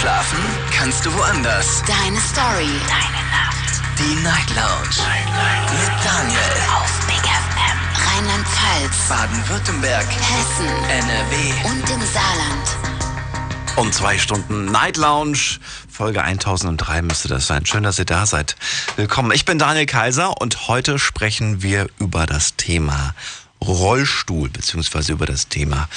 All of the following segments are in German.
Schlafen kannst du woanders. Deine Story. Deine Nacht. Die Night Lounge. Night, Night. Mit Daniel. Auf Big FM. Rheinland-Pfalz. Baden-Württemberg. Hessen. NRW. Und im Saarland. Um zwei Stunden Night Lounge. Folge 1003 müsste das sein. Schön, dass ihr da seid. Willkommen. Ich bin Daniel Kaiser und heute sprechen wir über das Thema Rollstuhl, beziehungsweise über das Thema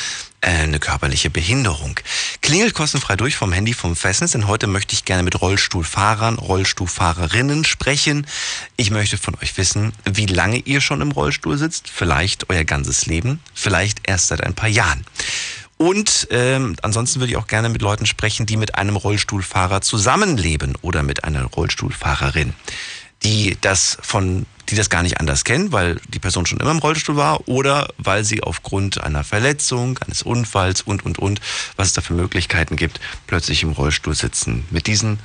äh, eine körperliche Behinderung. Klingelt kostenfrei durch vom Handy vom Festnetz, denn heute möchte ich gerne mit Rollstuhlfahrern, Rollstuhlfahrerinnen sprechen. Ich möchte von euch wissen, wie lange ihr schon im Rollstuhl sitzt, vielleicht euer ganzes Leben, vielleicht erst seit ein paar Jahren. Und ähm, ansonsten würde ich auch gerne mit Leuten sprechen, die mit einem Rollstuhlfahrer zusammenleben oder mit einer Rollstuhlfahrerin, die das von die das gar nicht anders kennen, weil die Person schon immer im Rollstuhl war oder weil sie aufgrund einer Verletzung, eines Unfalls und, und, und, was es da für Möglichkeiten gibt, plötzlich im Rollstuhl sitzen. Mit diesen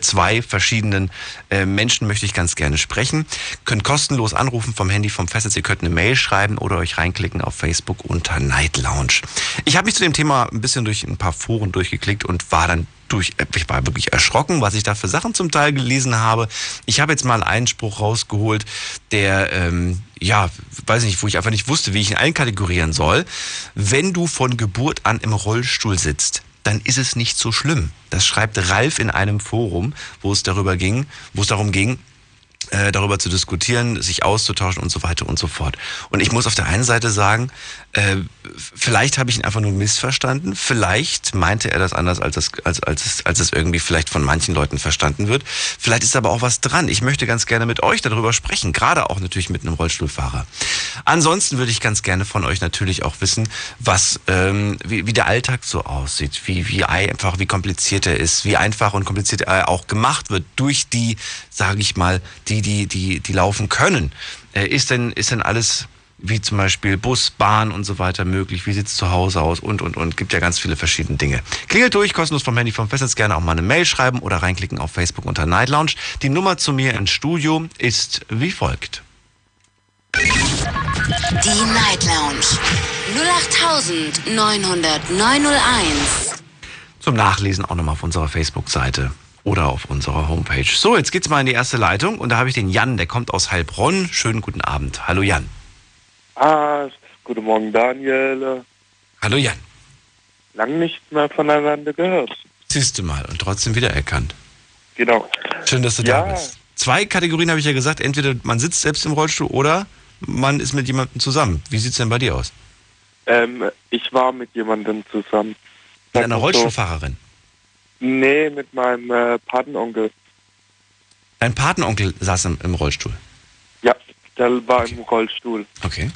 zwei verschiedenen äh, Menschen möchte ich ganz gerne sprechen. Könnt kostenlos anrufen vom Handy vom Festnetz. Ihr könnt eine Mail schreiben oder euch reinklicken auf Facebook unter Night Lounge. Ich habe mich zu dem Thema ein bisschen durch ein paar Foren durchgeklickt und war dann durch, ich war wirklich erschrocken, was ich da für Sachen zum Teil gelesen habe. Ich habe jetzt mal einen Spruch rausgeholt, der, ähm, ja, weiß nicht, wo ich einfach nicht wusste, wie ich ihn einkategorieren soll. Wenn du von Geburt an im Rollstuhl sitzt, dann ist es nicht so schlimm. Das schreibt Ralf in einem Forum, wo es darüber ging, wo es darum ging, äh, darüber zu diskutieren, sich auszutauschen und so weiter und so fort. Und ich muss auf der einen Seite sagen, äh, vielleicht habe ich ihn einfach nur missverstanden, vielleicht meinte er das anders, als es, als, als, es, als es irgendwie vielleicht von manchen Leuten verstanden wird. Vielleicht ist aber auch was dran. Ich möchte ganz gerne mit euch darüber sprechen, gerade auch natürlich mit einem Rollstuhlfahrer. Ansonsten würde ich ganz gerne von euch natürlich auch wissen, was, ähm, wie, wie der Alltag so aussieht, wie, wie einfach, wie kompliziert er ist, wie einfach und kompliziert er auch gemacht wird durch die, sage ich mal, die, die, die, die laufen können. Äh, ist denn, ist denn alles wie zum Beispiel Bus, Bahn und so weiter möglich? Wie sieht's zu Hause aus? Und, und, und. Gibt ja ganz viele verschiedene Dinge. Klingelt durch, kostenlos vom Handy vom Festnetz. Gerne auch mal eine Mail schreiben oder reinklicken auf Facebook unter Night Lounge. Die Nummer zu mir ins Studio ist wie folgt. Die Night Lounge. 08901. Zum Nachlesen auch nochmal auf unserer Facebook-Seite oder auf unserer Homepage. So, jetzt geht's mal in die erste Leitung und da habe ich den Jan, der kommt aus Heilbronn. Schönen guten Abend. Hallo Jan. Ah, guten Morgen, Daniel. Hallo Jan. Lang nicht mehr voneinander gehört. Siehst du mal und trotzdem wiedererkannt. Genau. Schön, dass du Ja. da bist. Zwei Kategorien habe ich ja gesagt. Entweder man sitzt selbst im Rollstuhl oder man ist mit jemandem zusammen. Wie sieht's denn bei dir aus? Ähm, ich war mit jemandem zusammen. Mit einer so. Rollstuhlfahrerin. Nee, mit meinem äh, Patenonkel. Dein Patenonkel saß im, im Rollstuhl. Ja, der war Okay. im Rollstuhl. Okay.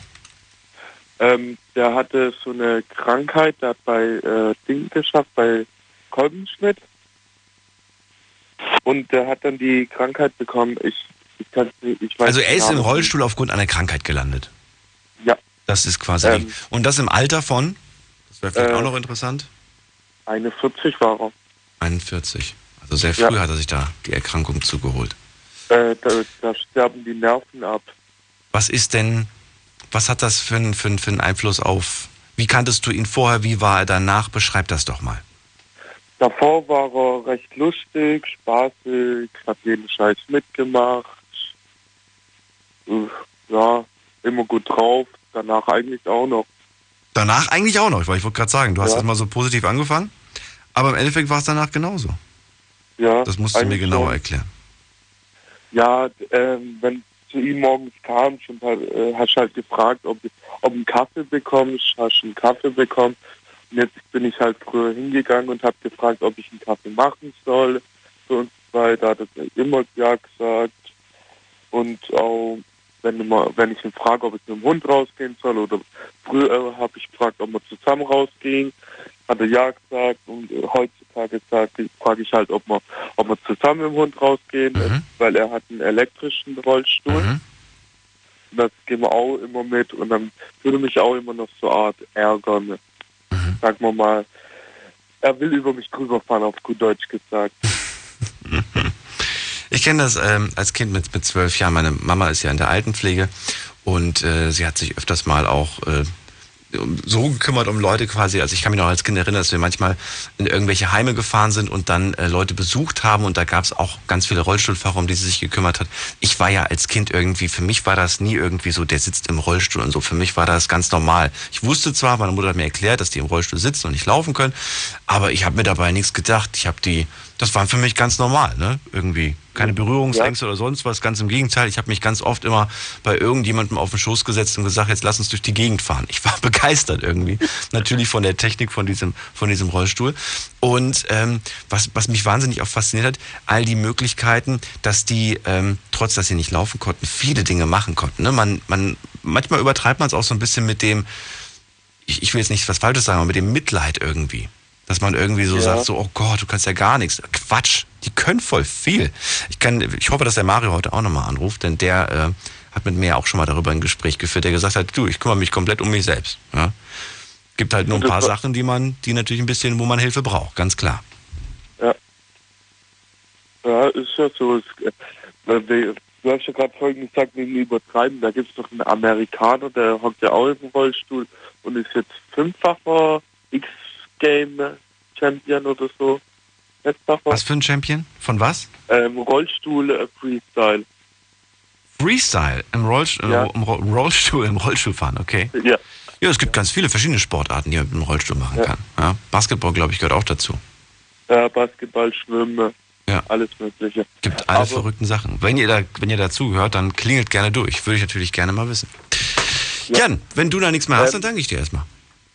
Ähm, der hatte so eine Krankheit, der hat bei äh, Ding geschafft, bei Kolbenschnitt. Und der hat dann die Krankheit bekommen. Ich, ich, nicht, ich weiß Also er ist im Rollstuhl aufgrund einer Krankheit gelandet. Ja. Das ist quasi. Ähm. Und das im Alter von? Das wäre vielleicht Äh. auch noch interessant. nicht. 41 war er. 41. Also sehr Ja. früh hat er sich da die Erkrankung zugeholt. Äh, da, da sterben die Nerven ab. Was ist denn, was hat das für, einen- für, einen- für einen Einfluss auf, wie kanntest du ihn vorher, wie war er danach? Beschreib das doch mal. Davor war er recht lustig, spaßig, hat jeden Scheiß mitgemacht. Äh, Ja, immer gut drauf. Danach eigentlich auch noch. Danach eigentlich auch noch, weil ich wollte gerade sagen, du hast Ja. das mal so positiv angefangen, aber im Endeffekt war es danach genauso. Ja, Das musst du mir genauer schon. erklären. Ja, ähm, wenn zu ihm morgens kam, schon, äh, hast halt gefragt, ob, ob einen Kaffee bekommst, hast einen Kaffee bekommen. Und jetzt bin ich halt früher hingegangen und habe gefragt, ob ich einen Kaffee machen soll für uns zwei. Da hat er immer ja gesagt. Und auch wenn, immer, wenn ich ihn frage, ob ich mit dem Hund rausgehen soll oder früher habe ich gefragt, ob wir zusammen rausgehen, hat er ja gesagt. Und äh, heutzutage frage ich halt, ob wir, ob wir zusammen mit dem Hund rausgehen, Mhm. weil er hat einen elektrischen Rollstuhl. Mhm. Das gehen wir auch immer mit und dann würde mich auch immer noch so Art ärgern. Mhm. Sagen wir mal, er will über mich drüber fahren, auf gut Deutsch gesagt. Ich kenne das ähm, als Kind mit, mit zwölf Jahren. Meine Mama ist ja in der Altenpflege und äh, sie hat sich öfters mal auch äh, so gekümmert um Leute quasi. Also ich kann mich noch als Kind erinnern, dass wir manchmal in irgendwelche Heime gefahren sind und dann äh, Leute besucht haben und da gab es auch ganz viele Rollstuhlfahrer, um die sie sich gekümmert hat. Ich war ja als Kind irgendwie, für mich war das nie irgendwie so, der sitzt im Rollstuhl und so. Für mich war das ganz normal. Ich wusste zwar, meine Mutter hat mir erklärt, dass die im Rollstuhl sitzen und nicht laufen können, aber ich habe mir dabei nichts gedacht. Ich habe die, das war für mich ganz normal, ne? Irgendwie keine Berührungsängste ja. oder sonst was. Ganz im Gegenteil, ich habe mich ganz oft immer bei irgendjemandem auf den Schoß gesetzt und gesagt, jetzt lass uns durch die Gegend fahren. Ich war begeistert irgendwie, natürlich von der Technik von diesem, von diesem Rollstuhl. Und ähm, was, was mich wahnsinnig auch fasziniert hat, all die Möglichkeiten, dass die, ähm, trotz dass sie nicht laufen konnten, viele Dinge machen konnten. Ne? Man, man, manchmal übertreibt man es auch so ein bisschen mit dem, ich, ich will jetzt nicht was Falsches sagen, aber mit dem Mitleid irgendwie. Dass man irgendwie so ja. sagt, so, oh Gott, du kannst ja gar nichts. Quatsch, die können voll viel. Ich, kann, ich hoffe, dass der Mario heute auch nochmal anruft, denn der äh, hat mit mir auch schon mal darüber ein Gespräch geführt, der gesagt hat, du, ich kümmere mich komplett um mich selbst. Ja? Gibt halt nur ein paar Sachen, die man, die natürlich ein bisschen, wo man Hilfe braucht, ganz klar. Ja. Ja, ist ja so. Äh, du hast ja gerade vorhin gesagt, wegen Übertreiben, da gibt es doch einen Amerikaner, der hockt ja auch im Rollstuhl und ist jetzt fünffacher X Game Champion oder so. Was für ein Champion? Von was? Ähm, Rollstuhl äh, Freestyle. Freestyle im, Rollstuhl, ja. im Rollstuhl, im Rollstuhl fahren, okay. Ja. Ja, es gibt ganz viele verschiedene Sportarten, die man mit dem Rollstuhl machen ja. kann. Ja, Basketball, glaube ich, gehört auch dazu. Ja, Basketball, Schwimmen, ja. alles Mögliche. Gibt alle Aber verrückten Sachen. Wenn ihr da, wenn ihr dazu gehört, dann klingelt gerne durch. Würde ich natürlich gerne mal wissen. Ja. Jan, wenn du da nichts mehr hast, ähm, dann danke ich dir erstmal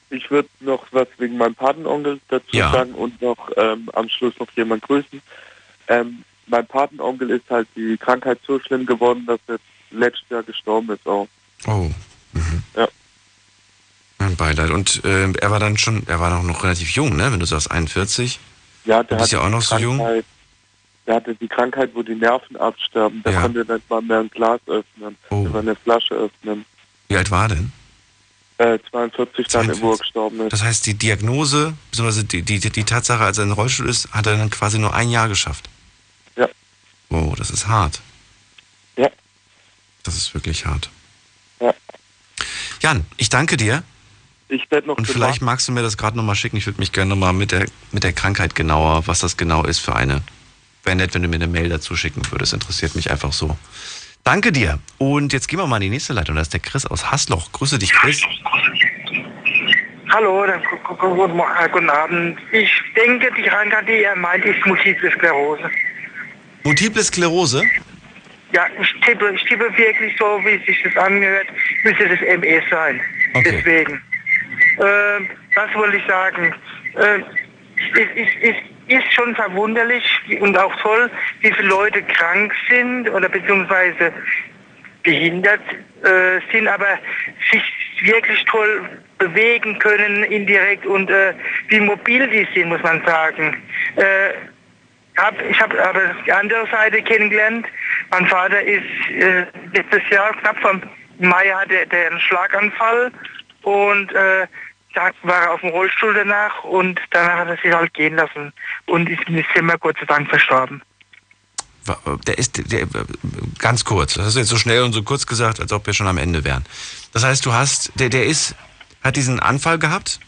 ich würde noch was wegen meinem Patenonkel dazu ja. sagen und noch ähm, am Schluss noch jemand grüßen. Ähm, mein Patenonkel ist halt die Krankheit so schlimm geworden, dass er letztes Jahr gestorben ist auch. Oh. Mhm. Ja. Mein Beileid. Und äh, er war dann schon, er war noch, noch relativ jung, ne? Wenn du sagst 41. Ja, der ist ja auch noch Krankheit, so jung. Der hatte die Krankheit, wo die Nerven absterben. Der ja. konnte nicht mal mehr ein Glas öffnen, oh. über eine Flasche öffnen. Wie alt war er denn? 42 äh, dann, wo er gestorben ist. Das heißt, die Diagnose, beziehungsweise die, die, die Tatsache, als er in den Rollstuhl ist, hat er dann quasi nur ein Jahr geschafft. Ja. Wow, das ist hart. Ja. Das ist wirklich hart. Ja. Jan, ich danke dir. Ich werde noch. Und vielleicht magst du mir das gerade nochmal schicken. Ich würde mich gerne nochmal mit der, mit der Krankheit genauer, was das genau ist für eine. Wäre nett, wenn du mir eine Mail dazu schicken würdest. Interessiert mich einfach so. Danke dir. Und jetzt gehen wir mal in die nächste Leitung. Das ist der Chris aus Hasloch. Grüße dich, Chris. Hallo, guten Abend. Ich denke, die Krankheit, die er meint, ist Multiple Sklerose. Multiple Sklerose? Ja, ich tippe, ich tippe wirklich so, wie sich das angehört, müsste das MS sein. Okay. Deswegen. Äh, das wollte ich sagen. Äh, ist, ist, ist ist schon verwunderlich und auch toll, wie viele Leute krank sind oder beziehungsweise behindert äh, sind, aber sich wirklich toll bewegen können indirekt und äh, wie mobil die sind, muss man sagen. Äh, hab, ich habe aber die andere Seite kennengelernt. Mein Vater ist äh, letztes Jahr, knapp vom Mai, hatte der einen Schlaganfall und äh, da war er auf dem Rollstuhl danach und danach hat er sich halt gehen lassen und ist im Zimmer Gott sei Dank verstorben. Der ist der, ganz kurz. Das hast du jetzt so schnell und so kurz gesagt, als ob wir schon am Ende wären. Das heißt, du hast, der, der ist, hat diesen Anfall gehabt?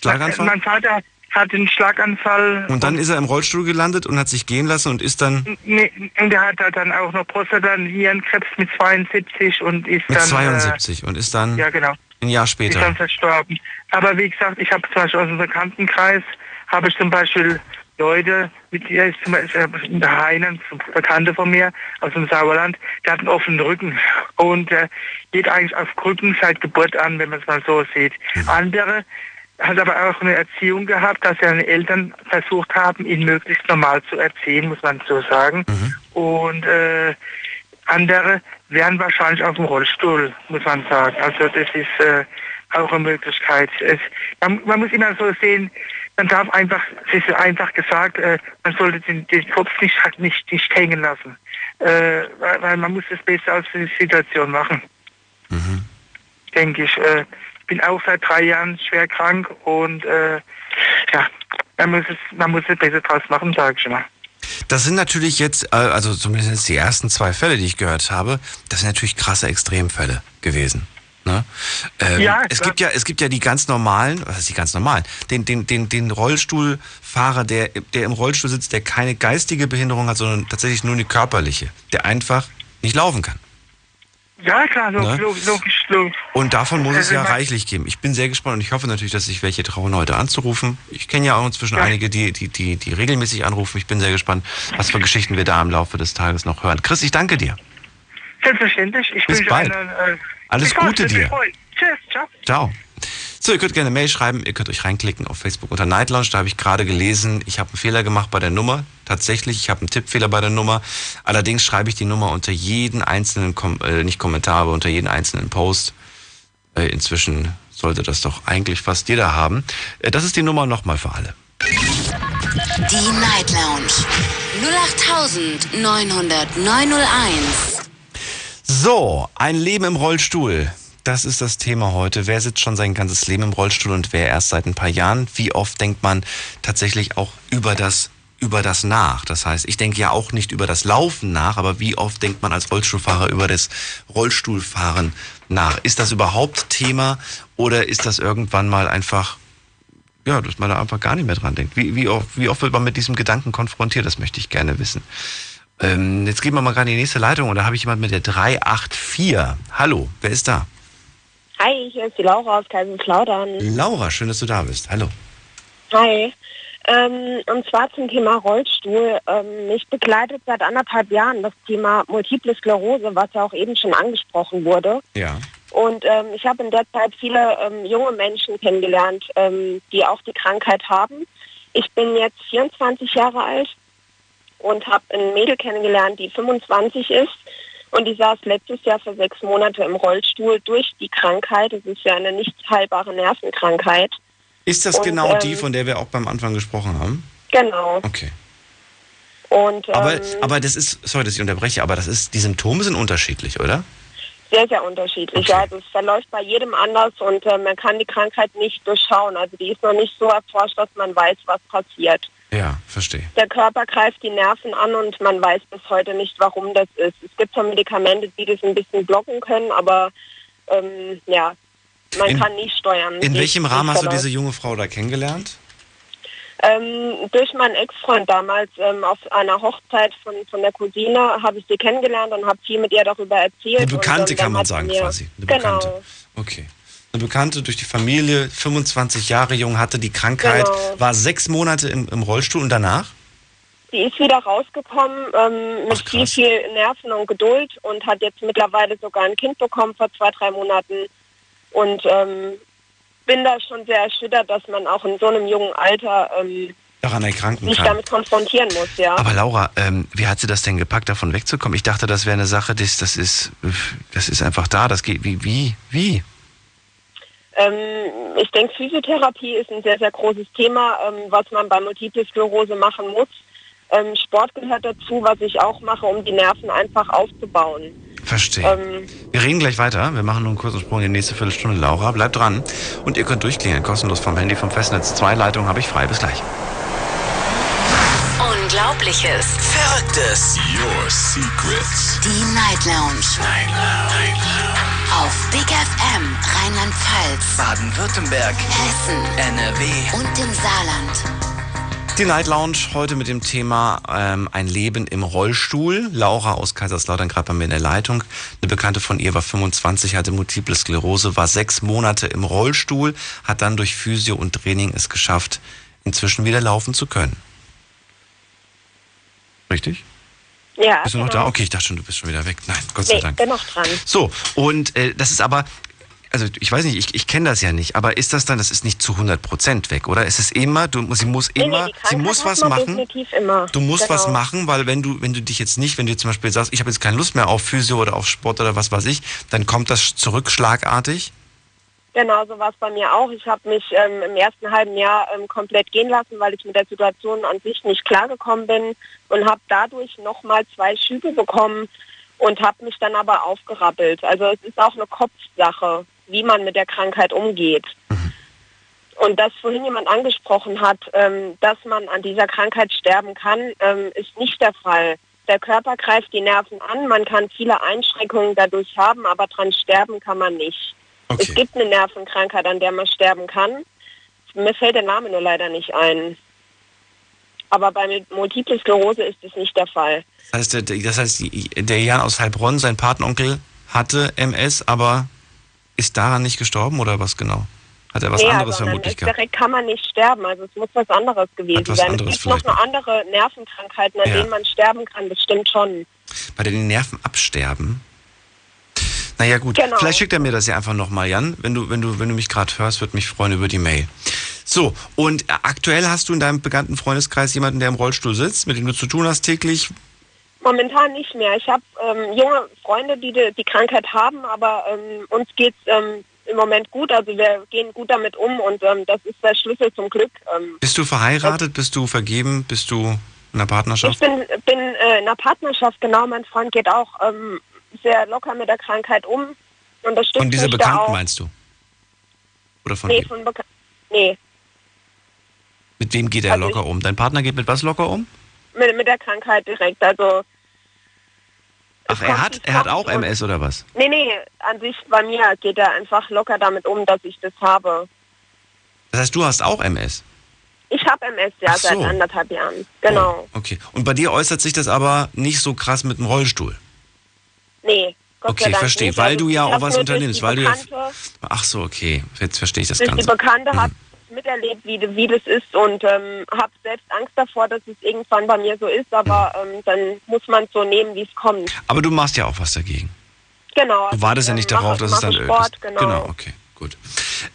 Schlaganfall? Mein Vater hat einen Schlaganfall. Und dann und ist er im Rollstuhl gelandet und hat sich gehen lassen und ist dann. Nee, und er hat dann auch noch Prostata, Nierenkrebs mit 72 und ist mit dann. Mit 72 äh, und ist dann. Ja, genau. Ein Jahr später. Ist dann verstorben. Aber wie gesagt, ich habe zum Beispiel aus dem Bekanntenkreis, habe ich zum Beispiel Leute, mit der ist zum Beispiel der Heinen, Bekannte von mir aus dem Sauerland, der hat einen offenen Rücken und äh, geht eigentlich auf Krücken seit Geburt an, wenn man es mal so sieht. Mhm. Andere hat aber auch eine Erziehung gehabt, dass seine Eltern versucht haben, ihn möglichst normal zu erziehen, muss man so sagen. Mhm. Und äh, andere wären wahrscheinlich auf dem Rollstuhl, muss man sagen. Also das ist äh, auch eine Möglichkeit. Es, man, man, muss immer so sehen, man darf einfach, es ist einfach gesagt, äh, man sollte den, den Kopf nicht, nicht, nicht hängen lassen. Äh, weil, weil, man muss das Beste aus der Situation machen. Mhm. Denke ich. Äh, ich bin auch seit drei Jahren schwer krank und äh, ja, man muss es, man muss das Beste draus machen, sage ich immer. Das sind natürlich jetzt, äh, also zumindest die ersten zwei Fälle, die ich gehört habe, das sind natürlich krasse Extremfälle gewesen. Ne? Ähm, Ja, es klar. gibt ja, es gibt ja die ganz normalen, was ist die ganz normalen? Den, den, den, den Rollstuhlfahrer, der, der im Rollstuhl sitzt, der keine geistige Behinderung hat, sondern tatsächlich nur eine körperliche, der einfach nicht laufen kann. Ja, klar, so, Ne? logisch, logisch. Und davon muss es Also ja mein- reichlich geben. Ich bin sehr gespannt und ich hoffe natürlich, dass sich welche trauen, heute anzurufen. Ich kenne ja auch inzwischen Ja. einige, die, die, die, die regelmäßig anrufen. Ich bin sehr gespannt, was für Geschichten wir da im Laufe des Tages noch hören. Chris, ich danke dir. Selbstverständlich. Ich Bis wünsche bald. Einen, äh, Alles bis Gute dir. Tschüss, ciao. Ciao. So, ihr könnt gerne Mail schreiben, ihr könnt euch reinklicken auf Facebook unter Night Lounge. Da habe ich gerade gelesen, ich habe einen Fehler gemacht bei der Nummer. Tatsächlich, ich habe einen Tippfehler bei der Nummer. Allerdings schreibe ich die Nummer unter jeden einzelnen, Kom äh, nicht Kommentar, aber unter jeden einzelnen Post. Äh, inzwischen sollte das doch eigentlich fast jeder haben. Äh, das ist die Nummer nochmal für alle. Die Night Lounge 0890901. So, ein Leben im Rollstuhl. Das ist das Thema heute. Wer sitzt schon sein ganzes Leben im Rollstuhl und wer erst seit ein paar Jahren? Wie oft denkt man tatsächlich auch über das über das nach? Das heißt, ich denke ja auch nicht über das Laufen nach, aber wie oft denkt man als Rollstuhlfahrer über das Rollstuhlfahren nach? Ist das überhaupt Thema oder ist das irgendwann mal einfach ja, dass man da einfach gar nicht mehr dran denkt. Wie, wie, oft, wie oft wird man mit diesem Gedanken konfrontiert? Das möchte ich gerne wissen. Ähm, jetzt gehen wir mal gerade in die nächste Leitung und da habe ich jemand mit der 384. Hallo, wer ist da? Hi, hier ist die Laura aus Kaiserslautern. Laura, schön, dass du da bist. Hallo. Hi. Ähm, und zwar zum Thema Rollstuhl. Ähm, mich begleitet seit anderthalb Jahren das Thema Multiple Sklerose, was ja auch eben schon angesprochen wurde. Ja. Und ähm, ich habe in der Zeit viele ähm, junge Menschen kennengelernt, ähm, die auch die Krankheit haben. Ich bin jetzt 24 Jahre alt und habe ein Mädel kennengelernt, die 25 ist. Und die saß letztes Jahr für sechs Monate im Rollstuhl durch die Krankheit. Es ist ja eine nicht heilbare Nervenkrankheit. Ist das Und, genau die, ähm, von der wir auch beim Anfang gesprochen haben? Genau. Okay. Und ähm, Aber, aber das ist, sorry, dass ich unterbreche, aber das ist, die Symptome sind unterschiedlich, oder? sehr, sehr unterschiedlich. Okay. Also es verläuft bei jedem anders und äh, man kann die Krankheit nicht durchschauen. Also die ist noch nicht so erforscht, dass man weiß, was passiert. Ja, verstehe. Der Körper greift die Nerven an und man weiß bis heute nicht, warum das ist. Es gibt zwar Medikamente, die das ein bisschen blocken können, aber ähm, ja, man In- kann nie steuern. In welchem Rahmen hast du diese junge Frau da kennengelernt? Ähm, durch meinen Ex-Freund damals ähm, auf einer Hochzeit von, von der Cousine habe ich sie kennengelernt und habe viel mit ihr darüber erzählt. Eine Bekannte und, kann man sagen quasi. Eine genau. Bekannte. Okay. Eine Bekannte durch die Familie, 25 Jahre jung, hatte die Krankheit, Genau. war sechs Monate im, im Rollstuhl und danach? Die ist wieder rausgekommen ähm, mit Ach, viel, viel Nerven und Geduld und hat jetzt mittlerweile sogar ein Kind bekommen vor zwei, drei Monaten. Und ähm, bin da schon sehr erschüttert, dass man auch in so einem jungen Alter ähm, Daran erkranken sich kann. damit konfrontieren muss, ja. Aber Laura, ähm, wie hat sie das denn gepackt, davon wegzukommen? Ich dachte, das wäre eine Sache, das, das ist, das ist einfach da. Das geht wie, wie, wie? Ähm, ich denke, Physiotherapie ist ein sehr, sehr großes Thema, ähm, was man bei Multiple Sklerose machen muss. Ähm, Sport gehört dazu, was ich auch mache, um die Nerven einfach aufzubauen. Verstehe. Ähm, Wir reden gleich weiter. Wir machen nur einen kurzen Sprung in die nächste Viertelstunde. Laura, bleibt dran. Und ihr könnt durchklingeln, kostenlos vom Handy, vom Festnetz. Zwei Leitungen habe ich frei. Bis gleich. Unglaubliches. Verrücktes. Your Secrets. Die Night Lounge Night Lounge. Auf Big FM Rheinland-Pfalz, Baden-Württemberg. Hessen NRW. und im Saarland. Die Night Lounge heute mit dem Thema ähm, ein Leben im Rollstuhl. Laura aus Kaiserslautern gerade bei mir in der Leitung. Eine Bekannte von ihr war 25, hatte Multiple Sklerose, war sechs Monate im Rollstuhl, hat dann durch Physio und Training es geschafft, inzwischen wieder laufen zu können. Richtig? Ja, Bist du noch genau. da? Okay, ich dachte schon, du bist schon wieder weg. Nein, Gott sei Nee, Dank. bin noch dran. So, und äh, das ist aber, also ich weiß nicht, ich, ich kenne das ja nicht, aber ist das dann, das ist nicht zu 100% weg, oder? Es ist immer, du, sie muss Nee, nee, immer, die sie muss was machen. Definitiv immer. Du musst genau. was machen, weil wenn du, wenn du dich jetzt nicht, wenn du zum Beispiel sagst, ich habe jetzt keine Lust mehr auf Physio oder auf Sport oder was weiß ich, dann kommt das zurück schlagartig. Genau, so war es bei mir auch. Ich habe mich ähm, im ersten halben Jahr ähm, komplett gehen lassen, weil ich mit der Situation an sich nicht klargekommen bin und habe dadurch nochmal zwei Schübe bekommen und habe mich dann aber aufgerappelt. Also es ist auch eine Kopfsache, wie man mit der Krankheit umgeht. Und das vorhin jemand angesprochen hat, ähm, dass man an dieser Krankheit sterben kann, ähm, ist nicht der Fall. Der Körper greift die Nerven an, man kann viele Einschränkungen dadurch haben, aber dran sterben kann man nicht. Okay. Es gibt eine Nervenkrankheit, an der man sterben kann. Mir fällt der Name nur leider nicht ein. Aber bei Multiple Sklerose ist es nicht der Fall. Das heißt, der, das heißt, der Jan aus Heilbronn, sein Patenonkel, hatte MS, aber ist daran nicht gestorben oder was genau? Hat er was Nee, anderes also vermutlich gehabt? direkt kann man nicht sterben. Also es muss was anderes gewesen was sein. anderes es gibt noch eine andere Nervenkrankheiten, an Ja. denen man sterben kann. Das stimmt schon. Bei den Nerven absterben? Naja gut, Genau. vielleicht schickt er mir das ja einfach nochmal, Jan. Wenn du, wenn du, wenn du mich gerade hörst, würde mich freuen über die Mail. So, und äh, aktuell hast du in deinem bekannten Freundeskreis jemanden, der im Rollstuhl sitzt, mit dem du zu tun hast täglich. Momentan nicht mehr. Ich habe ähm, junge Freunde, die die, Krankheit haben, aber ähm, uns geht's ähm, im Moment gut. Also wir gehen gut damit um und ähm, das ist der Schlüssel zum Glück. Ähm, Bist du verheiratet? Bist du vergeben? Bist du in einer ich Partnerschaft? bin, bin äh, in einer Partnerschaft, genau. Mein Freund geht auch ähm, sehr locker mit der Krankheit um. Unterstützt Von dieser Bekannten meinst du? Oder von Nee, wem? von Beka nee, Mit wem geht er Also locker um? Dein Partner geht mit was locker um? mit, mit der Krankheit direkt. Also Ach, er hat, er hat auch und- MS oder was? Nee, nee, an sich bei mir geht er einfach locker damit um, dass ich das habe. Das heißt, du hast auch MS? Ich habe MS ja so. seit anderthalb Jahren. Genau. Oh, okay. Und bei dir äußert sich das aber nicht so krass mit dem Rollstuhl? Nee. Gott Okay, verstehe. Weil Also, du ja auch was unternimmst, weil du ja- Bekannte, Ach so, okay. Jetzt verstehe ich das durch die Ganze. Bekannte Mhm. hat miterlebt, wie, wie das ist und ähm, habe selbst Angst davor, dass es irgendwann bei mir so ist, aber ähm, dann muss man es so nehmen, wie es kommt. Aber du machst ja auch was dagegen. Genau. Du wartest ja ähm, nicht darauf, mache- dass es dann Sport, genau. Genau, okay, gut.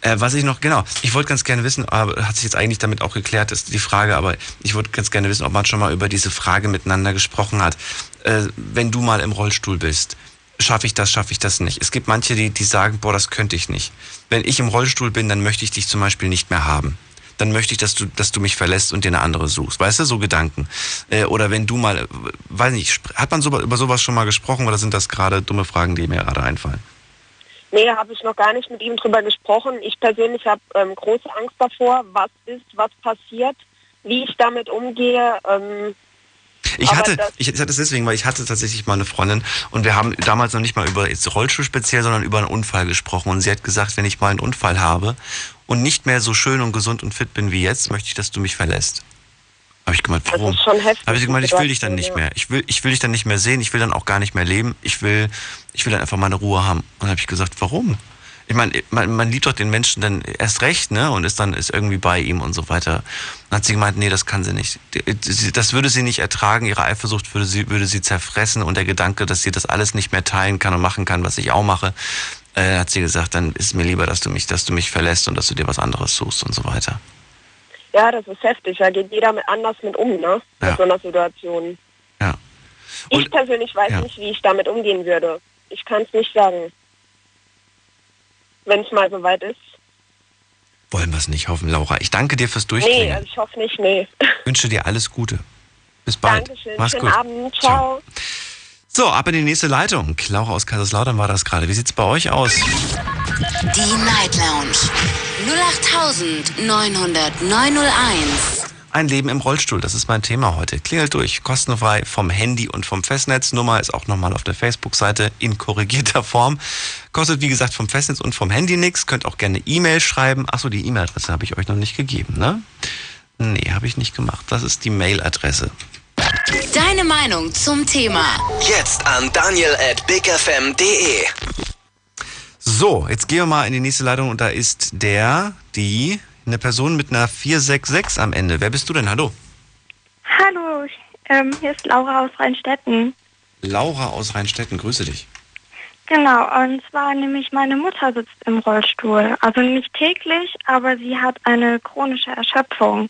Äh, was ich noch, genau, ich wollte ganz gerne wissen, aber hat sich jetzt eigentlich damit auch geklärt, ist die Frage, aber ich wollte ganz gerne wissen, ob man schon mal über diese Frage miteinander gesprochen hat. Äh, wenn du mal im Rollstuhl bist, schaffe ich das, schaffe ich das nicht? Es gibt manche, die, die sagen, boah, das könnte ich nicht. Wenn ich im Rollstuhl bin, dann möchte ich dich zum Beispiel nicht mehr haben. Dann möchte ich, dass du, dass du mich verlässt und dir eine andere suchst. Weißt du, so Gedanken. Äh, oder wenn du mal, äh, weiß nicht, hat man so, über sowas schon mal gesprochen oder sind das gerade dumme Fragen, die mir gerade einfallen? Nee, habe ich noch gar nicht mit ihm drüber gesprochen. Ich persönlich habe ähm, große Angst davor, was ist, was passiert, wie ich damit umgehe. Ähm, Ich hatte, das- ich hatte es deswegen, weil ich hatte tatsächlich mal eine Freundin und wir haben damals noch nicht mal über jetzt Rollstuhl speziell, sondern über einen Unfall gesprochen. Und sie hat gesagt, wenn ich mal einen Unfall habe und nicht mehr so schön und gesund und fit bin wie jetzt, möchte ich, dass du mich verlässt. Habe ich gemeint, Das warum? ist schon heftig, Habe ich gemeint, ich will dich dann nicht mehr. Ich will, ich will dich dann nicht mehr sehen. Ich will dann auch gar nicht mehr leben. Ich will, ich will dann einfach meine Ruhe haben. Und dann habe ich gesagt, warum? Ich meine, man, man liebt doch den Menschen dann erst recht, ne? Und ist dann ist irgendwie bei ihm und so weiter. Dann hat sie gemeint, nee, das kann sie nicht. Das würde sie nicht ertragen. Ihre Eifersucht würde sie, würde sie zerfressen. Und der Gedanke, dass sie das alles nicht mehr teilen kann und machen kann, was ich auch mache, äh, hat sie gesagt, dann ist mir lieber, dass du mich, dass du mich verlässt und dass du dir was anderes suchst und so weiter. Ja, das ist heftig. Da geht jeder mit anders mit um, ne? Ja. Mit so einer Situation. Ja. Ich Und- persönlich weiß ja. nicht, wie ich damit umgehen würde. Ich kann es nicht sagen. Wenn es mal soweit ist. Wollen wir es nicht hoffen, Laura. Ich danke dir fürs Nee, Durchklingen. also ich hoffe nicht, nee. wünsche dir alles Gute. Bis bald. Dankeschön. Mach's Schönen gut. Abend. Ciao. So, ab in die nächste Leitung. Laura aus Kaiserslautern war das gerade. Wie sieht's bei euch aus? Die Night Lounge 0890901. Ein Leben im Rollstuhl, das ist mein Thema heute. Klingelt durch, kostenfrei vom Handy und vom Festnetz. Nummer ist auch nochmal auf der Facebook-Seite in korrigierter Form. Kostet wie gesagt vom Festnetz und vom Handy nichts. Könnt auch gerne E-Mail schreiben. Achso, die E-Mail-Adresse habe ich euch noch nicht gegeben, ne? Nee, habe ich nicht gemacht. Das ist die Mail-Adresse. Deine Meinung zum Thema. Jetzt an daniel at bigfm.de. So, jetzt gehen wir mal in die nächste Leitung und da ist der, die, eine Person mit einer 466 am Ende. Wer bist du denn? Hallo? Hallo, ähm, hier ist Laura aus Rheinstetten. Laura aus Rheinstetten, grüße dich. Genau, und zwar nämlich meine Mutter sitzt im Rollstuhl. Also nicht täglich, aber sie hat eine chronische Erschöpfung.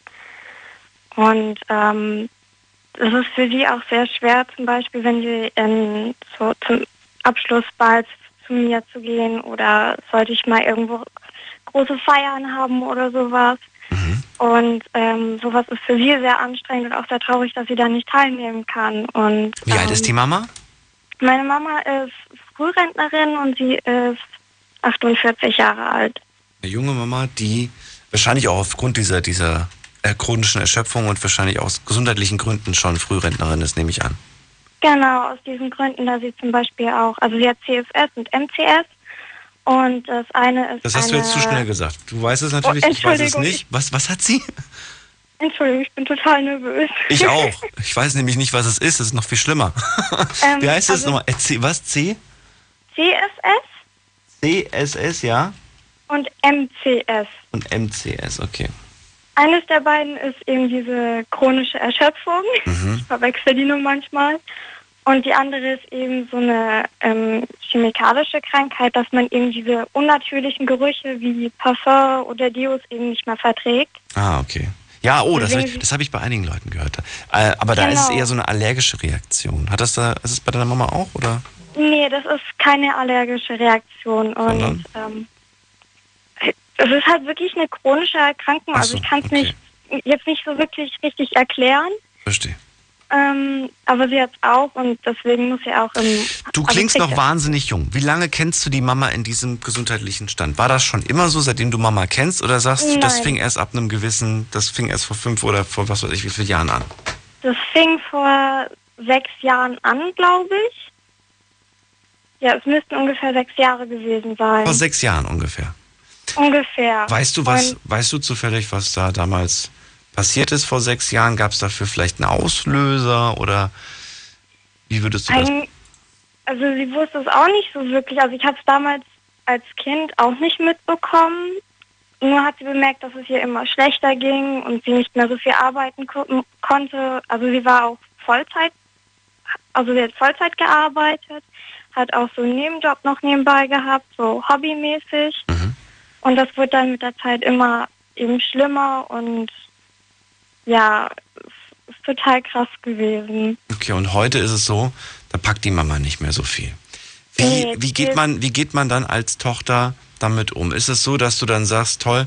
Und ähm, es ist für sie auch sehr schwer, zum Beispiel, wenn sie in, so zum Abschluss bald zu mir zu gehen oder sollte ich mal irgendwo große Feiern haben oder sowas. Und ähm, sowas ist für sie sehr anstrengend und auch sehr traurig, dass sie da nicht teilnehmen kann. Und, Wie alt ähm, ist die Mama? Meine Mama ist Frührentnerin und sie ist 48 Jahre alt. Eine junge Mama, die wahrscheinlich auch aufgrund dieser, dieser äh, chronischen Erschöpfung und wahrscheinlich aus gesundheitlichen Gründen schon Frührentnerin ist, nehme ich an. Genau, aus diesen Gründen, da sie zum Beispiel auch, also sie hat CFS und MCS Und das eine ist Das hast du jetzt zu schnell gesagt. Du weißt es natürlich, Oh, ich weiß es nicht. Was, was hat sie? Entschuldigung, ich bin total nervös. Ich auch. Ich weiß nämlich nicht, was es ist. Das ist noch viel schlimmer. Ähm, Wie heißt das also- nochmal? Erzähl- Was? C? CSS CSS, ja? und MCS. Und MCS, okay. Eines der beiden ist eben diese chronische Erschöpfung. Mhm. Ich verwechsel die nur manchmal. Und die andere ist eben so eine ähm, chemikalische Krankheit, dass man eben diese unnatürlichen Gerüche wie Parfum oder Deos eben nicht mehr verträgt. Ah, okay. Ja, oh, das habe ich, das hab ich bei einigen Leuten gehört. Äh, aber da ist es Genau. eher so eine allergische Reaktion. Hat das da, ist es bei deiner Mama auch, oder? Nee, das ist keine allergische Reaktion. Und Sondern? ähm, es ist halt wirklich eine chronische Erkrankung. Also so, ich kann es okay. nicht jetzt nicht so wirklich richtig erklären. Verstehe. Ähm, aber sie hat auch und deswegen muss sie auch im. Du also klingst noch wahnsinnig jung. Wie lange kennst du die Mama in diesem gesundheitlichen Stand? War das schon immer so, seitdem du Mama kennst? Oder sagst du, das Nein. fing erst ab einem gewissen, das fing erst vor fünf oder vor was weiß ich wie vielen Jahren an? Das fing vor sechs Jahren an, glaube ich. Ja, es müssten ungefähr sechs Jahre gewesen sein. Vor sechs Jahren ungefähr. Ungefähr. Weißt du was, Und weißt du zufällig, was da damals passiert ist vor sechs Jahren? Gab es dafür vielleicht einen Auslöser oder wie würdest du das? Ein, also sie wusste es auch nicht so wirklich. Also ich habe es damals als Kind auch nicht mitbekommen. Nur hat sie bemerkt, dass es ihr immer schlechter ging und sie nicht mehr so viel arbeiten ko konnte. Also sie war auch Vollzeit, also sie hat Vollzeit gearbeitet, hat auch so einen Nebenjob noch nebenbei gehabt, so hobbymäßig. Mhm. Und das wird dann mit der Zeit immer eben schlimmer und ja, ist total krass gewesen. Okay, und heute ist es so, da packt die Mama nicht mehr so viel. Wie, Nee, wie, geht man, wie geht man dann als Tochter damit um? Ist es so, dass du dann sagst, toll,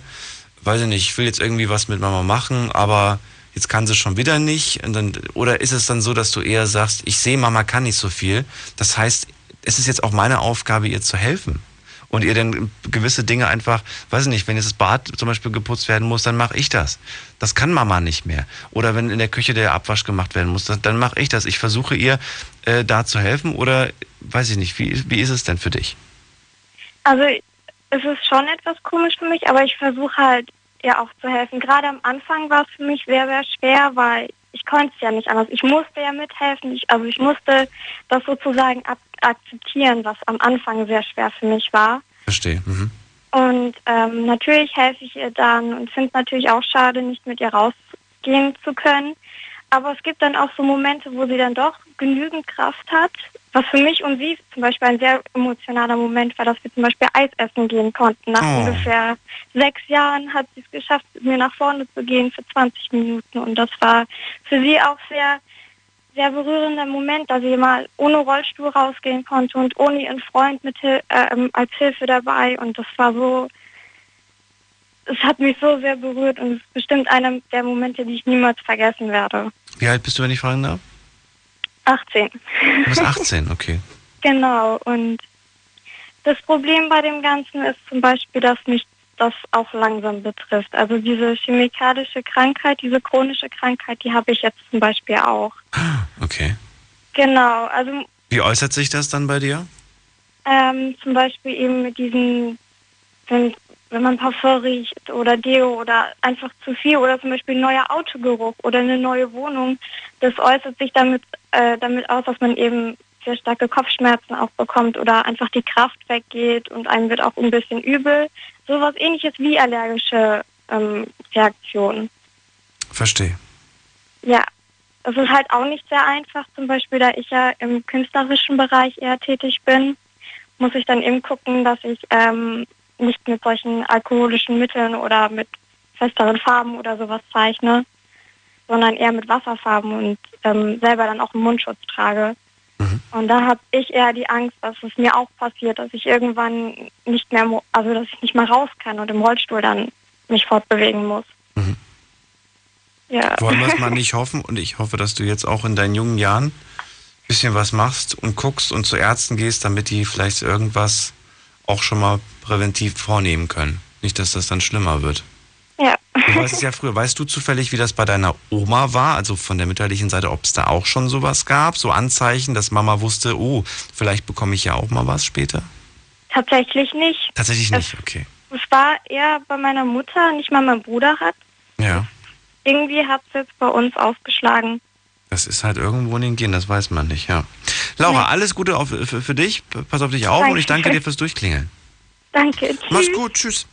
weiß ich nicht, ich will jetzt irgendwie was mit Mama machen, aber jetzt kann sie schon wieder nicht? Und dann, oder ist es dann so, dass du eher sagst, ich sehe, Mama kann nicht so viel. Das heißt, es ist jetzt auch meine Aufgabe, ihr zu helfen. Und ihr dann gewisse Dinge einfach, weiß ich nicht, wenn jetzt das Bad zum Beispiel geputzt werden muss, dann mache ich das. Das kann Mama nicht mehr. Oder wenn in der Küche der Abwasch gemacht werden muss, dann mache ich das. Ich versuche ihr äh, da zu helfen oder weiß ich nicht, wie, wie ist es denn für dich? Also es ist schon etwas komisch für mich, aber ich versuche halt ihr auch zu helfen. Gerade am Anfang war es für mich sehr, sehr schwer, weil ich konnte es ja nicht anders. Ich musste ja mithelfen. Ich, also ich musste das sozusagen ab akzeptieren, was am Anfang sehr schwer für mich war. Verstehe. Mhm. Und ähm, natürlich helfe ich ihr dann und finde es natürlich auch schade, nicht mit ihr rausgehen zu können. Aber es gibt dann auch so Momente, wo sie dann doch genügend Kraft hat. Was für mich und sie zum Beispiel ein sehr emotionaler Moment war, dass wir zum Beispiel Eis essen gehen konnten. Nach Oh. ungefähr sechs Jahren hat sie es geschafft, mit mir nach vorne zu gehen für 20 Minuten. Und das war für sie auch sehr, sehr berührender Moment, dass sie mal ohne Rollstuhl rausgehen konnte und ohne ihren Freund mit, Hil- ähm, als Hilfe dabei. Und das war so, es hat mich so sehr berührt und es ist bestimmt einer der Momente, die ich niemals vergessen werde. Wie alt bist du, wenn ich fragen darf? 18. Du bist 18, okay. Genau. Und das Problem bei dem Ganzen ist zum Beispiel, dass mich das auch langsam betrifft. Also diese chemikalische Krankheit, diese chronische Krankheit, die habe ich jetzt zum Beispiel auch. Okay. Genau. Also Wie äußert sich das dann bei dir? ähm, zum Beispiel eben mit diesen, wenn, wenn man Parfum riecht oder Deo oder einfach zu viel oder zum Beispiel ein neuer Autogeruch oder eine neue Wohnung, das äußert sich damit, äh, damit aus, dass man eben sehr starke Kopfschmerzen auch bekommt oder einfach die Kraft weggeht und einem wird auch ein bisschen übel. Sowas ähnliches wie allergische ähm, Reaktionen. Verstehe. Ja, es ist halt auch nicht sehr einfach, zum Beispiel, da ich ja im künstlerischen Bereich eher tätig bin, muss ich dann eben gucken, dass ich ähm, nicht mit solchen alkoholischen Mitteln oder mit festeren Farben oder sowas zeichne, sondern eher mit Wasserfarben und ähm, selber dann auch einen Mundschutz trage. Mhm. Und da habe ich eher die Angst, dass es mir auch passiert, dass ich irgendwann nicht mehr, also dass ich nicht mal raus kann und im Rollstuhl dann mich fortbewegen muss. Mhm. Ja. Wollen wir es mal nicht hoffen und ich hoffe, dass du jetzt auch in deinen jungen Jahren ein bisschen was machst und guckst und zu Ärzten gehst, damit die vielleicht irgendwas auch schon mal präventiv vornehmen können. Nicht, dass das dann schlimmer wird. Ja. Du weißt es ja früher. Weißt du zufällig, wie das bei deiner Oma war? Also von der mütterlichen Seite, ob es da auch schon sowas gab? So Anzeichen, dass Mama wusste, oh, vielleicht bekomme ich ja auch mal was später? Tatsächlich nicht. Tatsächlich nicht, okay. Es war eher bei meiner Mutter, nicht mal mein Bruder hat. Ja. Irgendwie hat es jetzt bei uns aufgeschlagen. Das ist halt irgendwo in den Genen, das weiß man nicht, ja. Laura, alles Gute auf, für, für dich. Pass auf dich auf und ich danke dir fürs Durchklingeln. Danke. Tschüss. Mach's gut, tschüss.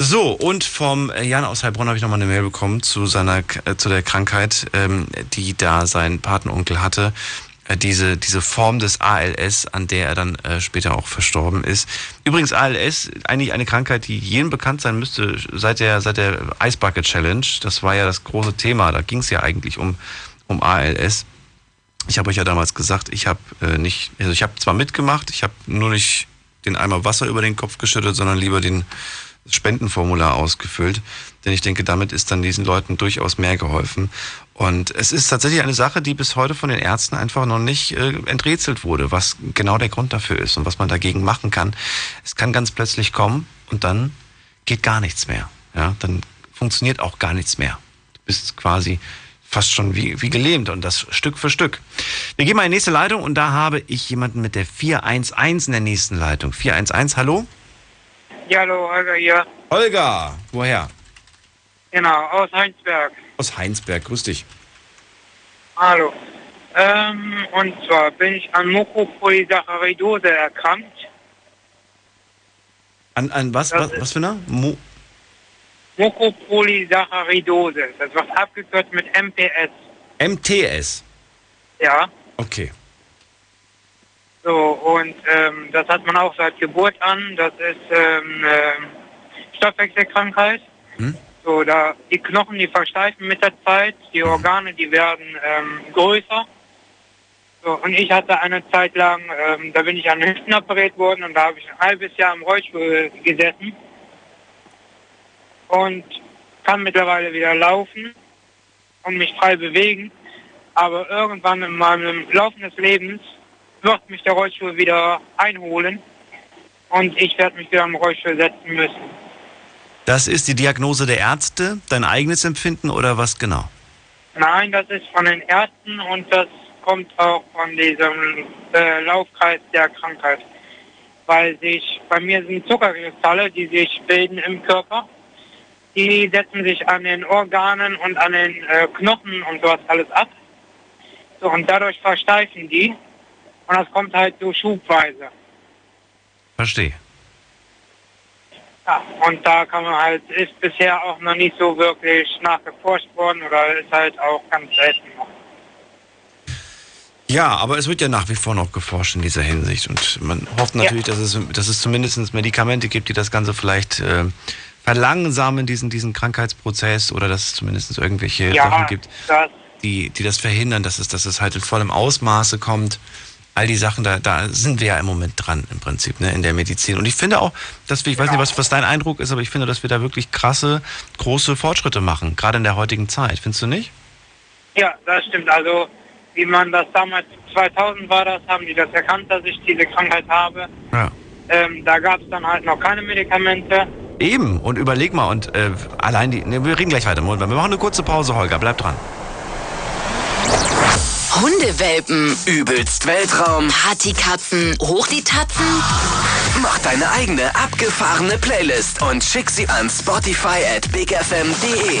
So, und vom äh, Jan aus Heilbronn habe ich nochmal eine Mail bekommen zu seiner äh, zu der Krankheit, ähm, die da sein Patenonkel hatte. Äh, diese, diese Form des ALS, an der er dann äh, später auch verstorben ist. Übrigens, ALS, eigentlich eine Krankheit, die jedem bekannt sein müsste seit der, seit der Ice Bucket Challenge. Das war ja das große Thema. Da ging es ja eigentlich um, um ALS. Ich habe euch ja damals gesagt, ich habe äh, nicht, also ich habe zwar mitgemacht, ich habe nur nicht den Eimer Wasser über den Kopf geschüttet, sondern lieber den Spendenformular ausgefüllt. Denn ich denke, damit ist dann diesen Leuten durchaus mehr geholfen. Und es ist tatsächlich eine Sache, die bis heute von den Ärzten einfach noch nicht äh, enträtselt wurde, was genau der Grund dafür ist und was man dagegen machen kann. Es kann ganz plötzlich kommen und dann geht gar nichts mehr. Ja, dann funktioniert auch gar nichts mehr. Du bist quasi fast schon wie, wie gelähmt und das Stück für Stück. Wir gehen mal in die nächste Leitung und da habe ich jemanden mit der 411 in der nächsten Leitung. 411, hallo? Ja, hallo, Holger hier. Holger, woher? Genau, aus Heinsberg. Aus Heinsberg, grüß dich. Hallo. Ähm, und zwar bin ich an Mucopolysaccharidose erkrankt. An, an was, Das was, was für eine? Mo Mucopolysaccharidose. Das wird abgekürzt mit MPS. MTS. Ja. Okay. So, und ähm, das hat man auch seit Geburt an. Das ist ähm, ähm, Stoffwechselkrankheit. Hm? So, da die Knochen, die versteifen mit der Zeit, die Organe, die werden ähm, größer. So, und ich hatte eine Zeit lang, ähm, da bin ich an Hüften operiert worden und da habe ich ein halbes Jahr im Rollstuhl gesessen und kann mittlerweile wieder laufen und mich frei bewegen. Aber irgendwann in meinem Laufen des Lebens wird mich der Rollstuhl wieder einholen und ich werde mich wieder im Rollstuhl setzen müssen. Das ist die Diagnose der Ärzte, dein eigenes Empfinden oder was genau? Nein, das ist von den Ärzten und das kommt auch von diesem äh, Laufkreis der Krankheit. Weil sich, bei mir sind Zuckerkristalle, die sich bilden im Körper. Die setzen sich an den Organen und an den äh, Knochen und sowas alles ab. So, und dadurch versteifen die. Und das kommt halt so schubweise. Verstehe. Ja, und da kann man halt, ist bisher auch noch nicht so wirklich nachgeforscht worden oder ist halt auch ganz selten noch. Ja, aber es wird ja nach wie vor noch geforscht in dieser Hinsicht. Und man hofft natürlich, dass, es, dass es zumindest Medikamente gibt, die das Ganze vielleicht äh, verlangsamen, diesen, diesen Krankheitsprozess, oder dass es zumindest irgendwelche Ja, Sachen gibt, das, die, die das verhindern, dass es, dass es halt in vollem Ausmaße kommt. All die Sachen, da, da sind wir ja im Moment dran im Prinzip, ne, in der Medizin. Und ich finde auch, dass wir, ich weiß nicht, was, was dein Eindruck ist, aber ich finde, dass wir da wirklich krasse, große Fortschritte machen, gerade in der heutigen Zeit. Findest du nicht? ja, das stimmt. Also, wie man das damals 2000 war, das haben die das erkannt, dass ich diese Krankheit habe. Ja. Ähm, da gab es dann halt noch keine Medikamente. Eben, und überleg mal, und äh, allein die. Ne, wir reden gleich weiter. Moment, wir machen eine kurze Pause, Holger, bleib dran. Hundewelpen, Übelst Weltraum. Partykatzen, hoch die Tatzen. Mach deine eigene abgefahrene Playlist und schick sie an Spotify at bigfm.de.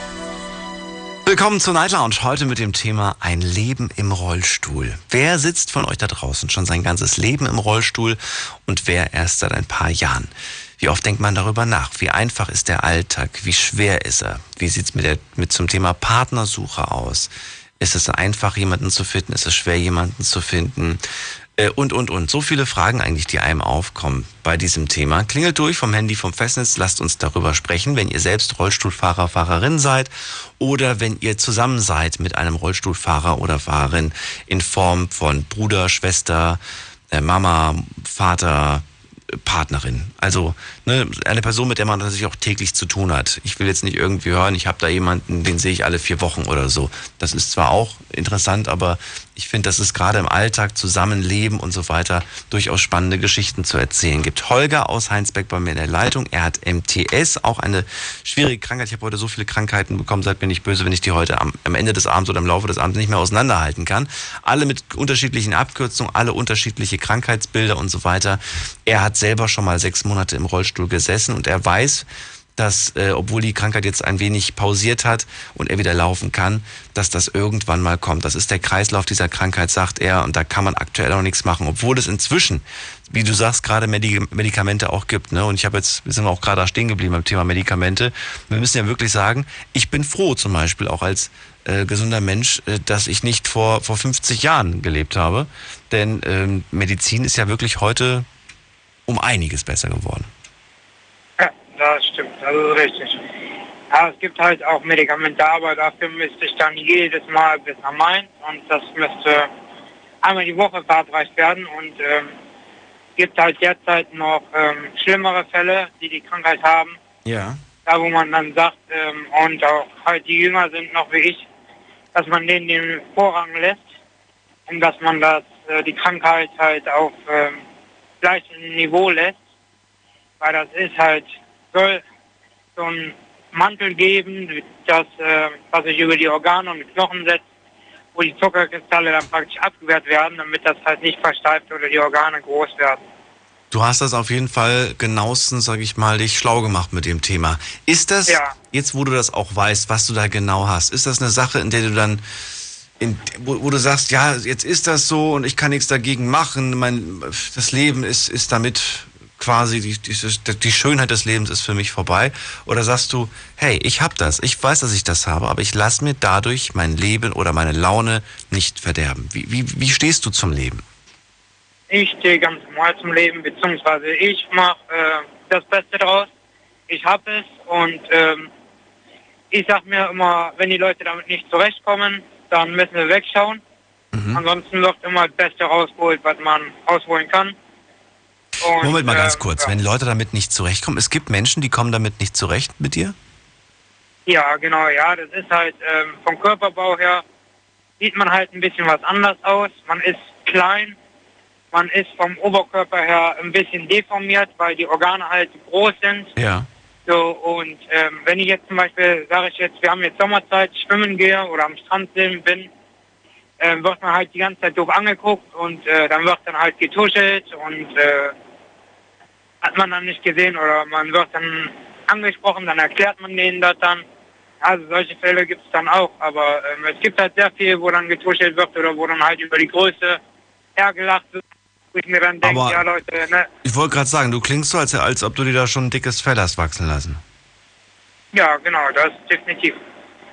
Willkommen zur Night Lounge. Heute mit dem Thema Ein Leben im Rollstuhl. Wer sitzt von euch da draußen schon sein ganzes Leben im Rollstuhl und wer erst seit ein paar Jahren? Wie oft denkt man darüber nach? Wie einfach ist der Alltag? Wie schwer ist er? Wie sieht's mit, der, mit zum Thema Partnersuche aus? Ist es einfach, jemanden zu finden? Ist es schwer, jemanden zu finden? Äh, Und, und, und. So viele Fragen eigentlich, die einem aufkommen bei diesem Thema. Klingelt durch vom Handy, vom Festnetz. Lasst uns darüber sprechen, wenn ihr selbst Rollstuhlfahrer, Fahrerin seid oder wenn ihr zusammen seid mit einem Rollstuhlfahrer oder Fahrerin in Form von Bruder, Schwester, äh, Mama, Vater, Partnerin. Also ne, eine Person, mit der man natürlich auch täglich zu tun hat. Ich will jetzt nicht irgendwie hören, ich habe da jemanden, den sehe ich alle vier Wochen oder so. Das ist zwar auch interessant, aber ich finde, dass es gerade im Alltag, Zusammenleben und so weiter durchaus spannende Geschichten zu erzählen gibt. Holger aus Heinsberg bei mir in der Leitung. Er hat MTS, auch eine schwierige Krankheit. Ich habe heute so viele Krankheiten bekommen, seid mir nicht böse, wenn ich die heute am, am Ende des Abends oder im Laufe des Abends nicht mehr auseinanderhalten kann. Alle mit unterschiedlichen Abkürzungen, alle unterschiedliche Krankheitsbilder und so weiter. Er hat selber schon mal sechs Monate im Rollstuhl gesessen und er weiß, dass, äh, obwohl die Krankheit jetzt ein wenig pausiert hat und er wieder laufen kann, dass das irgendwann mal kommt. Das ist der Kreislauf dieser Krankheit, sagt er, und da kann man aktuell noch nichts machen, obwohl es inzwischen, wie du sagst, gerade Medikamente auch gibt. Ne? Und ich habe jetzt, wir sind auch gerade da stehen geblieben beim Thema Medikamente. Wir müssen ja wirklich sagen, ich bin froh zum Beispiel auch als äh, gesunder Mensch, äh, dass ich nicht vor, vor 50 Jahren gelebt habe. Denn ähm, Medizin ist ja wirklich heute um einiges besser geworden. Das stimmt, das ist richtig. Ja, es gibt halt auch Medikamente, aber dafür müsste ich dann jedes Mal bis nach Mainz und das müsste einmal die Woche verabreicht werden und ähm, gibt halt derzeit noch ähm, schlimmere Fälle, die die Krankheit haben. Ja. Da, wo man dann sagt, ähm, und auch halt die Jünger sind noch wie ich, dass man denen den Vorrang lässt und dass man das, äh, die Krankheit halt auf ähm, gleichem Niveau lässt, weil das ist halt, soll so ein Mantel geben, das, äh, was sich über die Organe und Knochen setzt, wo die Zuckerkristalle dann praktisch abgewehrt werden, damit das halt nicht versteift oder die Organe groß werden. Du hast das auf jeden Fall genauestens, sag ich mal, dich schlau gemacht mit dem Thema. Ist das, ja. jetzt wo du das auch weißt, was du da genau hast, ist das eine Sache, in der du dann, in, wo, wo, du sagst, ja, jetzt ist das so und ich kann nichts dagegen machen, mein, das Leben ist, ist damit quasi, die, die, die Schönheit des Lebens ist für mich vorbei? Oder sagst du, hey, ich hab das, ich weiß, dass ich das habe, aber ich lasse mir dadurch mein Leben oder meine Laune nicht verderben? Wie, wie, wie stehst du zum Leben? Ich stehe ganz normal zum Leben, beziehungsweise ich mache äh, das Beste draus. Ich habe es und ähm, ich sag mir immer, wenn die Leute damit nicht zurechtkommen, dann müssen wir wegschauen. Mhm. Ansonsten wird immer das Beste rausgeholt, was man rausholen kann. Und, Moment mal ganz äh, kurz, ja. wenn Leute damit nicht zurechtkommen, es gibt Menschen, die kommen damit nicht zurecht mit dir? Ja, genau, ja, das ist halt ähm, vom Körperbau her sieht man halt ein bisschen was anders aus. Man ist klein, man ist vom Oberkörper her ein bisschen deformiert, weil die Organe halt groß sind. Ja. So, und ähm, wenn ich jetzt zum Beispiel, sage ich jetzt, wir haben jetzt Sommerzeit, schwimmen gehe oder am Strand bin, äh, wird man halt die ganze Zeit doof angeguckt und äh, dann wird dann halt getuschelt und äh, hat man dann nicht gesehen oder man wird dann angesprochen, dann erklärt man denen das dann. Also solche Fälle gibt es dann auch, aber ähm, es gibt halt sehr viel, wo dann getuschelt wird oder wo dann halt über die Größe hergelacht wird wo ich mir dann denke, ja Leute, ne? Ich wollte gerade sagen, du klingst so, als, als ob du dir da schon ein dickes Fell hast wachsen lassen. Ja, genau, das definitiv.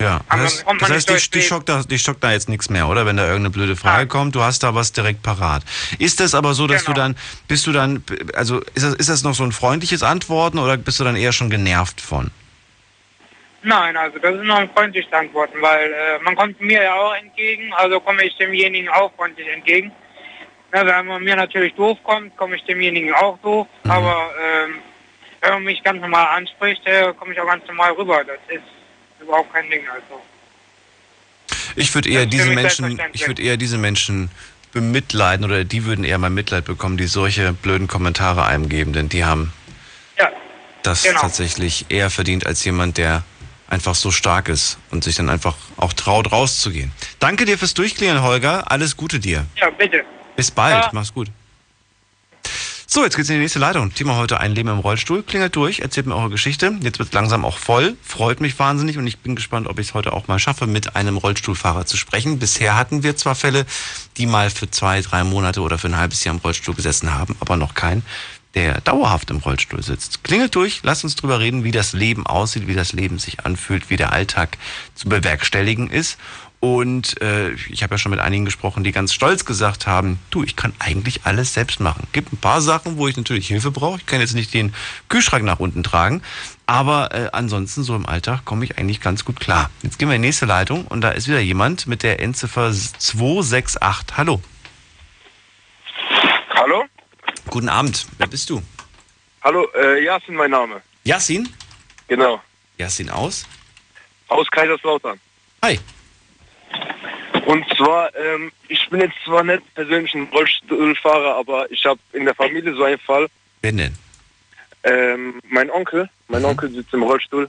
Ja, das heißt, das heißt dich, dich, schockt da, dich schockt da jetzt nichts mehr, oder? Wenn da irgendeine blöde Frage ja. kommt, du hast da was direkt parat. Ist das aber so, dass genau. du dann, bist du dann, also ist das, ist das noch so ein freundliches Antworten oder bist du dann eher schon genervt von? Nein, also das ist noch ein freundliches Antworten, weil äh, man kommt mir ja auch entgegen, also komme ich demjenigen auch freundlich entgegen. Ja, wenn man mir natürlich doof kommt, komme ich demjenigen auch doof. Mhm. Aber ähm, wenn man mich ganz normal anspricht, äh, komme ich auch ganz normal rüber. Das ist überhaupt kein Ding. Also. Ich würde eher diese Menschen, ich würde eher diese Menschen bemitleiden oder die würden eher mal Mitleid bekommen, die solche blöden Kommentare einem geben, denn die haben ja, das genau. tatsächlich eher verdient als jemand, der einfach so stark ist und sich dann einfach auch traut, rauszugehen. Danke dir fürs Durchklären, Holger. Alles Gute dir. Ja, bitte. Bis bald, ja. mach's gut. So, jetzt geht's in die nächste Leitung. Thema heute ein Leben im Rollstuhl. Klingelt durch, erzählt mir eure Geschichte. Jetzt wird's langsam auch voll. Freut mich wahnsinnig und ich bin gespannt, ob ich es heute auch mal schaffe, mit einem Rollstuhlfahrer zu sprechen. Bisher hatten wir zwar Fälle, die mal für zwei, drei Monate oder für ein halbes Jahr im Rollstuhl gesessen haben, aber noch kein, der dauerhaft im Rollstuhl sitzt. Klingelt durch, lasst uns drüber reden, wie das Leben aussieht, wie das Leben sich anfühlt, wie der Alltag zu bewerkstelligen ist. Und äh, ich habe ja schon mit einigen gesprochen, die ganz stolz gesagt haben, du, ich kann eigentlich alles selbst machen. Gibt ein paar Sachen, wo ich natürlich Hilfe brauche. Ich kann jetzt nicht den Kühlschrank nach unten tragen. Aber äh, ansonsten so im Alltag komme ich eigentlich ganz gut klar. Jetzt gehen wir in die nächste Leitung und da ist wieder jemand mit der Endziffer 268. Hallo. Hallo? Guten Abend. Wer bist du? Hallo, äh, Yasin mein Name. Yasin? Genau. Yasin aus? Aus Kaiserslautern. Hi. Und zwar, ähm, ich bin jetzt zwar nicht persönlich ein Rollstuhlfahrer, aber ich habe in der Familie so einen Fall. Wen denn? Ähm, mein Onkel, mein Mhm. Onkel sitzt im Rollstuhl.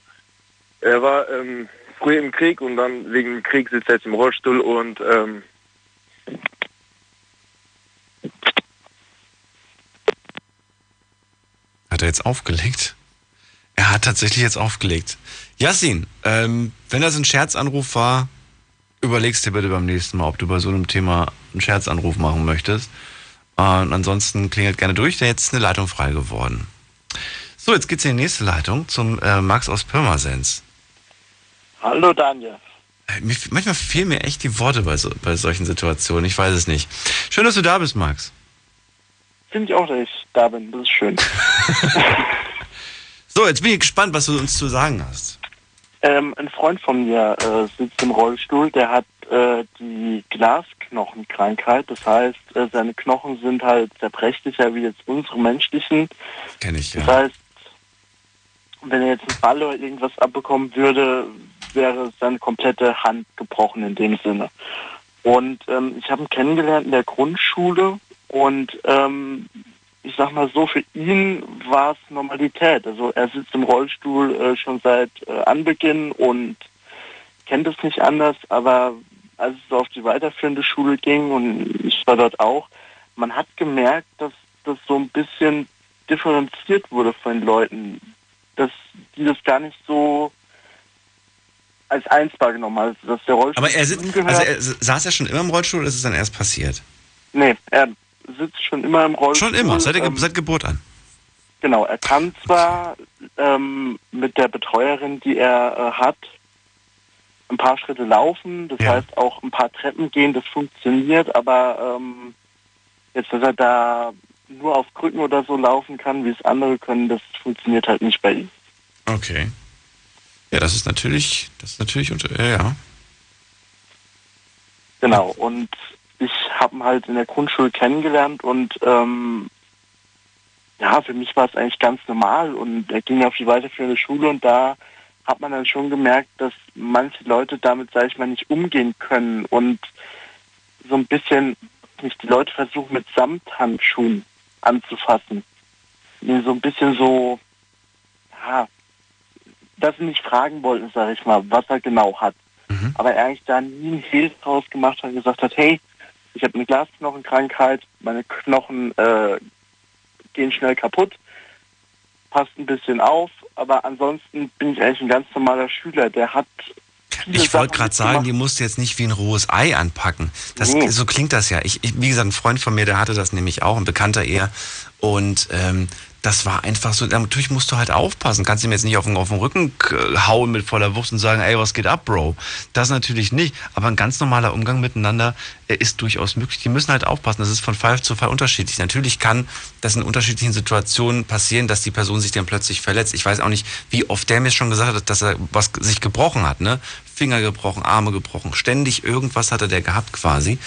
Er war ähm, früher im Krieg und dann wegen dem Krieg sitzt er jetzt im Rollstuhl und ähm, Hat er jetzt aufgelegt? Er hat tatsächlich jetzt aufgelegt. Yassin, ähm, wenn das ein Scherzanruf war, überlegst dir bitte beim nächsten Mal, ob du bei so einem Thema einen Scherzanruf machen möchtest. Äh, und ansonsten klingelt gerne durch, denn jetzt ist eine Leitung frei geworden. So, jetzt geht's in die nächste Leitung zum äh, Max aus Pirmasens. Hallo Daniel. Äh, mir, manchmal fehlen mir echt die Worte bei, so, bei solchen Situationen. Ich weiß es nicht. Schön, dass du da bist, Max. Finde ich auch, dass ich da bin. Das ist schön. So, jetzt bin ich gespannt, was du uns zu sagen hast. Ähm, ein Freund von mir äh, sitzt im Rollstuhl, der hat äh, die Glasknochenkrankheit. Das heißt, äh, seine Knochen sind halt zerbrechlicher wie jetzt unsere menschlichen. Kenn ich, ja. Das heißt, wenn er jetzt einen Ball oder irgendwas abbekommen würde, wäre seine komplette Hand gebrochen in dem Sinne. Und ähm, ich habe ihn kennengelernt in der Grundschule und ähm, ich sag mal so, für ihn war es Normalität. Also er sitzt im Rollstuhl äh, schon seit äh, Anbeginn und kennt es nicht anders, aber als es auf die weiterführende Schule ging und ich war dort auch, man hat gemerkt, dass das so ein bisschen differenziert wurde von den Leuten, dass die das gar nicht so als eins wahrgenommen haben, also dass der Rollstuhl Aber er, sitzt, also er saß er schon immer im Rollstuhl oder ist es dann erst passiert? nee, er sitzt schon immer im Rollstuhl. Schon immer, seit, ähm, seit Geburt an. Genau, er kann zwar ähm, mit der Betreuerin, die er äh, hat, ein paar Schritte laufen, das Ja. heißt auch ein paar Treppen gehen, das funktioniert, aber ähm, jetzt, dass er da nur auf Krücken oder so laufen kann, wie es andere können, das funktioniert halt nicht bei ihm. Okay. Ja, das ist natürlich, das ist natürlich unter, ja, ja. Genau, und ich habe ihn halt in der Grundschule kennengelernt und ähm, ja, für mich war es eigentlich ganz normal und er ging auf die weiterführende Schule und da hat man dann schon gemerkt, dass manche Leute damit, sage ich mal, nicht umgehen können und so ein bisschen nicht die Leute versuchen mit Samthandschuhen anzufassen. Ihn so ein bisschen so, ja, dass sie nicht fragen wollten, sage ich mal, was er genau hat. Mhm. Aber er eigentlich da nie einen Hehl draus gemacht hat und gesagt hat, hey, ich habe eine Glasknochenkrankheit, meine Knochen äh, gehen schnell kaputt, passt ein bisschen auf, aber ansonsten bin ich eigentlich ein ganz normaler Schüler, der hat Ich wollte gerade sagen, die musst du jetzt nicht wie ein rohes Ei anpacken. Das, Nee. So klingt das ja. Ich, ich, wie gesagt, ein Freund von mir, der hatte das nämlich auch, ein Bekannter eher. Und ähm, das war einfach so, natürlich musst du halt aufpassen. Kannst ihm jetzt nicht auf den, auf den Rücken k- hauen mit voller Wucht und sagen, ey, was geht ab, Bro? Das natürlich nicht. Aber ein ganz normaler Umgang miteinander äh, ist durchaus möglich. Die müssen halt aufpassen. Das ist von Fall zu Fall unterschiedlich. Natürlich kann das in unterschiedlichen Situationen passieren, dass die Person sich dann plötzlich verletzt. Ich weiß auch nicht, wie oft der mir schon gesagt hat, dass er was sich gebrochen hat, ne? Finger gebrochen, Arme gebrochen. Ständig irgendwas hatte der gehabt quasi.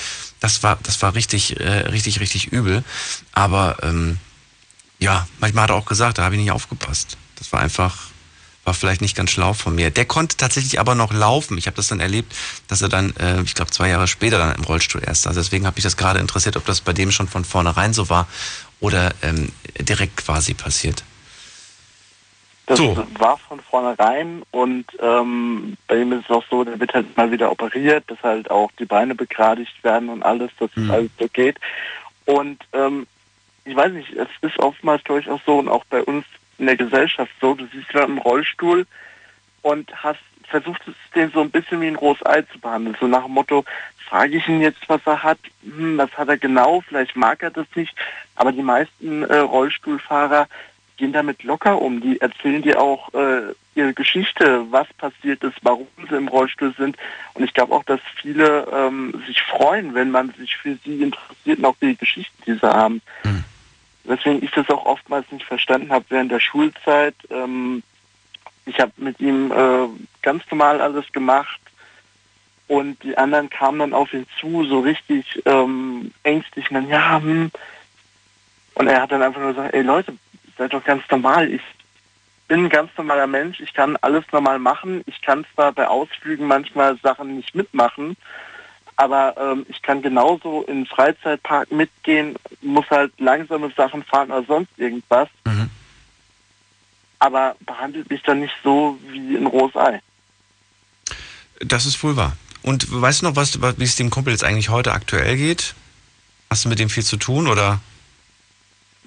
Das war, das war richtig, äh, richtig, richtig übel. Aber ähm, ja, manchmal hat er auch gesagt, da habe ich nicht aufgepasst. Das war einfach, war vielleicht nicht ganz schlau von mir. Der konnte tatsächlich aber noch laufen. Ich habe das dann erlebt, dass er dann, äh, ich glaube, zwei Jahre später dann im Rollstuhl erst. Also deswegen habe ich das gerade interessiert, ob das bei dem schon von vornherein so war oder ähm, direkt quasi passiert. Das So. war von vornherein und ähm, bei ihm ist es auch so, der wird halt mal wieder operiert, dass halt auch die Beine begradigt werden und alles, dass es alles so geht. Und ähm, ich weiß nicht, es ist oftmals, glaube ich, auch so und auch bei uns in der Gesellschaft so, du siehst jemanden im Rollstuhl und hast versucht den so ein bisschen wie ein rohes Ei zu behandeln. So nach dem Motto, frage ich ihn jetzt, was er hat, hm, was hat er genau, vielleicht mag er das nicht, aber die meisten äh, Rollstuhlfahrer gehen damit locker um. Die erzählen dir auch äh, ihre Geschichte, was passiert ist, warum sie im Rollstuhl sind. Und ich glaube auch, dass viele ähm, sich freuen, wenn man sich für sie interessiert und auch die Geschichten, die sie haben. Deswegen ich das auch oftmals nicht verstanden habe während der Schulzeit. Ähm, ich habe mit ihm äh, ganz normal alles gemacht und die anderen kamen dann auf ihn zu, so richtig ähm, ängstlich und dann, ja, hm. Und er hat dann einfach nur gesagt, ey Leute, seid doch ganz normal. Ich bin ein ganz normaler Mensch. Ich kann alles normal machen. Ich kann zwar bei Ausflügen manchmal Sachen nicht mitmachen, aber ähm, ich kann genauso in den Freizeitpark mitgehen, muss halt langsame Sachen fahren oder sonst irgendwas. Mhm. Aber behandelt mich dann nicht so wie ein rohes Ei. Das ist wohl wahr. Und weißt du noch, was, wie es dem Kumpel jetzt eigentlich heute aktuell geht? Hast du mit dem viel zu tun oder?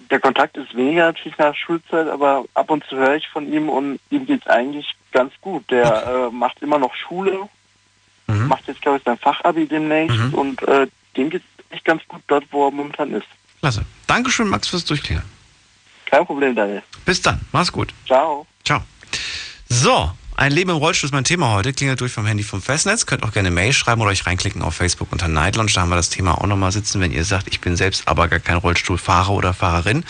Der Kontakt ist weniger natürlich nach Schulzeit, aber ab und zu höre ich von ihm und ihm geht es eigentlich ganz gut. Der äh, macht immer noch Schule, Mhm. macht jetzt glaube ich sein Fachabi demnächst Mhm. und äh, dem geht es echt ganz gut dort, wo er momentan ist. Klasse. Dankeschön, Max, fürs Durchklären. Kein Problem, Daniel. Bis dann. Mach's gut. Ciao. Ciao. So, ein Leben im Rollstuhl ist mein Thema heute. Klingelt durch vom Handy vom Festnetz. Könnt auch gerne Mail schreiben oder euch reinklicken auf Facebook unter Night Lounge. Da haben wir das Thema auch nochmal sitzen. Wenn ihr sagt, ich bin selbst aber gar kein Rollstuhlfahrer oder Fahrerin,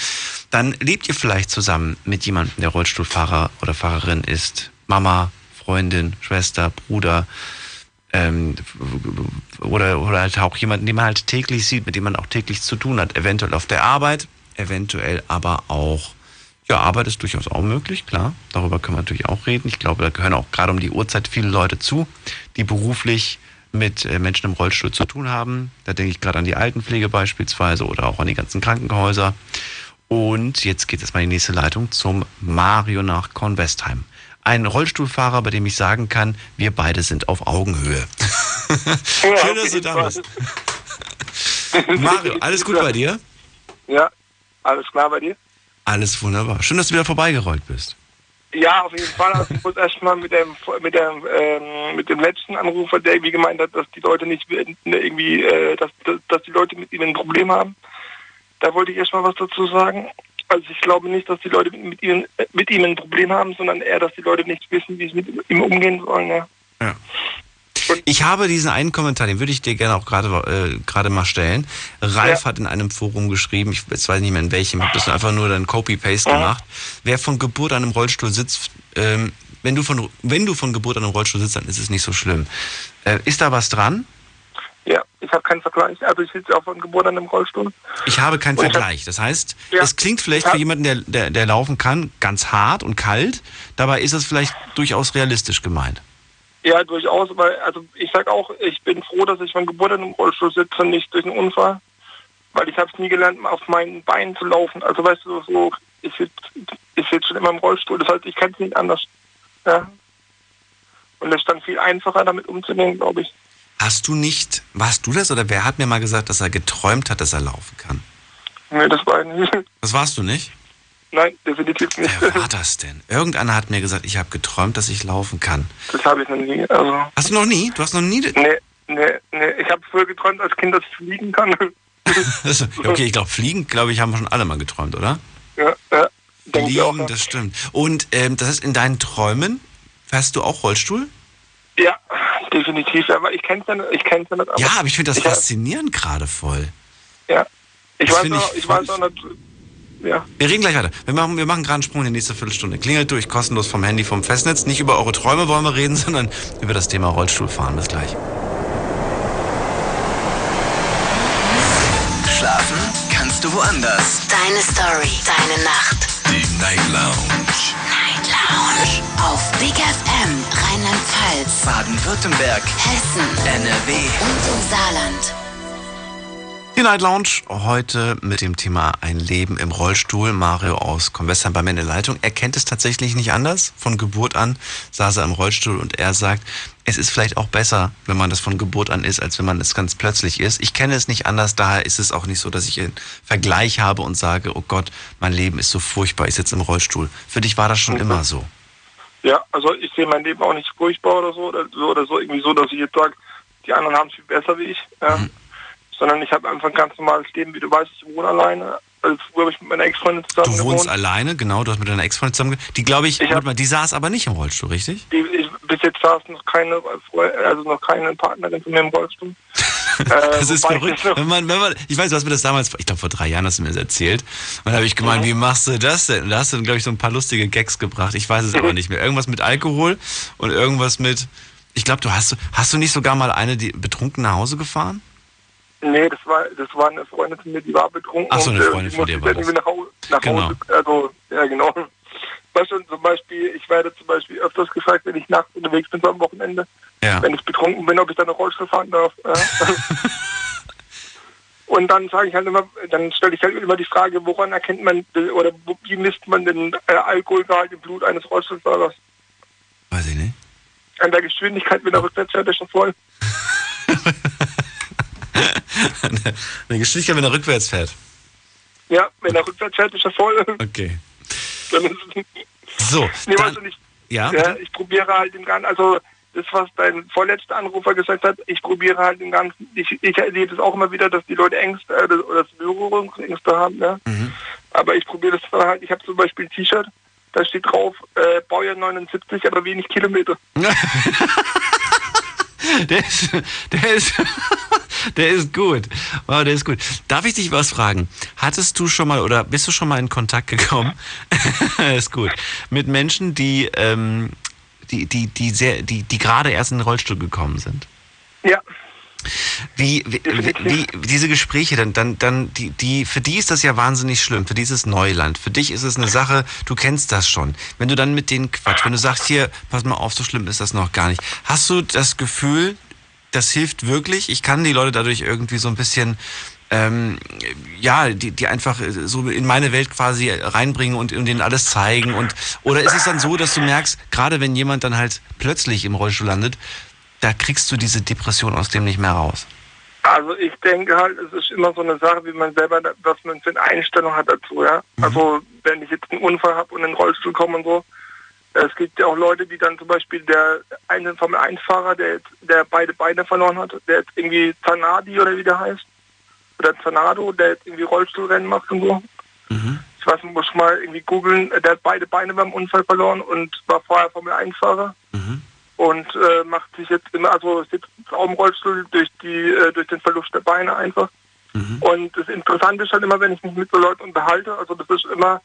dann lebt ihr vielleicht zusammen mit jemandem, der Rollstuhlfahrer oder Fahrerin ist. Mama, Freundin, Schwester, Bruder, ähm, oder, oder halt auch jemanden, den man halt täglich sieht, mit dem man auch täglich zu tun hat. Eventuell auf der Arbeit, eventuell aber auch, ja, Arbeit ist durchaus auch möglich, klar. Darüber können wir natürlich auch reden. Ich glaube, da gehören auch gerade um die Uhrzeit viele Leute zu, die beruflich mit äh, Menschen im Rollstuhl zu tun haben. Da denke ich gerade an die Altenpflege beispielsweise oder auch an die ganzen Krankenhäuser. Und jetzt geht es mal in die nächste Leitung zum Mario nach Kornwestheim. Ein Rollstuhlfahrer, bei dem ich sagen kann, wir beide sind auf Augenhöhe. Schön, dass du da bist. Mario, alles gut bei dir? Ja, alles klar bei dir? Alles wunderbar. Schön, dass du wieder vorbeigerollt bist. Ja, auf jeden Fall. Also ich muss erstmal mit dem mit dem ähm, mit dem letzten Anrufer, der irgendwie gemeint hat, dass die Leute nicht irgendwie, äh, dass, dass, dass die Leute mit ihm ein Problem haben. Da wollte ich erstmal was dazu sagen. Also ich glaube nicht, dass die Leute mit, ihm, äh, mit ihm ein Problem haben, sondern eher, dass die Leute nicht wissen, wie sie mit ihm umgehen sollen. Ja. Ja. Ich habe diesen einen Kommentar, den würde ich dir gerne auch gerade äh, gerade mal stellen. Ralf hat in einem Forum geschrieben, ich weiß nicht mehr in welchem, habe das einfach nur dann Copy-Paste gemacht. Wer von Geburt an einem Rollstuhl sitzt, ähm, wenn, du von, wenn du von Geburt an einem Rollstuhl sitzt, dann ist es nicht so schlimm. Äh, ist da was dran? Ja, ich habe keinen Vergleich. Also ich sitze auch von Geburt an einem Rollstuhl. Ich habe keinen Und ich hab- Vergleich. Das heißt, Ja. es klingt vielleicht für jemanden, der, der, der laufen kann, ganz hart und kalt. Dabei ist es vielleicht durchaus realistisch gemeint. Ja, durchaus, weil also ich sag auch, ich bin froh, dass ich von Geburt an im Rollstuhl sitze, nicht durch einen Unfall, weil ich habe es nie gelernt, auf meinen Beinen zu laufen. Also weißt du, so ich sitze ich sitz schon immer im Rollstuhl, das heißt, ich kann es nicht anders. Ja. Und es ist dann viel einfacher, damit umzugehen, glaube ich. Hast du nicht, warst du das oder wer hat mir mal gesagt, dass er geträumt hat, dass er laufen kann? Nee, das war nicht. Das warst du nicht? Nein, definitiv nicht. Wer war das denn? Irgendeiner hat mir gesagt, ich habe geträumt, dass ich laufen kann. Das habe ich noch nie. Also, Hast du noch nie? Du hast noch nie. nee, nee, nee. Ich habe früher geträumt als Kind, dass ich fliegen kann. Ja, okay, ich glaube, fliegen, glaube ich, haben wir schon alle mal geträumt, oder? ja, ja. Ich auch. Fliegen, das stimmt. Und ähm, das heißt, in deinen Träumen fährst du auch Rollstuhl? Ja, definitiv. Aber ich kenne es ja, nicht- ich kenn's ja nicht. Ja, aber ich finde das ich, faszinierend gerade voll. Ja. Ich Das weiß, auch, ich ich, weiß auch nicht. Ja. Wir reden gleich weiter. Wir machen, wir machen gerade einen Sprung in die nächste Viertelstunde. Klingelt durch, kostenlos vom Handy, vom Festnetz. Nicht über eure Träume wollen wir reden, sondern über das Thema Rollstuhlfahren. Bis gleich. Schlafen kannst du woanders. Deine Story, deine Nacht. Die Night Lounge. Night Lounge. Auf Big FM, Rheinland-Pfalz, Baden-Württemberg, Hessen, NRW. und im Saarland. Die Night Lounge heute mit dem Thema Ein Leben im Rollstuhl. Mario aus Convestheim bei mir in der Leitung. Er kennt es tatsächlich nicht anders. Von Geburt an saß er im Rollstuhl und er sagt, es ist vielleicht auch besser, wenn man das von Geburt an ist, als wenn man es ganz plötzlich ist. Ich kenne es nicht anders, daher ist es auch nicht so, dass ich einen Vergleich habe und sage, oh Gott, mein Leben ist so furchtbar, ich sitze im Rollstuhl. Für dich war das schon immer so. Ja, also ich sehe mein Leben auch nicht furchtbar oder so oder so oder so irgendwie so, dass ich jetzt sage, die anderen haben es viel besser wie ich. Ja. Sondern ich habe einfach ein ganz normales Leben, wie du weißt, ich wohne alleine. Also früher habe ich mit meiner Ex-Freundin zusammen Du wohnst gewohnt. alleine, genau, du hast mit deiner Ex-Freundin zusammen. Die glaube ich, warte mal, die saß aber nicht im Rollstuhl, richtig? Die, ich, bis jetzt saß noch keine, also noch keine Partnerin von mir im Rollstuhl. Äh, Das ist wobei ich verrückt. Wenn man, wenn man, ich weiß, du hast mir das damals, ich glaube vor drei Jahren hast du mir das erzählt. Und dann habe ich gemeint, wie machst du das denn? Und da hast du, glaube ich, so ein paar lustige Gags gebracht. Ich weiß es aber nicht mehr. Irgendwas mit Alkohol und irgendwas mit. Ich glaube, du hast, hast du nicht sogar mal eine, die betrunken nach Hause gefahren? Nee, das war, das war eine Freundin von mir, die war betrunken. Ach so, eine und, äh, Freundin von dir musste war irgendwie das. nach Hause, nach Genau. Hause, also, ja genau. Weißt du, zum Beispiel, ich werde zum Beispiel öfters gefragt, wenn ich nachts unterwegs bin, so am Wochenende, Ja. wenn ich betrunken bin, ob ich dann eine Rollstuhl fahren darf. Und dann sage ich halt immer, dann stelle ich halt immer die Frage, woran erkennt man oder wie misst man den äh, Alkoholgehalt im Blut eines Rollstuhlfahrers? Weiß ich nicht. An der Geschwindigkeit, wenn er rückwärts fährt, Eine Geschichte, wenn er rückwärts fährt. Ja, wenn er rückwärts fährt, ist er voll. Okay. Dann ist es So, Nee, dann, nicht. ja, Ja, ich probiere halt im Ganzen, also das, was dein vorletzter Anrufer gesagt hat, ich probiere halt im Ganzen, ich, ich erlebe es auch immer wieder, dass die Leute Ängste äh, oder Berührungsängste haben, ne? Mhm. Aber ich probiere das halt, ich habe zum Beispiel ein T-Shirt, da steht drauf, äh, Baujahr 79, aber wenig Kilometer. der ist, der ist, der ist gut. Wow, der ist gut. Darf ich dich was fragen? Hattest du schon mal oder bist du schon mal in Kontakt gekommen? ist gut. Mit Menschen, die, ähm, die, die, die sehr, die, die gerade erst in den Rollstuhl gekommen sind? Ja. Wie, wie, wie, wie diese Gespräche, dann, dann, dann, die, die, für die ist das ja wahnsinnig schlimm. Für die ist es Neuland. Für dich ist es eine Sache, du kennst das schon. Wenn du dann mit denen quatsch, wenn du sagst, hier, pass mal auf, so schlimm ist das noch gar nicht. Hast du das Gefühl, das hilft wirklich? Ich kann die Leute dadurch irgendwie so ein bisschen, ähm, ja, die, die einfach so in meine Welt quasi reinbringen und, und denen alles zeigen. Und, oder ist es dann so, dass du merkst, gerade wenn jemand dann halt plötzlich im Rollstuhl landet, da kriegst du diese Depression aus dem nicht mehr raus. Also ich denke halt, es ist immer so eine Sache, wie man selber, was man für eine Einstellung hat dazu, ja. Also wenn ich jetzt einen Unfall habe und in den Rollstuhl komme und so, es gibt ja auch Leute, die dann zum Beispiel der eine Formel 1 Fahrer, der jetzt, der beide Beine verloren hat, der jetzt irgendwie Zanadi oder wie der heißt, oder Zanado, der jetzt irgendwie Rollstuhlrennen macht und so. Ich weiß nicht, muss mal irgendwie googeln, der hat beide Beine beim Unfall verloren und war vorher Formel 1 Fahrer. Und äh, macht sich jetzt immer, also sitzt auch im Rollstuhl durch die äh, durch den Verlust der Beine einfach. Und das Interessante ist halt immer, wenn ich mich mit so Leuten unterhalte, also das ist immer,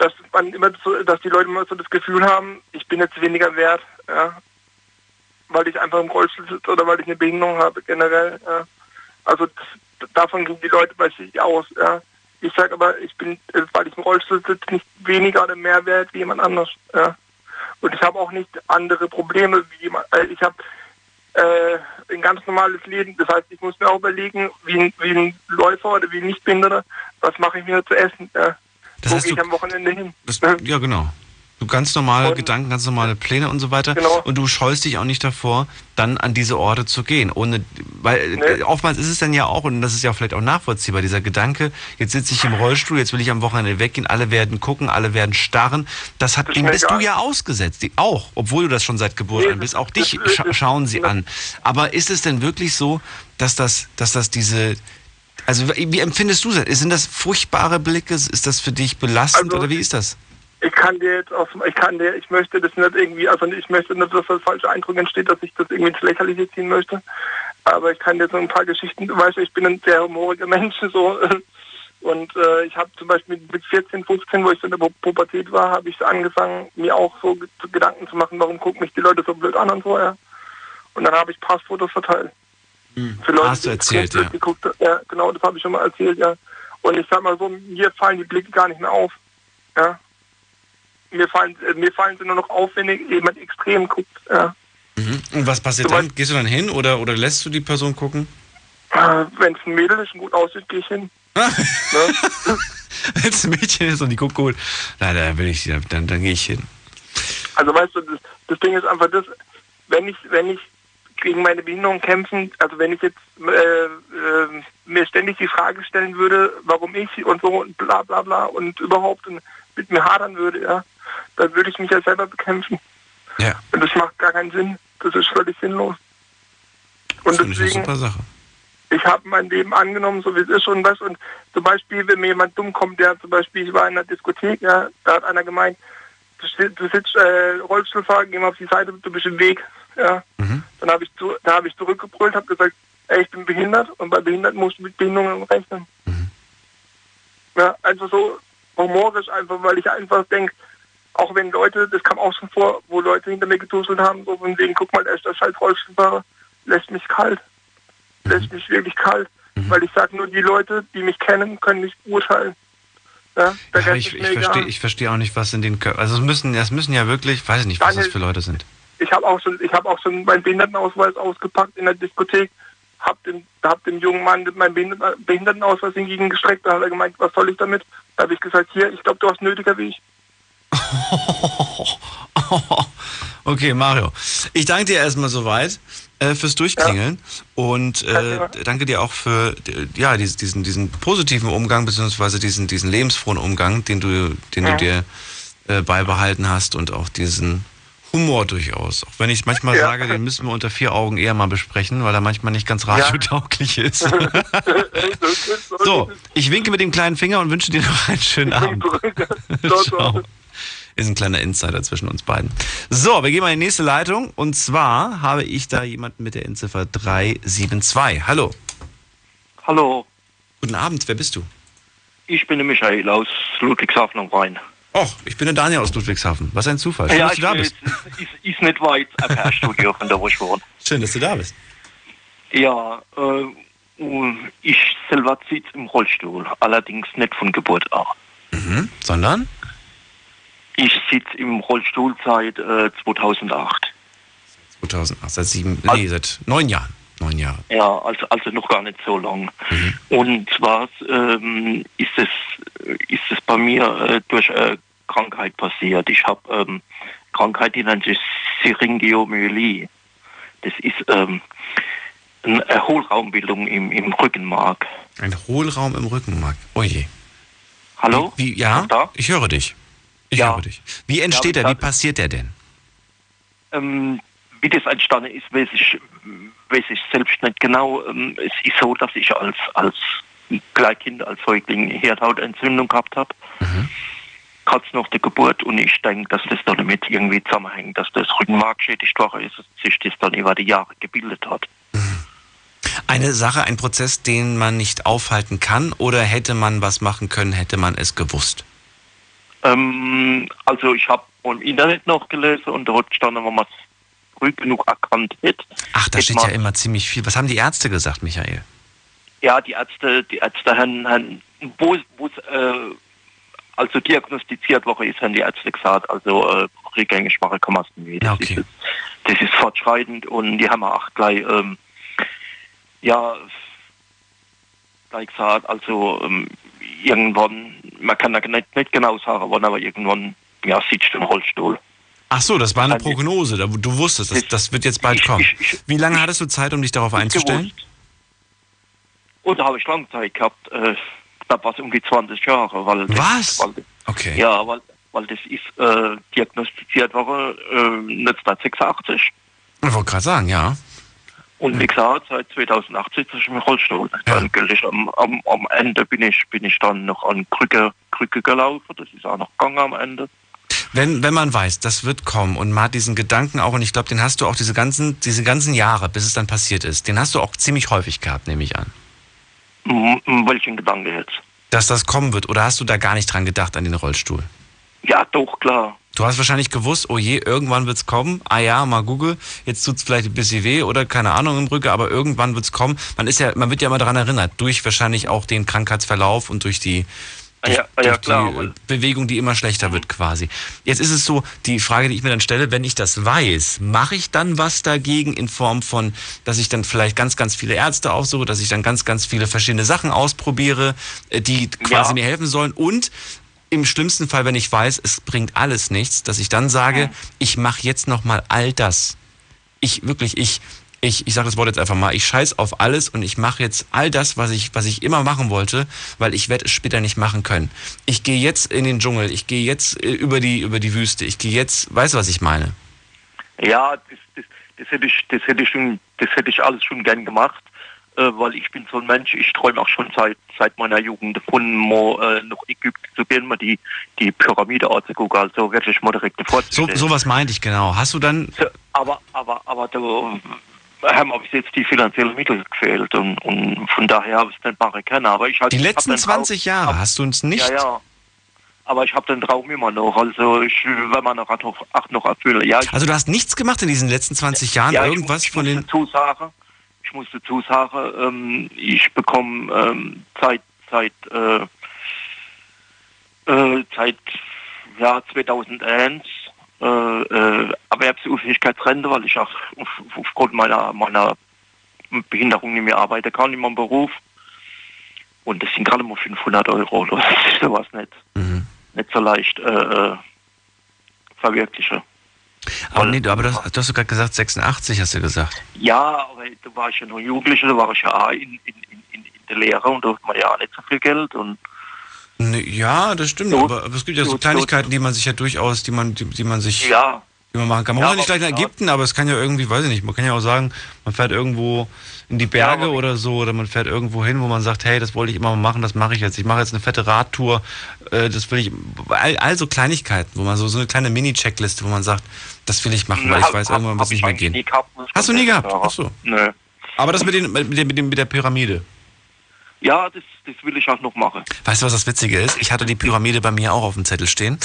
dass man immer so, dass die Leute immer so das Gefühl haben, ich bin jetzt weniger wert, ja, weil ich einfach im Rollstuhl sitze oder weil ich eine Behinderung habe generell. Ja. Also das, davon gehen die Leute bei sich aus. Ja. Ich sage aber, ich bin, äh, weil ich im Rollstuhl sitze, nicht weniger oder mehr wert wie jemand anders. Ja. Und ich habe auch nicht andere Probleme wie jemand. Äh, ich habe äh, ein ganz normales Leben. Das heißt, ich muss mir auch überlegen, wie ein, wie ein Läufer oder wie ein Nichtbehinderter, was mache ich mir zu essen? Ja. Das Wo heißt, ich du- am Wochenende hin? Das, ja, genau. Du ganz normale Gedanken, ganz normale Pläne und so weiter. Genau. Und du scheust dich auch nicht davor, dann an diese Orte zu gehen. Ohne, weil äh, oftmals ist es dann ja auch, und das ist ja vielleicht auch nachvollziehbar, dieser Gedanke, jetzt sitze ich im Rollstuhl, jetzt will ich am Wochenende weggehen, alle werden gucken, alle werden starren. Das hat, ist dem bist du ja ausgesetzt. Die, auch, obwohl du das schon seit Geburt Nee, an bist. Auch das- dich das- scha das- schauen sie an. Aber ist es denn wirklich so, dass das, dass das diese, also wie empfindest du das? Sind das furchtbare Blicke? Ist das für dich belastend Also, oder wie ist das? Ich kann dir jetzt aus, ich kann dir, ich möchte das nicht irgendwie, also ich möchte nicht, dass das falsche Eindruck entsteht, dass ich das irgendwie ins Lächerliche ziehen möchte. Aber ich kann dir so ein paar Geschichten, du weißt, ich bin ein sehr humoriger Mensch, so. Und äh, ich habe zum Beispiel mit 14, 15, wo ich so in der Pu- Pubertät war, habe ich angefangen, mir auch so ge- Gedanken zu machen, warum gucken mich die Leute so blöd an und so, ja. Und dann habe ich Passfotos verteilt. Für Leute, Hast du erzählt, ja. geguckt. Ja, genau, das habe ich schon mal erzählt, ja. Und ich sag mal so, mir fallen die Blicke gar nicht mehr auf. Ja. Mir fallen, äh, mir fallen sie nur noch auf, wenn jemand extrem guckt. Ja. Mhm. Und was passiert Zum dann? Gehst du dann hin oder, oder lässt du die Person gucken? Äh, wenn es ein Mädel ist und gut aussieht, gehe ich hin. ne? Wenn es ein Mädchen ist und die guckt gut, na, dann will ich, dann, dann gehe ich hin. Also weißt du, das, das Ding ist einfach das, wenn ich, wenn ich gegen meine Behinderung kämpfen, also wenn ich jetzt äh, äh, mir ständig die Frage stellen würde, warum ich und so und bla bla bla und überhaupt und mit mir hadern würde, ja, dann würde ich mich ja selber bekämpfen. Ja. Und das macht gar keinen Sinn. Das ist völlig sinnlos. Und Finde ich eine deswegen, super Sache. ich habe mein Leben angenommen, so wie es ist und was. Und zum Beispiel, wenn mir jemand dumm kommt, der zum Beispiel, ich war in einer Diskothek, ja, da hat einer gemeint, du sitzt äh, Rollstuhlfahrer, geh mal auf die Seite, du bist im Weg. Ja. Dann habe ich, zu, da hab ich zurückgebrüllt, habe gesagt, ey, ich bin behindert und bei Behinderten musst du mit Behinderungen rechnen. Ja, einfach so humorisch, einfach, weil ich einfach denke, auch wenn Leute, das kam auch schon vor, wo Leute hinter mir getuschelt haben, so von wegen, guck mal, der ist der scheiß Rollstuhlfahrer, lässt mich kalt. Lässt mich wirklich kalt. weil ich sage nur, die Leute, die mich kennen, können nicht urteilen. Ja, Ja, ich ich verstehe versteh auch nicht, was in den Köpfen. Also es müssen, es müssen ja wirklich, weiß ich nicht, was das für Leute sind. Ich habe auch schon, ich habe auch schon meinen Behindertenausweis ausgepackt in der Diskothek, hab dem, hab dem jungen Mann meinen Behinder- Behindertenausweis entgegengestreckt, da hat er gemeint, was soll ich damit? Da habe ich gesagt, hier, ich glaube, du hast nötiger wie ich. Okay, Mario. Ich danke dir erstmal soweit äh, fürs Durchklingeln und äh, danke dir auch für ja, diesen, diesen, positiven Umgang, beziehungsweise diesen, diesen lebensfrohen Umgang, den du, den du Ja. dir äh, beibehalten hast und auch diesen Humor durchaus. Auch wenn ich manchmal Ja. sage, den müssen wir unter vier Augen eher mal besprechen, weil er manchmal nicht ganz radiotauglich ist. so, ich winke mit dem kleinen Finger und wünsche dir noch einen schönen Abend. Ciao. Ist ein kleiner Insider zwischen uns beiden. So, wir gehen mal in die nächste Leitung. Und zwar habe ich da jemanden mit der Endziffer 372. Hallo. Hallo, Guten Abend, wer bist du? ich bin der Michael aus Ludwigshafen am Rhein. Och, ich bin der Daniel aus Ludwigshafen. Was ein Zufall. Schön, dass du da bist. Ist, ist, nicht weit ein PR-Studio von da, wo ich wohne. Schön, dass du da bist. Ja, äh, und ich selber sitze im Rollstuhl, allerdings nicht von Geburt an. Mhm. Sondern? Ich sitze im Rollstuhl seit äh, 2008. 2008, seit sieben, nee, seit neun Jahren. Neun Jahre. Ja, also, also noch gar nicht so lang. Und zwar ähm, ist es ist es bei mir äh, durch äh, Krankheit passiert. Ich habe ähm, Krankheit, die nennt sich Syringiomyelie. Das ist ähm, eine Hohlraumbildung im, im Rückenmark. Ein Hohlraum im Rückenmark. Oh je. Hallo? Wie, wie, ja, ich höre dich. Ich Ja. höre dich. Wie entsteht Ja, er? Wie passiert er denn? Ähm, wie das entstanden ist, weiß ich, weiß ich selbst nicht genau. Ähm, es ist so, dass ich als, als Kleinkind, als Säugling Hirnhautentzündung gehabt habe. Kurz nach der Geburt und ich denke, dass das damit irgendwie zusammenhängt, dass das Rückenmark geschädigt worden ist, sich das dann über die Jahre gebildet hat. Eine Sache, ein Prozess, den man nicht aufhalten kann oder hätte man was machen können, hätte man es gewusst? Ähm, also ich habe im Internet noch gelesen und dort stand, wenn man es früh genug erkannt hätte. Ach, da hätte steht ja immer ziemlich viel. Was haben die Ärzte gesagt, Michael? Ja, die Ärzte, die Ärzte haben, haben wo, es äh, also diagnostiziert worden ist, haben die Ärzte gesagt, also äh, rückgängig machen kann man es nicht. Das, ist, das ist fortschreitend und die haben auch gleich, ähm, ja, gleich gesagt, also ähm, irgendwann, man kann da nicht, nicht genau sagen, wann, aber irgendwann, ja, sitzt im Rollstuhl. Ach so, das war eine Prognose. da- Du wusstest, das, das wird jetzt bald kommen. Wie lange hattest du Zeit, um dich darauf einzustellen? Und da habe ich lange Zeit gehabt, äh, da war es um die 20 Jahre. Weil das, Was? Weil, Okay. Ja, weil, weil das ist äh, diagnostiziert worden äh, 1986. Ich wollte gerade sagen, ja. Und wie gesagt, seit 2008 sitze ich im Rollstuhl. Dann gilt ich am, am, am Ende bin ich, bin ich dann noch an Krücke, Krücke gelaufen. Das ist auch noch gegangen am Ende. Wenn, wenn man weiß, das wird kommen und man hat diesen Gedanken auch, und ich glaube, den hast du auch diese ganzen, diese ganzen Jahre, bis es dann passiert ist, den hast du auch ziemlich häufig gehabt, nehme ich an. Welchen Gedanke jetzt? Dass das kommen wird, oder hast du da gar nicht dran gedacht an den Rollstuhl? Ja, doch, klar. Du hast wahrscheinlich gewusst, oh je, irgendwann wird's kommen. Ah ja, mal Google, jetzt tut's vielleicht ein bisschen weh oder keine Ahnung im Rücken, aber irgendwann wird's kommen. Man ist ja, man wird ja immer daran erinnert, durch wahrscheinlich auch den Krankheitsverlauf und durch die, durch, Ja, ja, durch klar, die äh, Bewegung, die immer schlechter wird quasi. Jetzt ist es so, die Frage, die ich mir dann stelle, wenn ich das weiß, mache ich dann was dagegen in Form von, dass ich dann vielleicht ganz, ganz viele Ärzte aufsuche, dass ich dann ganz, ganz viele verschiedene Sachen ausprobiere, äh, die quasi Ja. mir helfen sollen und im schlimmsten Fall, wenn ich weiß, es bringt alles nichts, dass ich dann sage, ich mache jetzt noch mal all das. Ich wirklich, ich, ich, ich sage das Wort jetzt einfach mal, ich scheiß auf alles und ich mache jetzt all das, was ich, was ich immer machen wollte, weil ich werde es später nicht machen können. Ich gehe jetzt in den Dschungel, ich gehe jetzt äh, über die, über die Wüste, ich gehe jetzt, weißt du, was ich meine? Ja, das, das, das, hätte ich, das, hätte ich schon, das hätte ich alles schon gern gemacht, äh, weil ich bin so ein Mensch, ich träume auch schon seit, seit meiner Jugend davon, mal äh, nach Ägypten zu gehen, mal die, die Pyramide anzugucken, also wirklich mal direkt So, vorzustellen. sowas meinte ich genau. Hast du dann, Aber, aber, aber da haben mir bis jetzt die finanziellen Mittel gefehlt und, und von daher habe ich es nicht machen können. Aber ich halt, die ich hab letzten den Traum- 20 Jahre, hast du uns nicht? Ja, ja. Aber ich habe den Traum immer noch. Also ich will man noch, auch noch erfüllen. Ja, ich, Also du hast nichts gemacht in diesen letzten 20 Jahren, ja, ich irgendwas muss, ich von den... dazu sagen, ich ich muss dazu sagen, ähm, ich bekomme ähm, seit, seit, äh, äh, seit ja, 2001 äh, äh, Erwerbsunfähigkeitsrente, weil ich auch auf, aufgrund meiner, meiner Behinderung nicht mehr arbeiten kann in meinem Beruf. Und das sind gerade mal 500 Euro. Das ist sowas nicht, mhm. nicht so leicht äh, äh verwirklichen. Aber, nee, aber das, du hast du gerade gesagt, 86 hast du gesagt. Ja, aber da war ich ja noch Jugendlicher, da war ich ja in, in, in, in der Lehre und da hat man ja auch nicht so viel Geld. Und ja, das stimmt, so, aber, aber, es gibt ja so, so Kleinigkeiten, die man sich ja durchaus, die man, die, die man sich ja. die man machen kann. Man ja, muss ja nicht gleich nach Ägypten, aber es kann ja irgendwie, weiß ich nicht, man kann ja auch sagen, man fährt irgendwo in die Berge ja, oder so oder man fährt irgendwo hin, wo man sagt, hey, das wollte ich immer mal machen, das mache ich jetzt. Ich mache jetzt eine fette Radtour, äh, das will ich, all, all so Kleinigkeiten, wo man so, so eine kleine Mini-Checkliste, wo man sagt, das will ich machen, weil ich weiß, hab, irgendwann wird es nicht mehr gehen. Gehabt, Hast du nie gehabt? Ach so. Nö. Aber das mit, den, mit, der, mit der Pyramide? Ja, das, das will ich auch noch machen. Weißt du, was das Witzige ist? Ich hatte die Pyramide bei mir auch auf dem Zettel stehen.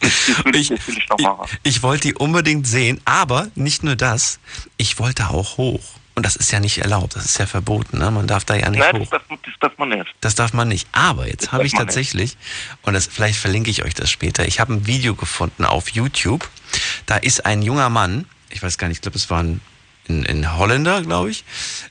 Das will ich, das will ich noch machen. Ich, ich wollte die unbedingt sehen, aber nicht nur das, ich wollte auch hoch. Und das ist ja nicht erlaubt, das ist ja verboten, ne? Man darf da ja nicht Nein, hoch. Das darf, das darf man nicht. Das darf man nicht. Aber jetzt habe ich tatsächlich, nicht. und das, vielleicht verlinke ich euch das später, ich habe ein Video gefunden auf YouTube. Da ist ein junger Mann, ich weiß gar nicht, ich glaube, es war ein in, in Holländer, glaube ich.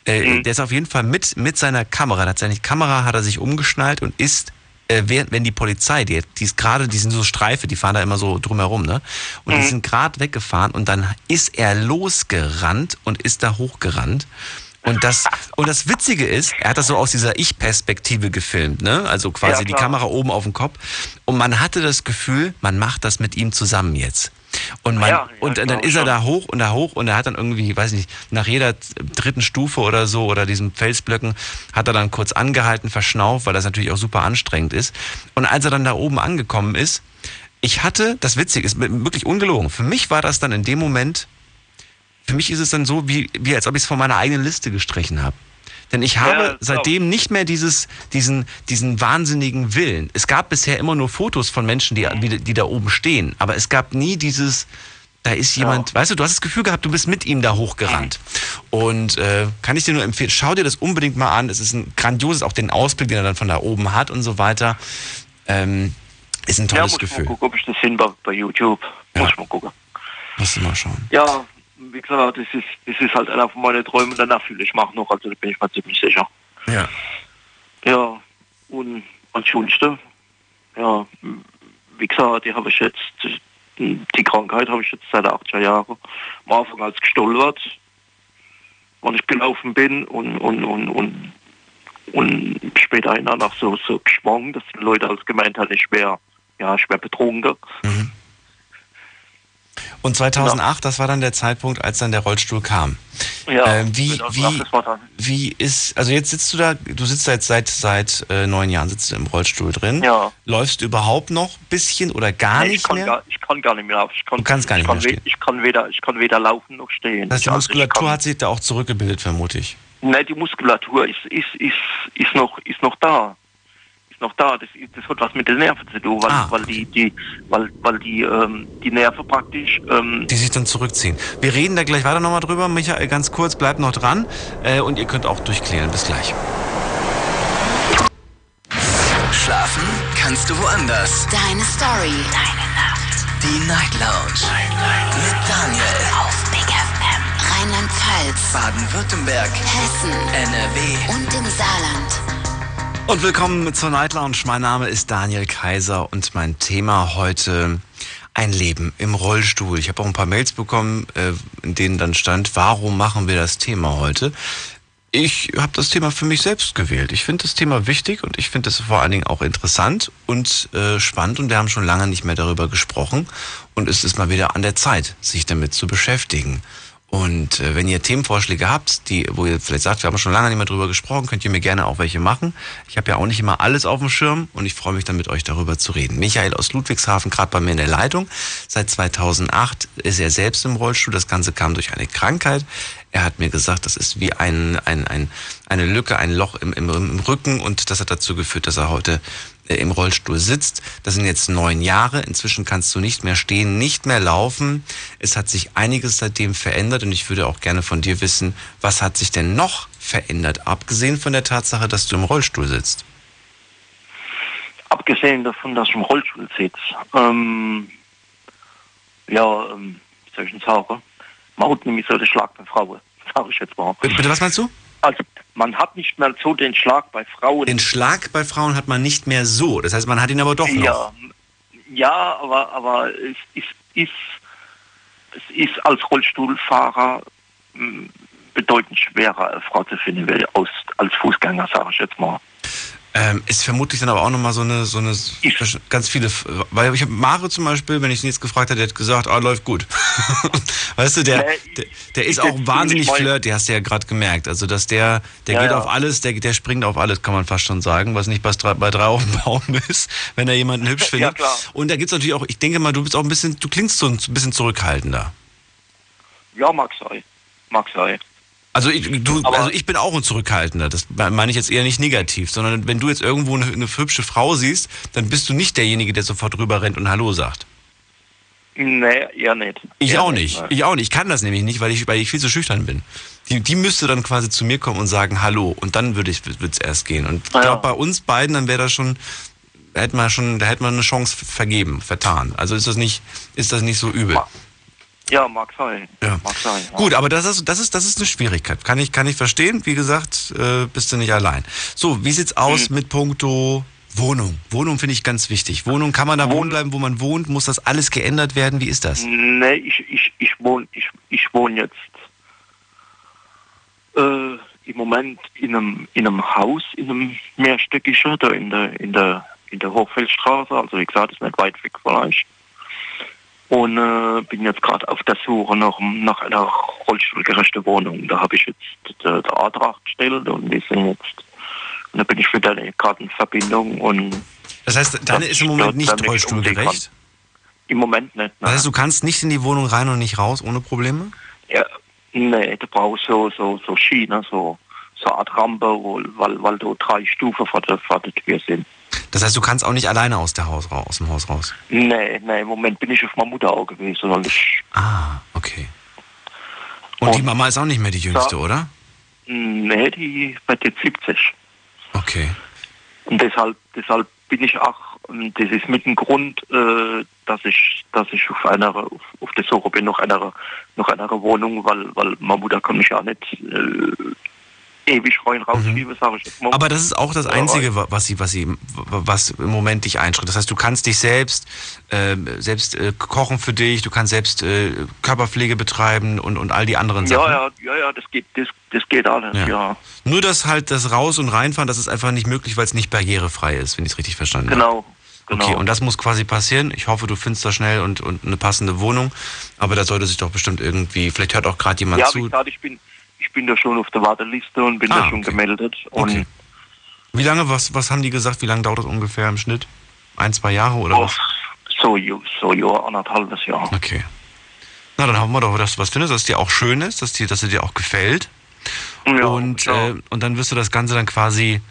Äh, mhm. Der ist auf jeden Fall mit, mit seiner Kamera, hat seine Kamera, hat er sich umgeschnallt und ist äh, wenn die Polizei, die, die ist gerade, die sind so Streife, die fahren da immer so drumherum, ne? Und mhm. die sind gerade weggefahren und dann ist er losgerannt und ist da hochgerannt. Und das, und das Witzige ist, er hat das so aus dieser Ich-Perspektive gefilmt, ne? Also quasi ja, die Kamera oben auf dem Kopf. Und man hatte das Gefühl, man macht das mit ihm zusammen jetzt. Und, man, ja, ja, und dann ist er da hoch und da hoch und er hat dann irgendwie, weiß nicht, nach jeder dritten Stufe oder so oder diesen Felsblöcken hat er dann kurz angehalten, verschnauft, weil das natürlich auch super anstrengend ist. Und als er dann da oben angekommen ist, ich hatte, das Witzige ist wirklich ungelogen, für mich war das dann in dem Moment, für mich ist es dann so, wie, wie als ob ich es von meiner eigenen Liste gestrichen habe. Denn ich habe ja, seitdem nicht mehr dieses, diesen, diesen wahnsinnigen Willen. Es gab bisher immer nur Fotos von Menschen, die, die, die da oben stehen. Aber es gab nie dieses, da ist jemand, ja. weißt du, du hast das Gefühl gehabt, du bist mit ihm da hochgerannt. Und äh, kann ich dir nur empfehlen, schau dir das unbedingt mal an. Es ist ein grandioses, auch den Ausblick, den er dann von da oben hat und so weiter. Ähm, ist ein tolles ja, muss Gefühl. Mal gucken, ob ich das hinbaue bei YouTube. Ja. Muss ich mal gucken. Musst du mal schauen. Ja, wie gesagt, das ist, das ist halt einer von meinen Träumen danach fühle ich mache noch, also da bin ich mir ziemlich sicher. Ja. Ja, und Schulste, ja, wie gesagt, die habe ich jetzt, die Krankheit habe ich jetzt seit 80er Jahren am Anfang als gestolpert, wann ich gelaufen bin und, und, und, und, und später danach so, so geschwungen, dass die Leute als gemeint haben, ich wäre ja, schwer betrunken. Mhm. Und 2008, ja. das war dann der Zeitpunkt, als dann der Rollstuhl kam. Ja, äh, wie, wie, wie ist, also jetzt sitzt du da, du sitzt seit, seit, seit äh, neun Jahren sitzt du im Rollstuhl drin. Ja. Läufst du überhaupt noch ein bisschen oder gar nee, nicht mehr? Gar, ich kann gar nicht mehr laufen. du kannst gar nicht mehr stehen. Ich kann, weder, ich kann weder laufen noch stehen. Das heißt, die also Muskulatur hat sich da auch zurückgebildet, vermute ich. Nein, die Muskulatur ist, ist, ist, ist, noch, ist noch da ist noch da. Das, das hat was mit den Nerven zu tun, weil, ah. weil die, die, weil, weil die, ähm, die Nerven praktisch. Ähm die sich dann zurückziehen. Wir reden da gleich weiter nochmal drüber. Michael, ganz kurz, bleibt noch dran äh, und ihr könnt auch durchklären. Bis gleich. Schlafen kannst du woanders. Deine Story. Deine Nacht. Die Night Lounge. Night, Night. Mit Daniel. Auf Big FM. Rheinland-Pfalz. Baden-Württemberg. Hessen. NRW. Und im Saarland. Und willkommen zur Night Lounge. Mein Name ist Daniel Kaiser und mein Thema heute ein Leben im Rollstuhl. Ich habe auch ein paar Mails bekommen, äh, in denen dann stand, warum machen wir das Thema heute? Ich habe das Thema für mich selbst gewählt. Ich finde das Thema wichtig und ich finde es vor allen Dingen auch interessant und äh, spannend und wir haben schon lange nicht mehr darüber gesprochen und es ist mal wieder an der Zeit, sich damit zu beschäftigen. Und äh, wenn ihr Themenvorschläge habt, die, wo ihr vielleicht sagt, wir haben schon lange nicht mehr drüber gesprochen, könnt ihr mir gerne auch welche machen. Ich habe ja auch nicht immer alles auf dem Schirm und ich freue mich dann mit euch darüber zu reden. Michael aus Ludwigshafen, gerade bei mir in der Leitung. Seit 2008 ist er selbst im Rollstuhl. Das Ganze kam durch eine Krankheit. Er hat mir gesagt, das ist wie ein, ein, ein, eine Lücke, ein Loch im, im, im Rücken und das hat dazu geführt, dass er heute im Rollstuhl sitzt. Das sind jetzt neun Jahre. Inzwischen kannst du nicht mehr stehen, nicht mehr laufen. Es hat sich einiges seitdem verändert und ich würde auch gerne von dir wissen, was hat sich denn noch verändert, abgesehen von der Tatsache, dass du im Rollstuhl sitzt? Abgesehen davon, dass ich im Rollstuhl sitze. Ähm, ja, ähm, soll ich denn sagen? Man hat nämlich so den Schlag bei Frauen, sage ich jetzt mal. Bitte, bitte, was meinst du? Also man hat nicht mehr so den Schlag bei Frauen. Den Schlag bei Frauen hat man nicht mehr so. Das heißt, man hat ihn aber doch noch. Ja, ja aber, aber es ist, ist, es ist als Rollstuhlfahrer mh, bedeutend schwerer, eine Frau zu finden, als Fußgänger, sage ich jetzt mal. Ähm, ist vermutlich dann aber auch nochmal so eine, so eine, ganz viele, weil ich habe Mare zum Beispiel, wenn ich ihn jetzt gefragt hätte, der hat gesagt, ah, läuft gut. weißt du, der, der, der ist auch wahnsinnig flirt, der hast du ja gerade gemerkt. Also, dass der, der ja, geht ja. auf alles, der, der springt auf alles, kann man fast schon sagen, was nicht bei drei, bei drei auf dem Baum ist, wenn er jemanden hübsch findet. Ja, klar. Und da gibt's natürlich auch, ich denke mal, du bist auch ein bisschen, du klingst so ein bisschen zurückhaltender. Ja, mag sein. Mag sein. Also ich, du, also ich bin auch ein Zurückhaltender. Das meine ich jetzt eher nicht negativ, sondern wenn du jetzt irgendwo eine, eine hübsche Frau siehst, dann bist du nicht derjenige, der sofort rüber rennt und Hallo sagt. Nee, eher nicht. Ich eher auch nicht. nicht. Ich auch nicht. Ich kann das nämlich nicht, weil ich, weil ich viel zu schüchtern bin. Die, die müsste dann quasi zu mir kommen und sagen Hallo und dann würde ich es erst gehen. Und ich ah, glaube, bei uns beiden, dann wäre das schon, hätte man schon, da hätte man eine Chance vergeben, vertan. Also ist das nicht, ist das nicht so übel. Ja, mag sein. Ja. Mag sein ja. Gut, aber das ist, das, ist, das ist eine Schwierigkeit. Kann ich, kann ich verstehen. Wie gesagt, äh, bist du nicht allein. So, wie sieht's aus mhm. mit puncto Wohnung? Wohnung finde ich ganz wichtig. Wohnung, kann man da wohnen bleiben, wo man wohnt? Muss das alles geändert werden? Wie ist das? Nee, ich, ich, ich wohne ich, ich wohn jetzt äh, im Moment in einem, in einem Haus, in einem mehrstöckigen, da in der, in der, in der Hochfeldstraße. Also wie gesagt, ist nicht weit weg vielleicht und äh, bin jetzt gerade auf der Suche nach, nach einer rollstuhlgerechten Wohnung. Da habe ich jetzt den, den Antrag gestellt und wir sind jetzt, und da bin ich für deine Kartenverbindung und das heißt, deine ist im Moment nicht rollstuhlgerecht? Im Moment nicht. Nein. Das heißt, du kannst nicht in die Wohnung rein und nicht raus ohne Probleme? Ja, nee, du brauchst so, so, so Schiene, so, so eine Art Rampe, weil, weil du drei Stufen vor der, vor der Tür sind. Das heißt, du kannst auch nicht alleine aus, der Haus, aus dem Haus raus? Nee, nee, im Moment bin ich auf meiner Mutter auch gewesen. Und ich ah, okay. Und, und, die Mama ist auch nicht mehr die Jüngste, ja, oder? Nee, die wird jetzt 70. Okay. Und deshalb, deshalb bin ich auch, das ist mit dem Grund, äh, dass ich, dass ich auf einer, auf, auf der Suche bin nach einer, nach einer Wohnung, weil, weil meine Mutter kann mich ja nicht äh, ewig rein rausschiebe, mhm. sage ich jetzt mal. Aber das ist auch das Einzige, was sie, was sie, was im Moment dich einschränkt. Das heißt, du kannst dich selbst, äh, selbst äh, kochen für dich, du kannst selbst äh, Körperpflege betreiben und, und all die anderen Sachen. Ja, ja, ja, ja, das geht, das, das geht alles, ja. ja. Nur das halt, das Raus- und Reinfahren, das ist einfach nicht möglich, weil es nicht barrierefrei ist, wenn ich es richtig verstanden genau. habe. Genau. Okay, und das muss quasi passieren. Ich hoffe, du findest da schnell und, und eine passende Wohnung. Aber da sollte sich doch bestimmt irgendwie, vielleicht hört auch gerade jemand ja, zu. Ja, ich bin, ich bin da schon auf der Warteliste und bin ah, da schon okay. gemeldet. okay. Wie lange, was, was haben die gesagt, wie lange dauert das ungefähr im Schnitt? Ein, zwei Jahre oder oh, was? So, so Jahr, anderthalbes Jahr. Okay. Na, dann hoffen wir doch, dass du was findest, dass es dir auch schön ist, dass, dir, dass es dir auch gefällt. Ja, und, ja. Äh, und dann wirst du das Ganze dann quasi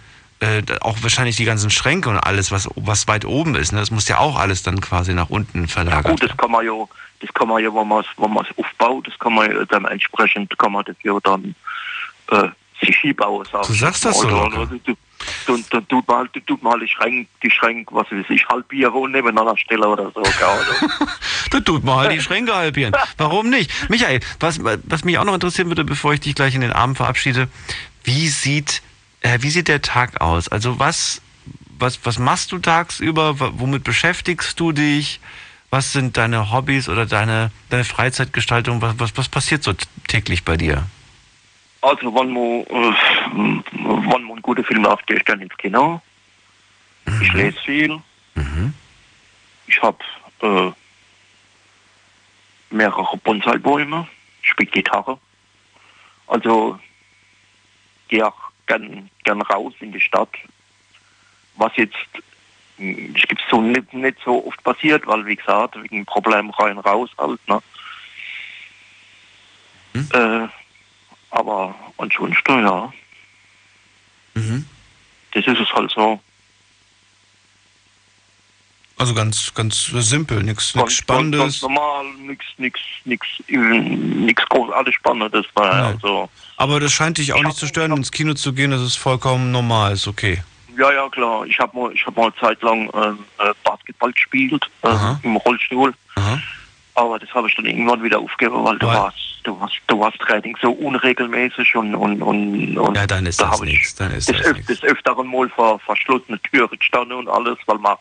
äh, auch wahrscheinlich die ganzen Schränke und alles, was, was weit oben ist, ne? das muss ja auch alles dann quasi nach unten verlagern. Ja, gut, das kann man ja das kann man ja, wenn man es wenn aufbaut, das kann man dann entsprechend, kann man das ja dann äh, sich hinbauen. Sag du sagst das so oder, dann, dann tut man halt, tut man halt die Schränke, die Schränke, was weiß ich, halbieren nebeneinander stellen oder so. da tut man halt die Schränke halbieren. Warum nicht? Michael, was, was mich auch noch interessieren würde, bevor ich dich gleich in den Abend verabschiede, wie sieht, äh, wie sieht der Tag aus? Also was, was, was machst du tagsüber? Womit beschäftigst du dich? Was sind deine Hobbys oder deine, deine Freizeitgestaltung? Was, was, was passiert so täglich bei dir? Also, wenn man, äh, wenn man einen guten Film läuft, gehe ich dann ins Kino. Mhm. Ich lese viel. Mhm. Ich habe äh, mehrere Bonsai-Bäume. Ich spiele Gitarre. Also, gehe auch gern, gern raus in die Stadt. Was jetzt das gibt so nicht, nicht so oft passiert, weil wie gesagt, wegen Problem rein raus halt, ne? Hm? Äh, Aber ansonsten, ja. Mhm. Das ist es halt so. Also ganz, ganz simpel, nichts Spannendes. Ganz, normal, nichts, nichts, nichts, nichts großartig Spannendes. War Nein. also, Aber das scheint dich auch nicht zu stören, ins Kino zu gehen, das ist vollkommen normal, ist okay. Ja, ja, klar. Ich habe mal, ich habe mal eine Zeit lang ähm, äh, Basketball gespielt äh, im Rollstuhl. Aber das habe ich dann irgendwann wieder aufgegeben, weil du warst, du warst, du warst Training so unregelmäßig und und und, und ja, dann ist da das nichts, dann ist des, das öf des öfteren mal vor verschlossene Türen gestanden und alles, weil man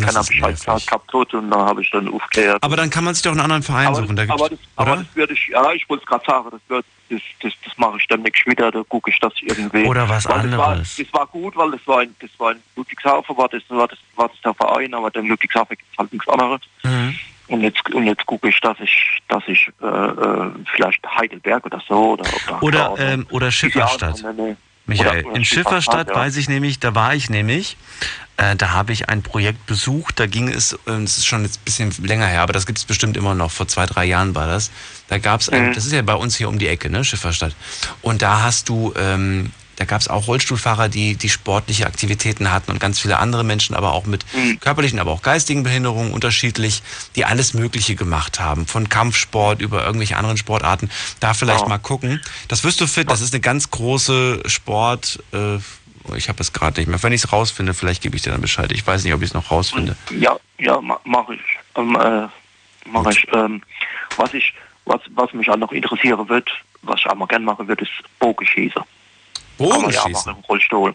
keiner Bescheid gehabt hat und da habe ich dann aufgehört. Aber dann kann man sich doch einen anderen Verein aber, suchen, da das, aber, gibt's, das, aber oder? das würde ich, ja, ich wollte es gerade sagen, das, wird, das, das, das mache ich dann nächstes wieder, da gucke ich das irgendwie. Oder was weil Das war, anderes. das war gut, weil das war ein, das war ein Ludwigshafen, war das, war das, war das der Verein, aber in Ludwigshafen gibt es halt nichts anderes. Mhm. Und jetzt, und jetzt gucke ich, dass ich, dass ich äh, äh, vielleicht Heidelberg oder so oder Oder, ähm, oder Schifferstadt. Ja, nee, nee. Michael, in Schifferstadt ja. weiß ich nämlich, da war ich nämlich, äh, da habe ich ein Projekt besucht, da ging es, äh, das ist schon jetzt ein bisschen länger her, aber das gibt es bestimmt immer noch, vor zwei, drei Jahren war das. Da gab es, ein, Mhm. das ist ja bei uns hier um die Ecke, ne, Schifferstadt. Und da hast du, ähm, da gab es auch Rollstuhlfahrer, die, die sportliche Aktivitäten hatten und ganz viele andere Menschen, aber auch mit Mhm. körperlichen, aber auch geistigen Behinderungen unterschiedlich, die alles Mögliche gemacht haben. Von Kampfsport über irgendwelche anderen Sportarten. Da vielleicht Ja. mal gucken. Das wirst du fit, das ist eine ganz große Sport. Äh, ich habe es gerade nicht mehr. Wenn ich es rausfinde, vielleicht gebe ich dir dann Bescheid. Ich weiß nicht, ob ich es noch rausfinde. Ja, ja, ma, mache ich. Ähm, äh, mach ich. Ähm, was ich, was, was mich auch noch interessieren wird, was ich auch mal gerne machen würde, ist Bogenschießen. Kann man ja Bogenschießen? im Rollstuhl.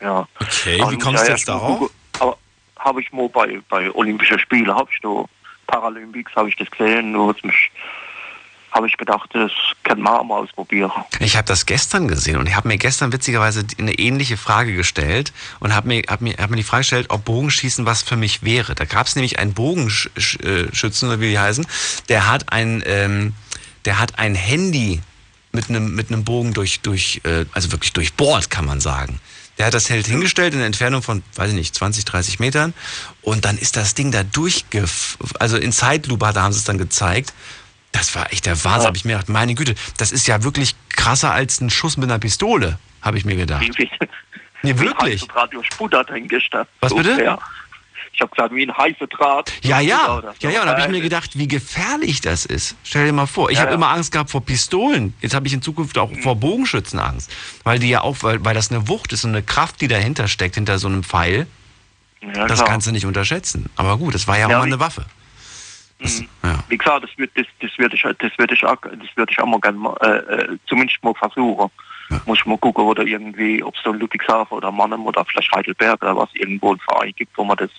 Ja. Okay, Aber wie kommst du jetzt darauf? Aber habe ich mal bei, bei Olympischen Spielen, habe ich da Paralympics, habe ich das gesehen, nur mich habe ich gedacht, das kann man auch mal ausprobieren. Ich habe das gestern gesehen und ich habe mir gestern witzigerweise eine ähnliche Frage gestellt und habe mir, hab mir, hab mir die Frage gestellt, ob Bogenschießen was für mich wäre. Da gab es nämlich einen Bogenschützen, oder wie die heißen, der hat ein, ähm, der hat ein Handy mit einem mit einem Bogen durch, durch äh, also wirklich durchbohrt, kann man sagen. Der hat das Held hingestellt in einer Entfernung von, weiß ich nicht, 20, 30 Metern und dann ist das Ding da durchgef... Also in Zeitlupe, da haben sie es dann gezeigt. Das war echt der Wahnsinn. Hab ich mir gedacht, meine Güte, das ist ja wirklich krasser als ein Schuss mit einer Pistole, habe ich mir gedacht. Wie, Nee, wirklich? Radio Spudert hingestanden. Was bitte? Ja. Ich habe gesagt, wie ein heißer Draht. Ja, ja, so. ja, ja. Und da habe ich mir gedacht, wie gefährlich das ist. Stell dir mal vor, ich Ja, habe ja. immer Angst gehabt vor Pistolen. Jetzt habe ich in Zukunft auch vor Bogenschützen Angst, weil die ja auch, weil, weil das eine Wucht ist und eine Kraft, die dahinter steckt hinter so einem Pfeil. Ja, das klar. kannst du nicht unterschätzen. Aber gut, das war ja, Ja, auch mal eine Waffe. Mhm. Wie gesagt, das wird das, das würde ich das würde ich auch das würde ich auch mal gerne mal, äh, äh, zumindest mal versuchen. Muss ich mal gucken, oder irgendwie, ob es in Ludwigshafen oder Mannheim oder vielleicht Heidelberg oder was irgendwo ein Verein gibt, wo man das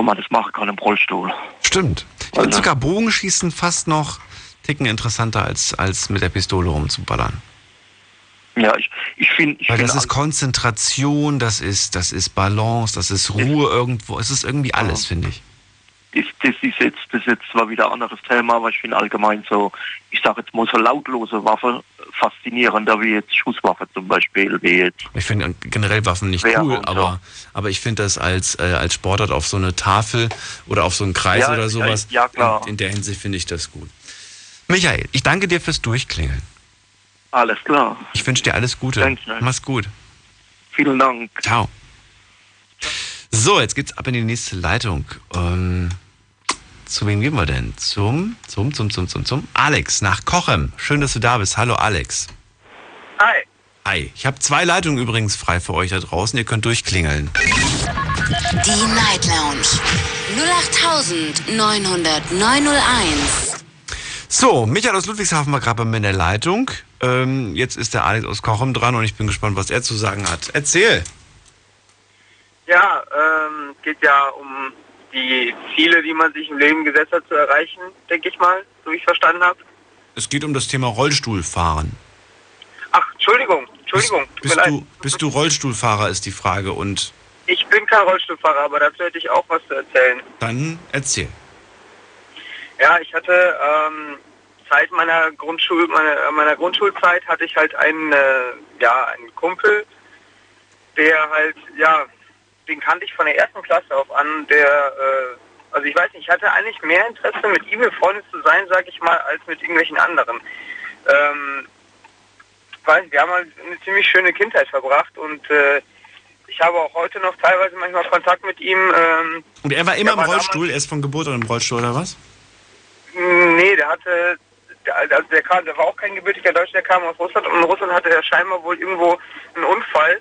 wo man das machen kann im Rollstuhl. Stimmt. Ich finde sogar Bogenschießen fast noch ticken interessanter als, als mit der Pistole rumzuballern. Ja, ich, ich finde. Weil find das ist Konzentration, das ist, das ist Balance, das ist Ruhe irgendwo. Es ist irgendwie alles, finde ich. das, das ist jetzt das ist jetzt zwar wieder ein anderes Thema, aber ich finde allgemein so, ich sage jetzt mal so lautlose Waffe faszinierender wie jetzt Schusswaffe zum Beispiel, wie jetzt. Ich finde generell Waffen nicht Wer cool, aber, aber ich finde das als, äh, als Sportart auf so eine Tafel oder auf so einen Kreis Ja, oder ja, sowas. ja, klar. In, in der Hinsicht finde ich das gut. Michael, ich danke dir fürs Durchklingeln. Alles klar. Ich wünsche dir alles Gute. Danke. Mach's gut. Vielen Dank. Ciao. So, jetzt geht's ab in die nächste Leitung. Ähm, zu wem gehen wir denn? Zum, zum, zum, zum, zum, zum Alex nach Kochem. Schön, dass du da bist. Hallo Alex. Hi. Hi. Ich habe zwei Leitungen übrigens frei für euch da draußen. Ihr könnt durchklingeln. Die Night Lounge 0890901. So, Michael aus Ludwigshafen war gerade bei mir in der Leitung. Ähm, jetzt ist der Alex aus Kochem dran und ich bin gespannt, was er zu sagen hat. Erzähl. Ja, ähm, geht ja um die Ziele, die man sich im Leben gesetzt hat zu erreichen, denke ich mal, so wie ich verstanden habe. Es geht um das Thema Rollstuhlfahren. Ach, Entschuldigung, Entschuldigung, Bist leid. du, bist du Rollstuhlfahrer, ist die Frage. Und Ich bin kein Rollstuhlfahrer, aber dazu hätte ich auch was zu erzählen. dann erzähl. Ja, ich hatte ähm, Zeit meiner Grundschul meiner, meiner Grundschulzeit hatte ich halt einen äh, ja einen Kumpel, der halt ja den kannte ich von der ersten Klasse auf an, der äh, also ich weiß nicht, ich hatte eigentlich mehr Interesse mit ihm befreundet zu sein, sag ich mal, als mit irgendwelchen anderen. ähm, weiß, wir haben halt eine ziemlich schöne Kindheit verbracht und äh, ich habe auch heute noch teilweise manchmal Kontakt mit ihm. Ähm, und er war immer im Rollstuhl, er ist von Geburt an im Rollstuhl oder was? Nee, der hatte, der, also der, kam, der war auch kein gebürtiger Deutscher, der kam aus Russland und in Russland hatte er scheinbar wohl irgendwo einen Unfall.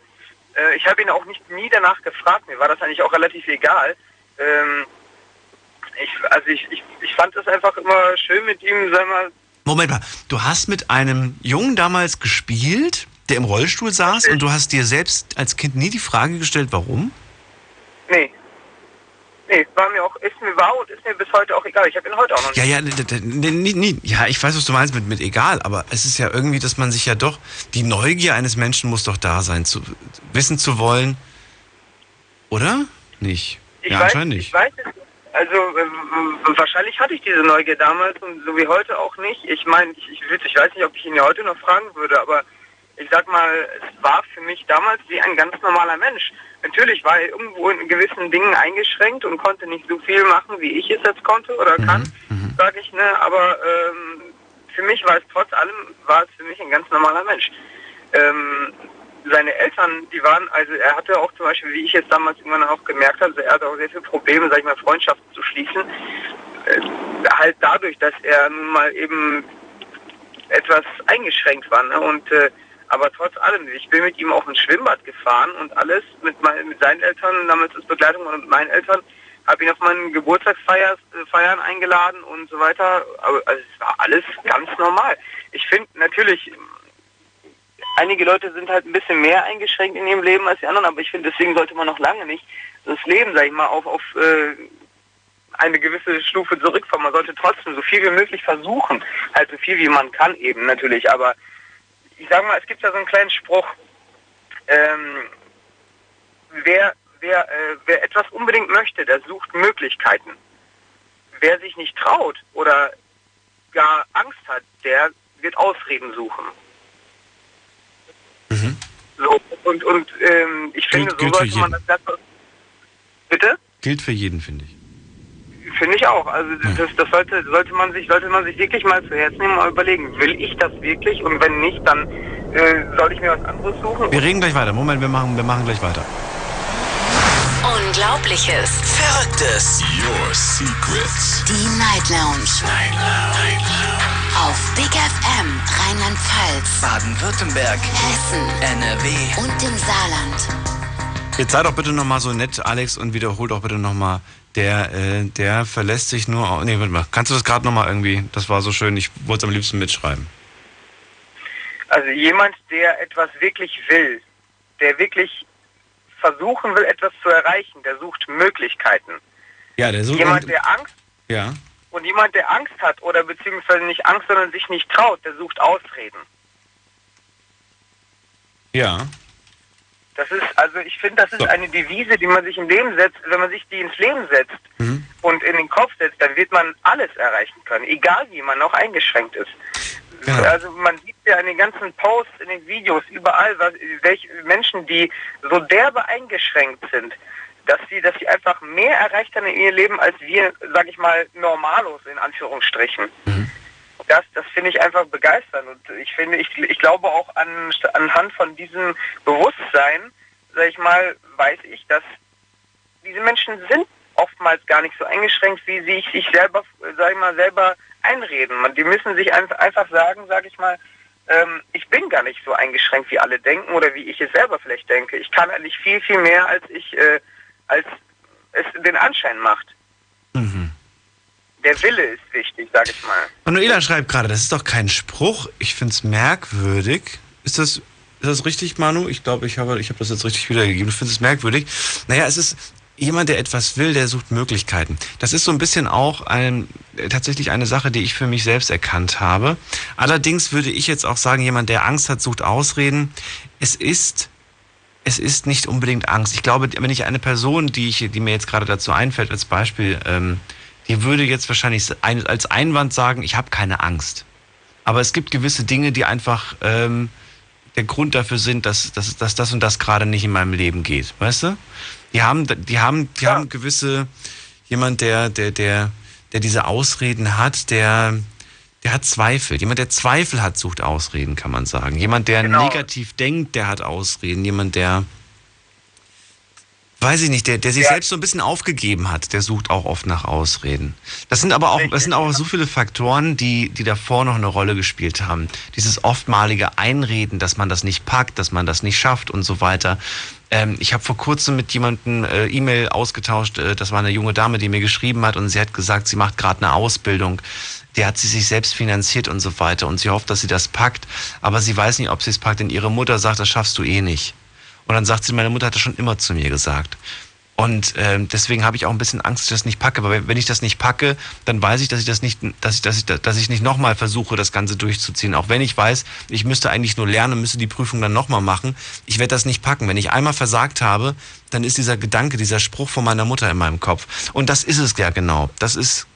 Äh, ich habe ihn auch nicht nie danach gefragt, mir war das eigentlich auch relativ egal. Ähm, ich, also ich, ich, ich fand es einfach immer schön mit ihm, sag mal. Moment mal, du hast mit einem Jungen damals gespielt, der im Rollstuhl saß und du hast dir selbst als Kind nie die Frage gestellt, warum? Nee. Nee, war mir auch, ist mir war und ist mir bis heute auch egal. Ich habe ihn heute auch noch nicht. Ja, ja, nie, nie, ja, ich weiß, was du meinst mit, mit egal, aber es ist ja irgendwie, dass man sich ja doch, die Neugier eines Menschen muss doch da sein, zu wissen zu wollen. Oder? Nicht? Ich ja, weiß, anscheinend nicht. Ich weiß es also äh, wahrscheinlich hatte ich diese Neugier damals und so wie heute auch nicht. Ich meine, ich, ich, ich weiß nicht, ob ich ihn ja heute noch fragen würde, aber ich sag mal, es war für mich damals wie ein ganz normaler Mensch. Natürlich war er irgendwo in gewissen Dingen eingeschränkt und konnte nicht so viel machen, wie ich es jetzt konnte oder kann, mhm. sage ich, ne? Aber ähm, für mich war es trotz allem, war es für mich ein ganz normaler Mensch. Ähm, seine Eltern, die waren, also er hatte auch zum Beispiel, wie ich jetzt damals irgendwann auch gemerkt habe, er hatte auch sehr viele Probleme, sag ich mal, Freundschaften zu schließen. Äh, halt dadurch, dass er nun mal eben etwas eingeschränkt war. Ne? Und äh, aber trotz allem, ich bin mit ihm auf ein Schwimmbad gefahren und alles mit, mein, mit seinen Eltern, damals als Begleitung und meinen Eltern, habe ihn auf meinen Geburtstagsfeiern äh, eingeladen und so weiter. Aber also es war alles ganz normal. Ich finde natürlich, einige Leute sind halt ein bisschen mehr eingeschränkt in ihrem Leben als die anderen, aber ich finde, deswegen sollte man noch lange nicht das Leben, sag ich mal, auf, auf äh, eine gewisse Stufe zurückfahren. Man sollte trotzdem so viel wie möglich versuchen, halt so viel wie man kann eben natürlich, aber ich sage mal, es gibt ja so einen kleinen Spruch, ähm, wer, wer, äh, wer etwas unbedingt möchte, der sucht Möglichkeiten. Wer sich nicht traut oder gar Angst hat, der wird Ausreden suchen. Mhm. So, und, und ähm, ich finde, gilt, so gilt sollte man das. Bitte? Gilt für jeden, finde ich. Finde ich auch. Also das, das sollte, sollte man sich, sollte man sich wirklich mal zu Herzen nehmen, mal überlegen, will ich das wirklich? Und wenn nicht, dann äh, soll ich mir was anderes suchen. Wir reden gleich weiter. Moment, wir machen, wir machen gleich weiter. Unglaubliches. Verrücktes. Your Secrets. Die Night Lounge. Night Lounge. Auf Big FM Rheinland-Pfalz, Baden-Württemberg, Hessen, NRW und im Saarland. Jetzt sei doch bitte nochmal so nett, Alex, und wiederhol doch bitte nochmal, der, äh, der verlässt sich nur. Auf, nee, warte mal. Kannst du das gerade nochmal irgendwie? Das war so schön, ich wollte es am liebsten mitschreiben. Also jemand, der etwas wirklich will, der wirklich versuchen will, etwas zu erreichen, der sucht Möglichkeiten. Ja, der sucht. Jemand, der Angst Ja. und jemand, der Angst hat oder beziehungsweise nicht Angst, sondern sich nicht traut, der sucht Ausreden. Ja. Das ist, also ich finde, das ist eine Devise, die man sich im Leben setzt, wenn man sich die ins Leben setzt Mhm. und in den Kopf setzt, dann wird man alles erreichen können, egal wie man auch eingeschränkt ist. Genau. Also man sieht ja in den ganzen Posts, in den Videos, überall, was, welche Menschen, die so derbe eingeschränkt sind, dass sie, dass sie einfach mehr erreicht haben in ihr Leben als wir, sag ich mal, normalos in Anführungsstrichen. Das, das finde ich einfach begeisternd und ich finde, ich, ich glaube auch an, anhand von diesem Bewusstsein, sag ich mal, weiß ich, dass diese Menschen sind oftmals gar nicht so eingeschränkt, wie sie sich selber, sag ich mal, selber einreden. Man, die müssen sich einfach, sagen, sag ich mal, ähm, ich bin gar nicht so eingeschränkt, wie alle denken oder wie ich es selber vielleicht denke. Ich kann eigentlich viel, viel mehr, als ich, äh, als es den Anschein macht. Mhm. Der Wille ist wichtig, sag ich mal. Manuela schreibt gerade, das ist doch kein Spruch. Ich finde es merkwürdig. Ist das, ist das richtig, Manu? Ich glaube, ich habe, ich habe das jetzt richtig wiedergegeben. Du findest es merkwürdig. Naja, es ist jemand, der etwas will, der sucht Möglichkeiten. Das ist so ein bisschen auch ein, tatsächlich eine Sache, die ich für mich selbst erkannt habe. Allerdings würde ich jetzt auch sagen, jemand, der Angst hat, sucht Ausreden. Es ist es ist nicht unbedingt Angst. Ich glaube, wenn ich eine Person, die, ich, die mir jetzt gerade dazu einfällt, als Beispiel, ähm, die würde jetzt wahrscheinlich ein, als Einwand sagen, ich habe keine Angst. Aber es gibt gewisse Dinge, die einfach ähm, der Grund dafür sind, dass, dass, dass das und das gerade nicht in meinem Leben geht. Weißt du? Die haben, die haben, die haben gewisse, jemand, der, der, der, der diese Ausreden hat, der, Der hat Zweifel. Jemand, der Zweifel hat, sucht Ausreden, kann man sagen. Jemand, der genau. negativ denkt, der hat Ausreden. Jemand, der weiß ich nicht, der, der sich ja. selbst so ein bisschen aufgegeben hat, der sucht auch oft nach Ausreden. Das sind aber auch, das sind auch so viele Faktoren, die, die davor noch eine Rolle gespielt haben. Dieses oftmalige Einreden, dass man das nicht packt, dass man das nicht schafft und so weiter. Ähm, ich habe vor kurzem mit jemandem äh, E-Mail ausgetauscht, äh, das war eine junge Dame, die mir geschrieben hat und sie hat gesagt, sie macht gerade eine Ausbildung. Die hat sie sich selbst finanziert und so weiter und sie hofft, dass sie das packt, aber sie weiß nicht, ob sie es packt, denn ihre Mutter sagt, das schaffst du eh nicht. Und dann sagt sie, meine Mutter hat das schon immer zu mir gesagt. Und ähm, deswegen habe ich auch ein bisschen Angst, dass ich das nicht packe. Aber wenn ich das nicht packe, dann weiß ich, dass ich das nicht, dass ich, dass ich, dass ich nicht nochmal versuche, das Ganze durchzuziehen. Auch wenn ich weiß, ich müsste eigentlich nur lernen, müsste die Prüfung dann nochmal machen. Ich werde das nicht packen. Wenn ich einmal versagt habe, dann ist dieser Gedanke, dieser Spruch von meiner Mutter in meinem Kopf. Und das ist es ja genau. Das ist,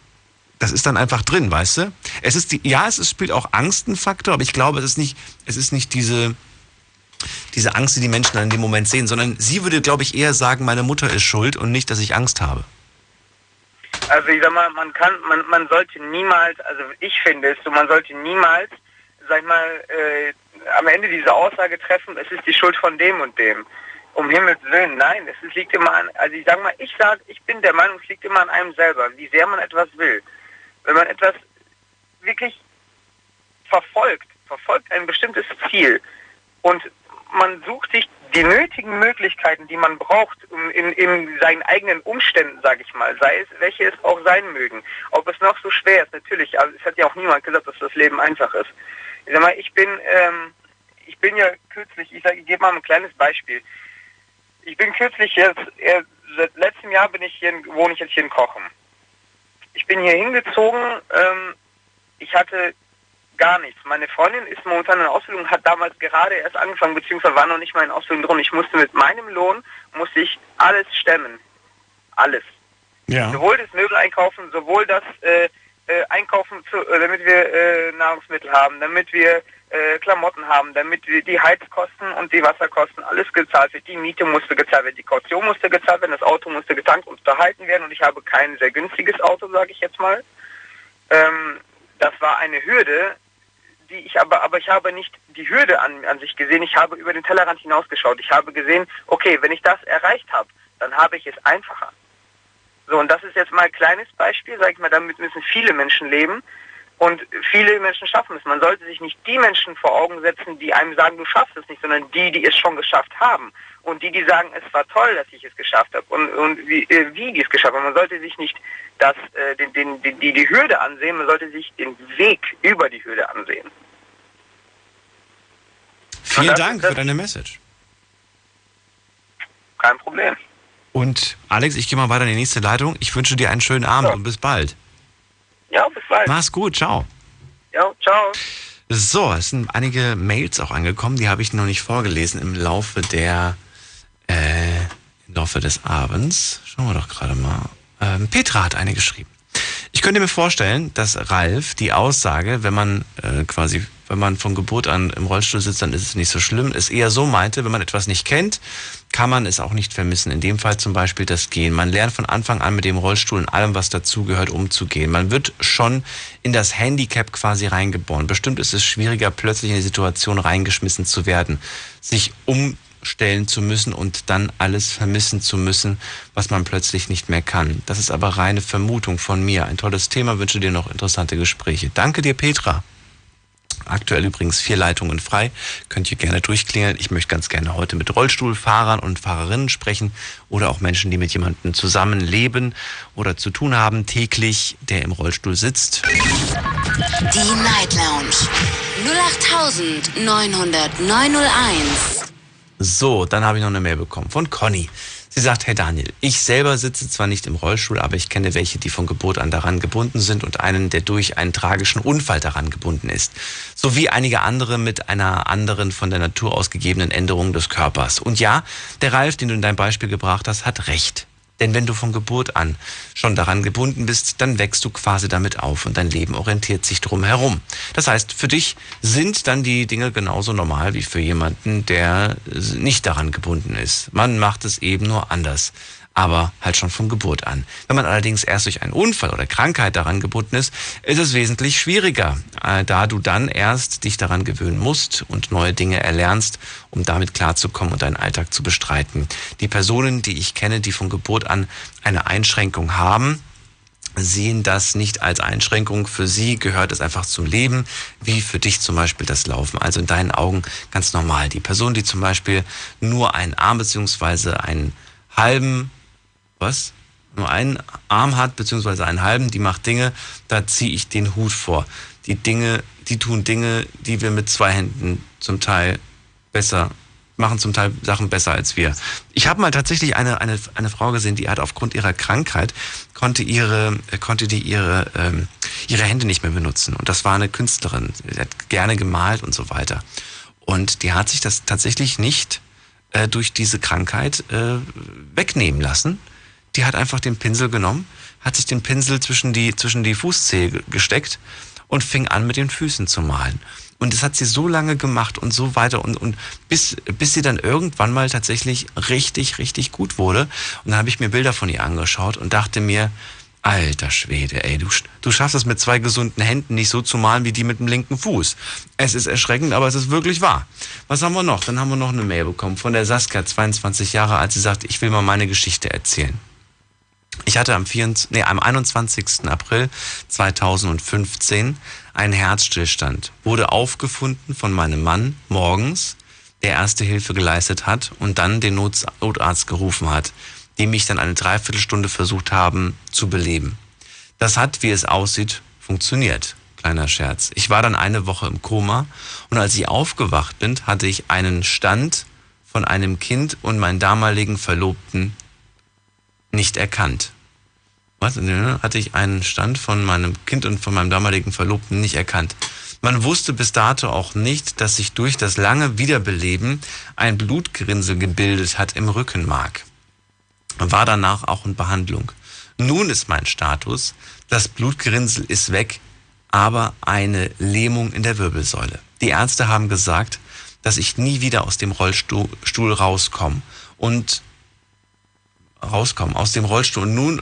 das ist dann einfach drin, weißt du? Es ist die, ja, es spielt auch Angst ein Faktor, aber ich glaube, es ist nicht, es ist nicht diese, diese Angst, die die Menschen in dem Moment sehen, sondern sie würde, glaube ich, eher sagen, meine Mutter ist schuld und nicht, dass ich Angst habe. Also ich sag mal, man kann, man, man sollte niemals, also ich finde es so, man sollte niemals, sag ich mal, äh, am Ende diese Aussage treffen, es ist die Schuld von dem und dem. Um Himmels Willen, nein, es liegt immer an, also ich sag mal, ich sag, ich bin der Meinung, es liegt immer an einem selber, wie sehr man etwas will. Wenn man etwas wirklich verfolgt, verfolgt ein bestimmtes Ziel und man sucht sich die nötigen Möglichkeiten, die man braucht, in, in seinen eigenen Umständen, sage ich mal, sei es, welche es auch sein mögen. Ob es noch so schwer ist, natürlich, also es hat ja auch niemand gesagt, dass das Leben einfach ist. Ich sag mal, ich bin, ähm, ich bin ja kürzlich, ich, sag, ich gebe mal ein kleines Beispiel. Ich bin kürzlich jetzt, äh, seit letztem Jahr bin ich hier, wohne ich jetzt hier in Kochen. Ich bin hier hingezogen, ähm, ich hatte gar nichts. Meine Freundin ist momentan in Ausbildung, hat damals gerade erst angefangen, beziehungsweise war noch nicht mal in Ausbildung drin. Ich musste mit meinem Lohn, musste ich alles stemmen. Alles. Ja. Sowohl das Möbel einkaufen, sowohl das äh, äh, Einkaufen, zu, äh, damit wir äh, Nahrungsmittel haben, damit wir äh, Klamotten haben, damit wir die Heizkosten und die Wasserkosten, alles gezahlt wird. Die Miete musste gezahlt werden, die Kaution musste gezahlt werden, das Auto musste getankt und unterhalten werden und ich habe kein sehr günstiges Auto, sage ich jetzt mal. Ähm, das war eine Hürde, die ich aber, aber ich habe nicht die Hürde an, an sich gesehen, ich habe über den Tellerrand hinausgeschaut. Ich habe gesehen, okay, wenn ich das erreicht habe, dann habe ich es einfacher. So, und das ist jetzt mal ein kleines Beispiel, sage ich mal, damit müssen viele Menschen leben und viele Menschen schaffen es. Man sollte sich nicht die Menschen vor Augen setzen, die einem sagen, du schaffst es nicht, sondern die, die es schon geschafft haben. Und die, die sagen, es war toll, dass ich es geschafft habe und, und wie, äh, wie die es geschafft haben. Man sollte sich nicht das, äh, den, den, die, die Hürde ansehen, man sollte sich den Weg über die Hürde ansehen. Vielen Dank für deine Message. Kein Problem. Und Alex, ich gehe mal weiter in die nächste Leitung. Ich wünsche dir einen schönen Abend ja. und bis bald. Ja, bis bald. Mach's gut, ciao. Ja, ciao. So, es sind einige Mails auch angekommen, die habe ich noch nicht vorgelesen im Laufe der äh, im Laufe des Abends. Schauen wir doch gerade mal. Ähm, Petra hat eine geschrieben. Ich könnte mir vorstellen, dass Ralf die Aussage, wenn man äh, quasi wenn man von Geburt an im Rollstuhl sitzt, dann ist es nicht so schlimm. Es eher so meinte, wenn man etwas nicht kennt, kann man es auch nicht vermissen. In dem Fall zum Beispiel das Gehen. Man lernt von Anfang an mit dem Rollstuhl und allem, was dazugehört, umzugehen. Man wird schon in das Handicap quasi reingeboren. Bestimmt ist es schwieriger, plötzlich in die Situation reingeschmissen zu werden, sich umstellen zu müssen und dann alles vermissen zu müssen, was man plötzlich nicht mehr kann. Das ist aber reine Vermutung von mir. Ein tolles Thema, wünsche dir noch interessante Gespräche. Danke dir, Petra. Aktuell übrigens vier Leitungen frei. Könnt ihr gerne durchklingeln. Ich möchte ganz gerne heute mit Rollstuhlfahrern und Fahrerinnen sprechen oder auch Menschen, die mit jemandem zusammenleben oder zu tun haben täglich, der im Rollstuhl sitzt. Die Night Lounge 0890901. So, dann habe ich noch eine Mail bekommen von Conny. Sie sagt, Herr Daniel, ich selber sitze zwar nicht im Rollstuhl, aber ich kenne welche, die von Geburt an daran gebunden sind und einen, der durch einen tragischen Unfall daran gebunden ist. Sowie einige andere mit einer anderen von der Natur ausgegebenen Änderung des Körpers. Und ja, der Ralf, den du in deinem Beispiel gebracht hast, hat recht. Denn wenn du von Geburt an schon daran gebunden bist, dann wächst du quasi damit auf und dein Leben orientiert sich drum herum. Das heißt, für dich sind dann die Dinge genauso normal wie für jemanden, der nicht daran gebunden ist. Man macht es eben nur anders. Aber halt schon von Geburt an. Wenn man allerdings erst durch einen Unfall oder Krankheit daran gebunden ist, ist es wesentlich schwieriger, äh, da du dann erst dich daran gewöhnen musst und neue Dinge erlernst, um damit klarzukommen und deinen Alltag zu bestreiten. Die Personen, die ich kenne, die von Geburt an eine Einschränkung haben, sehen das nicht als Einschränkung. Für sie gehört es einfach zum Leben, wie für dich zum Beispiel das Laufen. Also in deinen Augen ganz normal. Die Person, die zum Beispiel nur einen Arm beziehungsweise einen halben was? Nur einen Arm hat, beziehungsweise einen halben, die macht Dinge, da ziehe ich den Hut vor. Die Dinge, die tun Dinge, die wir mit zwei Händen zum Teil besser machen zum Teil Sachen besser als wir. Ich habe mal tatsächlich eine, eine, eine Frau gesehen, die hat aufgrund ihrer Krankheit konnte ihre konnte die ihre ähm, ihre Hände nicht mehr benutzen und das war eine Künstlerin, sie hat gerne gemalt und so weiter und die hat sich das tatsächlich nicht äh, durch diese Krankheit äh, wegnehmen lassen die hat einfach den Pinsel genommen, hat sich den Pinsel zwischen die, zwischen die Fußzehe gesteckt und fing an, mit den Füßen zu malen. Und das hat sie so lange gemacht und so weiter und, und bis, bis sie dann irgendwann mal tatsächlich richtig, richtig gut wurde. Und dann habe ich mir Bilder von ihr angeschaut und dachte mir, alter Schwede, ey, du, du schaffst es mit zwei gesunden Händen nicht so zu malen wie die mit dem linken Fuß. Es ist erschreckend, aber es ist wirklich wahr. Was haben wir noch? Dann haben wir noch eine Mail bekommen von der Saskia, 22 Jahre alt. Sie sagt, ich will mal meine Geschichte erzählen. Ich hatte am, 24, nee, am 21. April 2015 einen Herzstillstand, wurde aufgefunden von meinem Mann morgens, der erste Hilfe geleistet hat und dann den Notarzt gerufen hat, die mich dann eine Dreiviertelstunde versucht haben zu beleben. Das hat, wie es aussieht, funktioniert. Kleiner Scherz. Ich war dann eine Woche im Koma und als ich aufgewacht bin, hatte ich einen Stand von einem Kind und meinen damaligen Verlobten nicht erkannt. Was? Hatte ich einen Stand von meinem Kind und von meinem damaligen Verlobten nicht erkannt. Man wusste bis dato auch nicht, dass sich durch das lange Wiederbeleben ein Blutgrinsel gebildet hat im Rückenmark. War danach auch in Behandlung. Nun ist mein Status, das Blutgrinsel ist weg, aber eine Lähmung in der Wirbelsäule. Die Ärzte haben gesagt, dass ich nie wieder aus dem Rollstuhl rauskomme. Und rauskommen aus dem Rollstuhl. Und nun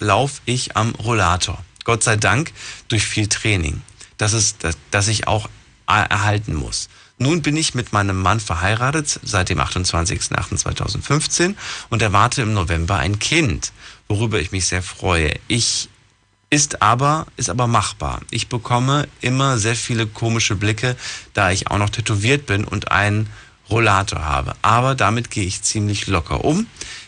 laufe ich am Rollator. Gott sei Dank durch viel Training, dass, es, dass, dass ich auch erhalten muss. Nun bin ich mit meinem Mann verheiratet seit dem 28.08.2015 und erwarte im November ein Kind, worüber ich mich sehr freue. Ich ist aber, ist aber machbar. Ich bekomme immer sehr viele komische Blicke, da ich auch noch tätowiert bin und einen Rollator habe. Aber damit gehe ich ziemlich locker um.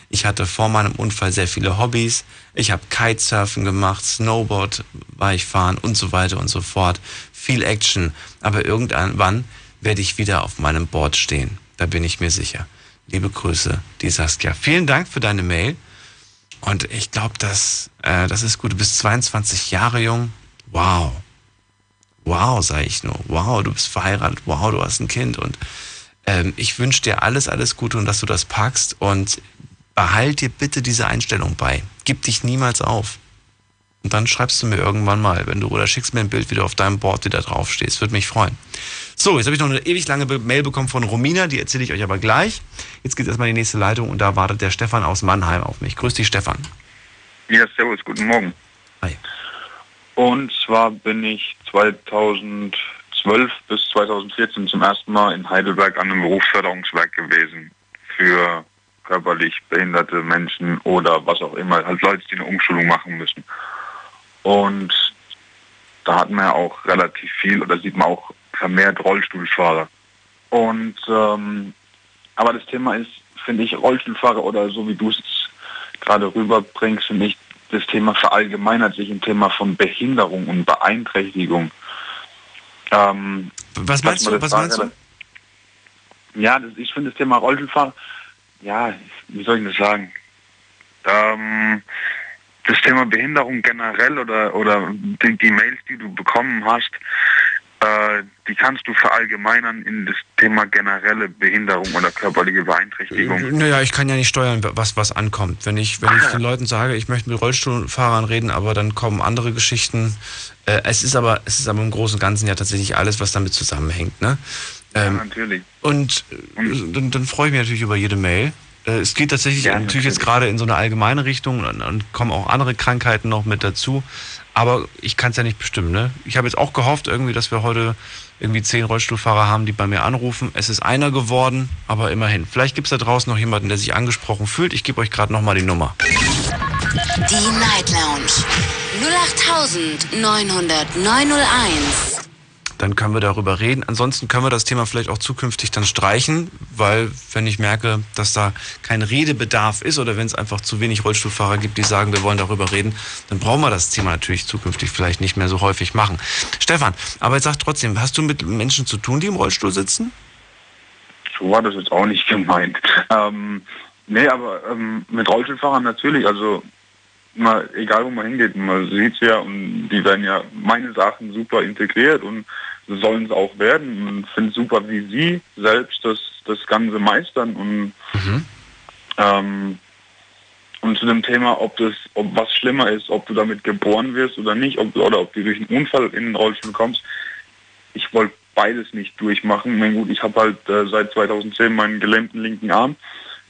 Ich hatte vor meinem Unfall sehr viele Hobbys. Ich habe Kitesurfen gemacht, Snowboard war ich fahren und so weiter und so fort. Viel Action. Aber irgendwann werde ich wieder auf meinem Board stehen. Da bin ich mir sicher. Liebe Grüße, die Saskia. Vielen Dank für deine Mail. Und ich glaube, das, äh, das ist gut. Du bist 22 Jahre jung. Wow. Wow, sage ich nur. Wow, du bist verheiratet. Wow, du hast ein Kind. Und ähm, ich wünsche dir alles, alles Gute und dass du das packst. Und behalt dir bitte diese Einstellung bei. Gib dich niemals auf. Und dann schreibst du mir irgendwann mal, wenn du oder schickst mir ein Bild, wie du auf deinem Board wieder drauf stehst. Würde mich freuen. So, jetzt habe ich noch eine ewig lange Mail bekommen von Romina, die erzähle ich euch aber gleich. Jetzt geht erstmal in die nächste Leitung und da wartet der Stefan aus Mannheim auf mich. Grüß dich, Stefan. Ja, servus, guten Morgen. Hi. Und zwar bin ich 2012 bis 2014 zum ersten Mal in Heidelberg an einem Berufsförderungswerk gewesen für körperlich behinderte Menschen oder was auch immer, halt Leute, die eine Umschulung machen müssen. Und da hat man ja auch relativ viel oder sieht man auch vermehrt Rollstuhlfahrer. Und ähm, aber das Thema ist, finde ich, Rollstuhlfahrer oder so wie du es gerade rüberbringst, finde ich, das Thema verallgemeinert sich im Thema von Behinderung und Beeinträchtigung. Ähm, was meinst du? Was meinst du? Ja, das, ich finde das Thema Rollstuhlfahrer ja, wie soll ich das sagen? Ähm, das Thema Behinderung generell oder, oder die, die Mails, die du bekommen hast, äh, die kannst du verallgemeinern in das Thema generelle Behinderung oder körperliche Beeinträchtigung. Naja, ich kann ja nicht steuern, was, was ankommt. Wenn ich, wenn ich den Leuten sage, ich möchte mit Rollstuhlfahrern reden, aber dann kommen andere Geschichten. Äh, es ist aber, es ist aber im Großen und Ganzen ja tatsächlich alles, was damit zusammenhängt, ne? Ähm, ja, natürlich. Und, und dann, dann freue ich mich natürlich über jede Mail. Äh, es geht tatsächlich ja, natürlich, natürlich, jetzt gerade in so eine allgemeine Richtung und, und kommen auch andere Krankheiten noch mit dazu. Aber ich kann es ja nicht bestimmen. Ne? Ich habe jetzt auch gehofft, irgendwie, dass wir heute irgendwie zehn Rollstuhlfahrer haben, die bei mir anrufen. Es ist einer geworden, aber immerhin. Vielleicht gibt es da draußen noch jemanden, der sich angesprochen fühlt. Ich gebe euch gerade nochmal die Nummer. Die Night Lounge 0890901 dann können wir darüber reden. Ansonsten können wir das Thema vielleicht auch zukünftig dann streichen, weil wenn ich merke, dass da kein Redebedarf ist oder wenn es einfach zu wenig Rollstuhlfahrer gibt, die sagen, wir wollen darüber reden, dann brauchen wir das Thema natürlich zukünftig vielleicht nicht mehr so häufig machen. Stefan, aber jetzt sag trotzdem, hast du mit Menschen zu tun, die im Rollstuhl sitzen? So war das jetzt auch nicht gemeint. Ähm, nee, aber ähm, mit Rollstuhlfahrern natürlich, also mal, egal wo man hingeht, man sieht es ja und die werden ja meines Erachtens super integriert und sollen es auch werden und finde super, wie sie selbst das, das Ganze meistern und mhm. ähm, und zu dem Thema, ob das, ob was schlimmer ist, ob du damit geboren wirst oder nicht, ob, oder ob du durch einen Unfall in den Rollstuhl kommst. Ich wollte beides nicht durchmachen. Ich meine, gut, ich habe halt äh, seit 2010 meinen gelähmten linken Arm,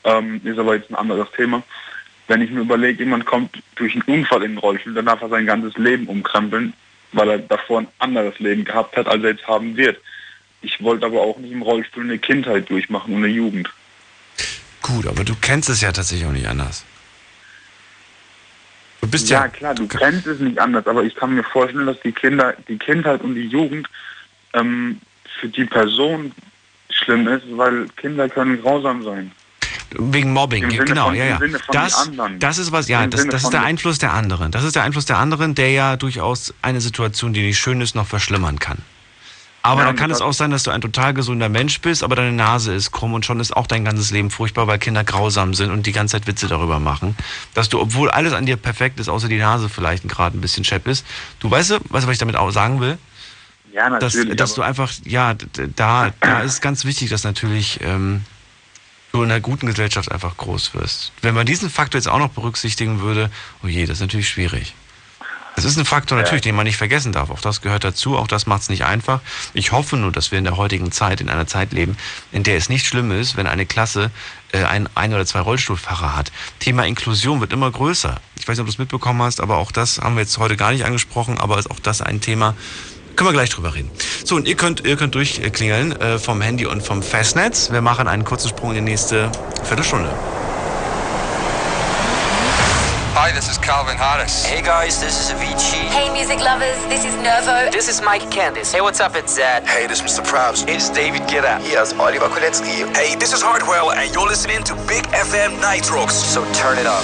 ähm, ist aber jetzt ein anderes Thema. Wenn ich mir überlege, jemand kommt durch einen Unfall in den Rollstuhl, dann darf er sein ganzes Leben umkrempeln, weil er davor ein anderes Leben gehabt hat, als er jetzt haben wird. Ich wollte aber auch nicht im Rollstuhl eine Kindheit durchmachen und eine Jugend. Gut, aber du kennst es ja tatsächlich auch nicht anders. Du bist ja, ja klar, du kennst es nicht anders, aber ich kann mir vorstellen, dass die Kinder, die Kindheit und die Jugend ähm, für die Person schlimm ist, weil Kinder können grausam sein. Wegen Mobbing, genau, von, ja, ja. Das, das ist was, ja, das, das ist der Einfluss der anderen. Das ist der Einfluss der anderen, der ja durchaus eine Situation, die nicht schön ist, noch verschlimmern kann. Aber ja, dann kann es auch sein, dass du ein total gesunder Mensch bist, aber deine Nase ist krumm und schon ist auch dein ganzes Leben furchtbar, weil Kinder grausam sind und die ganze Zeit Witze darüber machen. Dass du, obwohl alles an dir perfekt ist, außer die Nase vielleicht gerade ein bisschen schepp ist, du weißt, was ich damit auch sagen will? Ja, natürlich. Dass, dass du einfach, ja, da, da ist ganz wichtig, dass natürlich ähm, du in einer guten Gesellschaft einfach groß wirst. Wenn man diesen Faktor jetzt auch noch berücksichtigen würde, oh je, das ist natürlich schwierig. Das ist ein Faktor natürlich, den man nicht vergessen darf. Auch das gehört dazu, auch das macht es nicht einfach. Ich hoffe nur, dass wir in der heutigen Zeit, in einer Zeit leben, in der es nicht schlimm ist, wenn eine Klasse äh, ein, ein oder zwei Rollstuhlfahrer hat. Thema Inklusion wird immer größer. Ich weiß nicht, ob du es mitbekommen hast, aber auch das haben wir jetzt heute gar nicht angesprochen, aber ist auch das ein Thema, können wir gleich drüber reden. So, und ihr könnt, ihr könnt durchklingeln äh, vom Handy und vom Festnetz. Wir machen einen kurzen Sprung in die nächste Viertelstunde. Hi, this is Calvin Harris. Hey guys, this is Avicii. Hey music lovers, this is Nervo. This is Mike Candice. Hey, what's up? It's Zed. Hey, this is Mr. Probs. It's David Guetta. Here's Oliver Kolecki. Hey, this is Hardwell and you're listening to Big FM Night Rocks. So turn it up.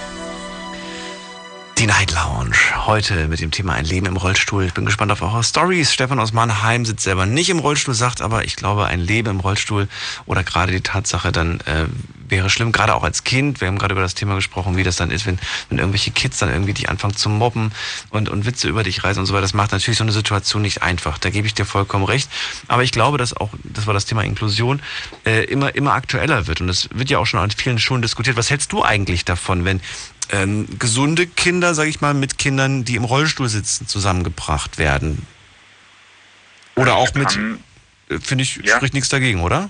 Die Night Lounge. Heute mit dem Thema Ein Leben im Rollstuhl. Ich bin gespannt auf eure Stories. Stefan aus Mannheim sitzt selber nicht im Rollstuhl, sagt aber, ich glaube, ein Leben im Rollstuhl oder gerade die Tatsache dann äh, wäre schlimm, gerade auch als Kind. Wir haben gerade über das Thema gesprochen, wie das dann ist, wenn, wenn irgendwelche Kids dann irgendwie dich anfangen zu mobben und, und Witze über dich reißen und so weiter. Das macht natürlich so eine Situation nicht einfach. Da gebe ich dir vollkommen recht. Aber ich glaube, dass auch, das war das Thema Inklusion, äh, immer, immer aktueller wird. Und das wird ja auch schon an vielen Schulen diskutiert. Was hältst du eigentlich davon, wenn ähm, gesunde Kinder, sage ich mal, mit Kindern, die im Rollstuhl sitzen, zusammengebracht werden. Oder auch mit, äh, finde ich, ja. spricht nichts dagegen, oder?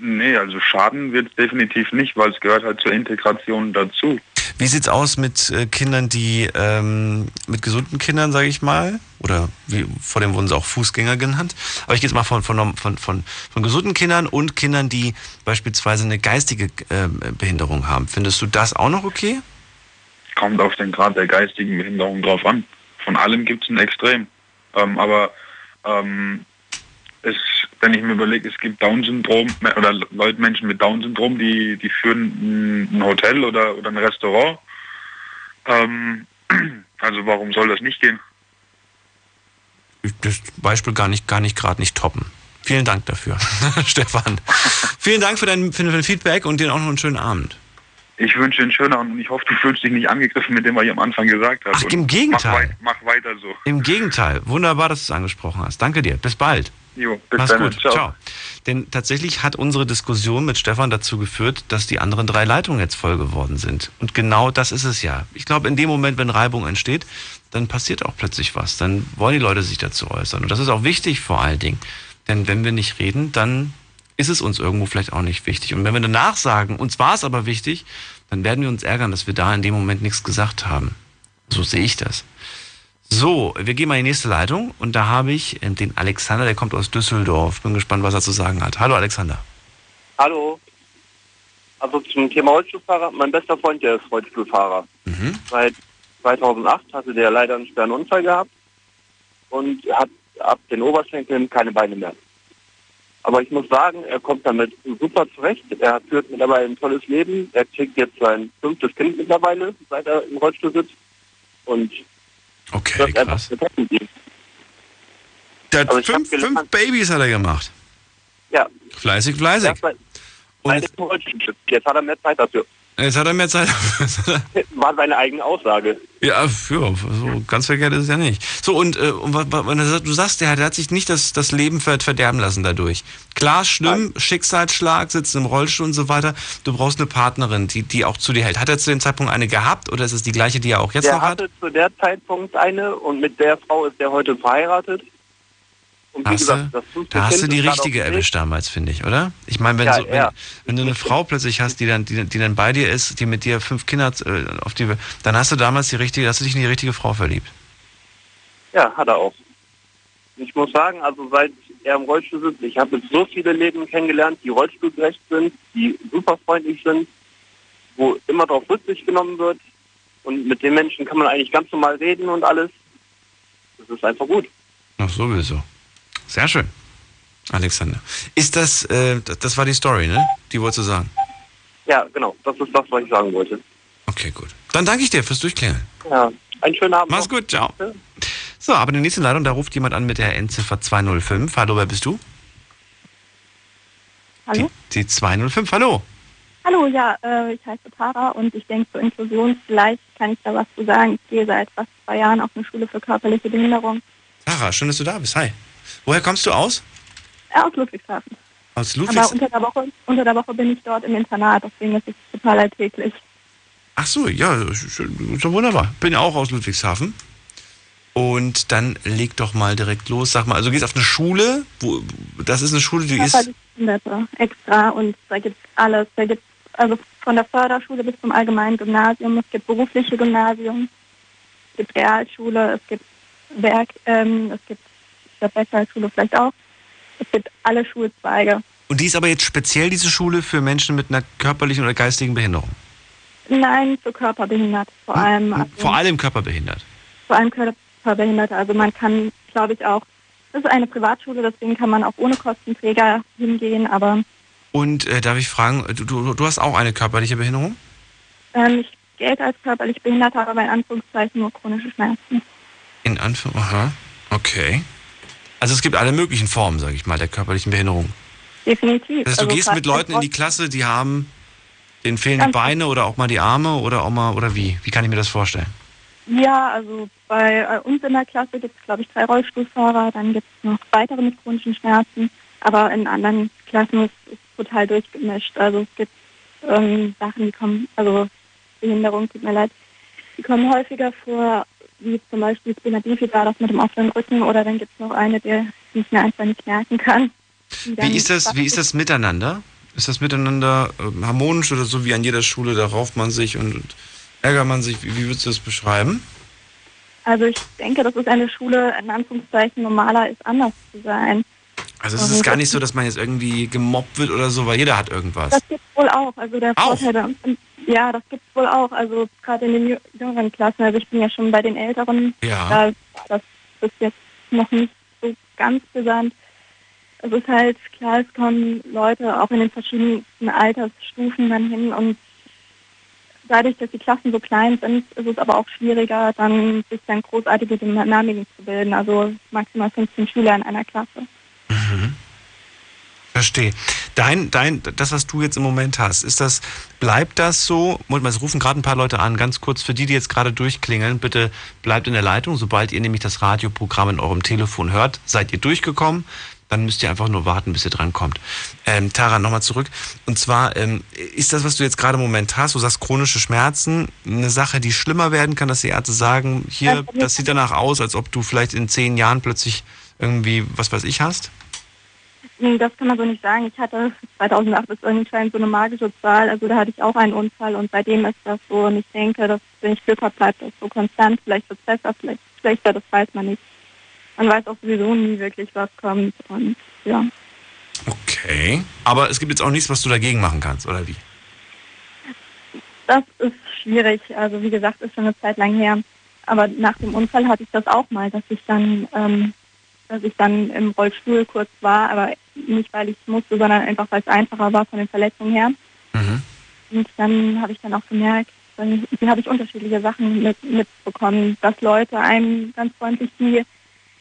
Nee, also Schaden wird definitiv nicht, weil es gehört halt zur Integration dazu. Wie sieht's aus mit äh, Kindern, die ähm, mit gesunden Kindern, sage ich mal, oder wie, vor dem wurden sie auch Fußgänger genannt. Aber ich gehe jetzt mal von, von, von, von, von gesunden Kindern und Kindern, die beispielsweise eine geistige äh, Behinderung haben. Findest du das auch noch okay? Kommt auf den Grad der geistigen Behinderung drauf an. Von allem gibt es ein Extrem. Ähm, aber ähm, es, wenn ich mir überlege, es gibt Down-Syndrom oder Leute, Menschen mit Down-Syndrom, die, die führen ein Hotel oder, oder ein Restaurant. Ähm, also warum soll das nicht gehen? Das Beispiel gar nicht, gar nicht gerade nicht toppen. Vielen Dank dafür, Stefan. Vielen Dank für dein, für dein Feedback und dir auch noch einen schönen Abend. Ich wünsche einen schönen und ich hoffe, du fühlst dich nicht angegriffen mit dem, was ich am Anfang gesagt habe. Ach, im Gegenteil. Mach, wei mach, weiter so. Im Gegenteil. Wunderbar, dass du es angesprochen hast. Danke dir. Bis bald. Jo, bis Mach's dann. gut. Ciao. Ciao. Denn tatsächlich hat unsere Diskussion mit Stefan dazu geführt, dass die anderen drei Leitungen jetzt voll geworden sind. Und genau das ist es ja. Ich glaube, in dem Moment, wenn Reibung entsteht, dann passiert auch plötzlich was. Dann wollen die Leute sich dazu äußern. Und das ist auch wichtig vor allen Dingen. Denn wenn wir nicht reden, dann ist es uns irgendwo vielleicht auch nicht wichtig. Und wenn wir danach sagen, uns war es aber wichtig, dann werden wir uns ärgern, dass wir da in dem Moment nichts gesagt haben. So sehe ich das. So, wir gehen mal in die nächste Leitung und da habe ich den Alexander, der kommt aus Düsseldorf. Bin gespannt, was er zu sagen hat. Hallo Alexander. Hallo. Also zum Thema Rollstuhlfahrer, mein bester Freund, der ist Rollstuhlfahrer. Mhm. Seit 2008 hatte der leider einen schweren Unfall gehabt und hat ab den Oberschenkeln keine Beine mehr. Aber ich muss sagen, er kommt damit super zurecht. Er führt mittlerweile ein tolles Leben. Er kriegt jetzt sein fünftes Kind mittlerweile, seit er im Rollstuhl sitzt. Und okay, ihm. Der hat Also fünf, fünf Babys hat er gemacht. Ja. Fleißig, fleißig. Und jetzt, jetzt hat er mehr Zeit dafür. Jetzt hat er mehr Zeit. War seine eigene Aussage. ja, ja, so ganz verkehrt ist es ja nicht. So, und, äh, und er du sagst, der, hat- der hat sich nicht das, das Leben ver- verderben lassen dadurch. Klar, schlimm, Schicksalsschlag, sitzt im Rollstuhl und so weiter. Du brauchst eine Partnerin, die, die auch zu dir hält. Hat er zu dem Zeitpunkt eine gehabt oder ist es die gleiche, die er auch jetzt der noch hat? hatte zu der Zeitpunkt eine und mit der Frau ist er heute verheiratet. Und wie Hast gesagt, du, das da hast du die richtige erwischt damals, finde ich, oder? Ich meine, wenn, Ja, so, wenn, ja. wenn du eine Frau plötzlich hast, die dann, die, die dann bei dir ist, die mit dir fünf Kinder hat, äh, auf die, dann hast du damals die richtige, hast du dich in die richtige Frau verliebt. Ja, hat er auch. Ich muss sagen, also seit er im Rollstuhl sitzt, ich habe jetzt so viele Leben kennengelernt, die rollstuhlgerecht sind, die super freundlich sind, wo immer darauf Rücksicht genommen wird. Und mit den Menschen kann man eigentlich ganz normal reden und alles. Das ist einfach gut. Ach, sowieso. Sehr schön. Alexander. Ist das, äh, das, war die Story, ne? Die wolltest du sagen. Ja, genau. Das ist das, was ich sagen wollte. Okay, gut. Dann danke ich dir fürs Durchklären. Ja, einen schönen Abend. Mach's gut, ciao. So, aber die nächste Leitung, da ruft jemand an mit der Endziffer 205. Hallo, wer bist du? Hallo? Die 205, hallo. Hallo, ja, äh, ich heiße Tara und ich denke zur Inklusion, vielleicht kann ich da was zu sagen. Ich gehe seit fast zwei Jahren auf eine Schule für körperliche Behinderung Sarah, schön, dass du da bist. Hi. Woher kommst du aus? aus Ludwigshafen. Aus Aber Ludwigs. unter der, Woche, unter der Woche bin ich dort im Internat, deswegen ist es total alltäglich. Ach so, ja, doch wunderbar. Bin ja auch aus Ludwigshafen. Und dann leg doch mal direkt los. Sag mal, also gehst auf eine Schule, wo das ist eine Schule, die ist. Extra und da gibt es alles. Da gibt also von der Förderschule bis zum allgemeinen Gymnasium. Es gibt berufliche Gymnasium, es gibt Realschule, es gibt Werk, ähm, es gibt der Festschule vielleicht auch. Es gibt alle Schulzweige. Und die ist aber jetzt speziell diese Schule für Menschen mit einer körperlichen oder geistigen Behinderung. Nein, für Körperbehinderte vor allem. Also Vor allem körperbehindert. vor allem Körperbehinderte. Also man kann, glaube ich, auch, das ist eine Privatschule, deswegen kann man auch ohne Kostenträger hingehen, aber Und äh, darf ich fragen, du, du, du hast auch eine körperliche Behinderung? ähm, ich gelte als körperlich behindert, habe aber in Anführungszeichen nur chronische Schmerzen. In Anführung. Aha. Okay. Also es gibt alle möglichen Formen, sage ich mal, der körperlichen Behinderung. Definitiv. Das heißt, du Also gehst mit Leuten in die Klasse, die haben, denen fehlen die Ganz Beine oder auch mal die Arme oder auch mal, oder wie? Wie kann ich mir das vorstellen? Ja, also bei äh, uns in der Klasse gibt es, glaube ich, drei Rollstuhlfahrer, dann gibt es noch weitere mit chronischen Schmerzen, aber in anderen Klassen ist es total durchgemischt. Also es gibt ähm, Sachen, die kommen, also Behinderung, tut mir leid, die kommen häufiger vor, wie zum Beispiel Spina bifida, das mit dem offenen Rücken, oder dann gibt es noch eine, der sich mir einfach nicht merken kann. die Wie ist das, wie ist das miteinander? Ist das miteinander ähm, harmonisch oder so wie an jeder Schule, da rauft man sich und, ärgert man sich? Wie, wie würdest du das beschreiben? Also ich denke, das ist eine Schule, in Anführungszeichen, normaler ist anders zu sein. Also es ist gar nicht so, dass man jetzt irgendwie gemobbt wird oder so, weil jeder hat irgendwas. Das gibt wohl auch. Also der Auch? Vorteil bei uns, ja, das gibt wohl auch. Also gerade in den jü- jüngeren Klassen. Also ich bin ja schon bei den Älteren. Ja. Da war das bis jetzt noch nicht so ganz brisant. Es ist halt klar, es kommen Leute auch in den verschiedensten Altersstufen dann hin und dadurch, dass die Klassen so klein sind, ist es aber auch schwieriger, dann sich dann großartige Dynamiken zu bilden. Also maximal 15 Schüler in einer Klasse. Verstehe. Dein, dein, das, was du jetzt im Moment hast, ist das, bleibt das so? Es rufen gerade ein paar Leute an, ganz kurz für die, die jetzt gerade durchklingeln, bitte bleibt in der Leitung. Sobald ihr nämlich das Radioprogramm in eurem Telefon hört, seid ihr durchgekommen. Dann müsst ihr einfach nur warten, bis ihr drankommt. Ähm, Tara, nochmal zurück. Und zwar, ähm, ist das, was du jetzt gerade im Moment hast, du sagst chronische Schmerzen, eine Sache, die schlimmer werden kann, dass die Ärzte sagen, hier, das sieht danach aus, als ob du vielleicht in zehn Jahren plötzlich irgendwie, was weiß ich, hast? Das kann man so nicht sagen. Ich hatte 2008 ist anscheinend so eine magische Zahl. Also da hatte ich auch einen Unfall und seitdem ist das so. Und ich denke, dass wenn ich Glück habe, bleibt das so konstant. Vielleicht wird es besser, vielleicht schlechter, das weiß man nicht. Man weiß auch sowieso nie wirklich, was kommt. Und ja. Okay. Aber es gibt jetzt auch nichts, was du dagegen machen kannst, oder wie? Das ist schwierig. Also wie gesagt, ist schon eine Zeit lang her. Aber nach dem Unfall hatte ich das auch mal, dass ich dann ähm, dass ich dann im Rollstuhl kurz war, aber nicht, weil ich musste, sondern einfach, weil es einfacher war von den Verletzungen her. Mhm. Und dann habe ich dann auch gemerkt, dann habe ich unterschiedliche Sachen mit, mitbekommen, dass Leute einem ganz freundlich die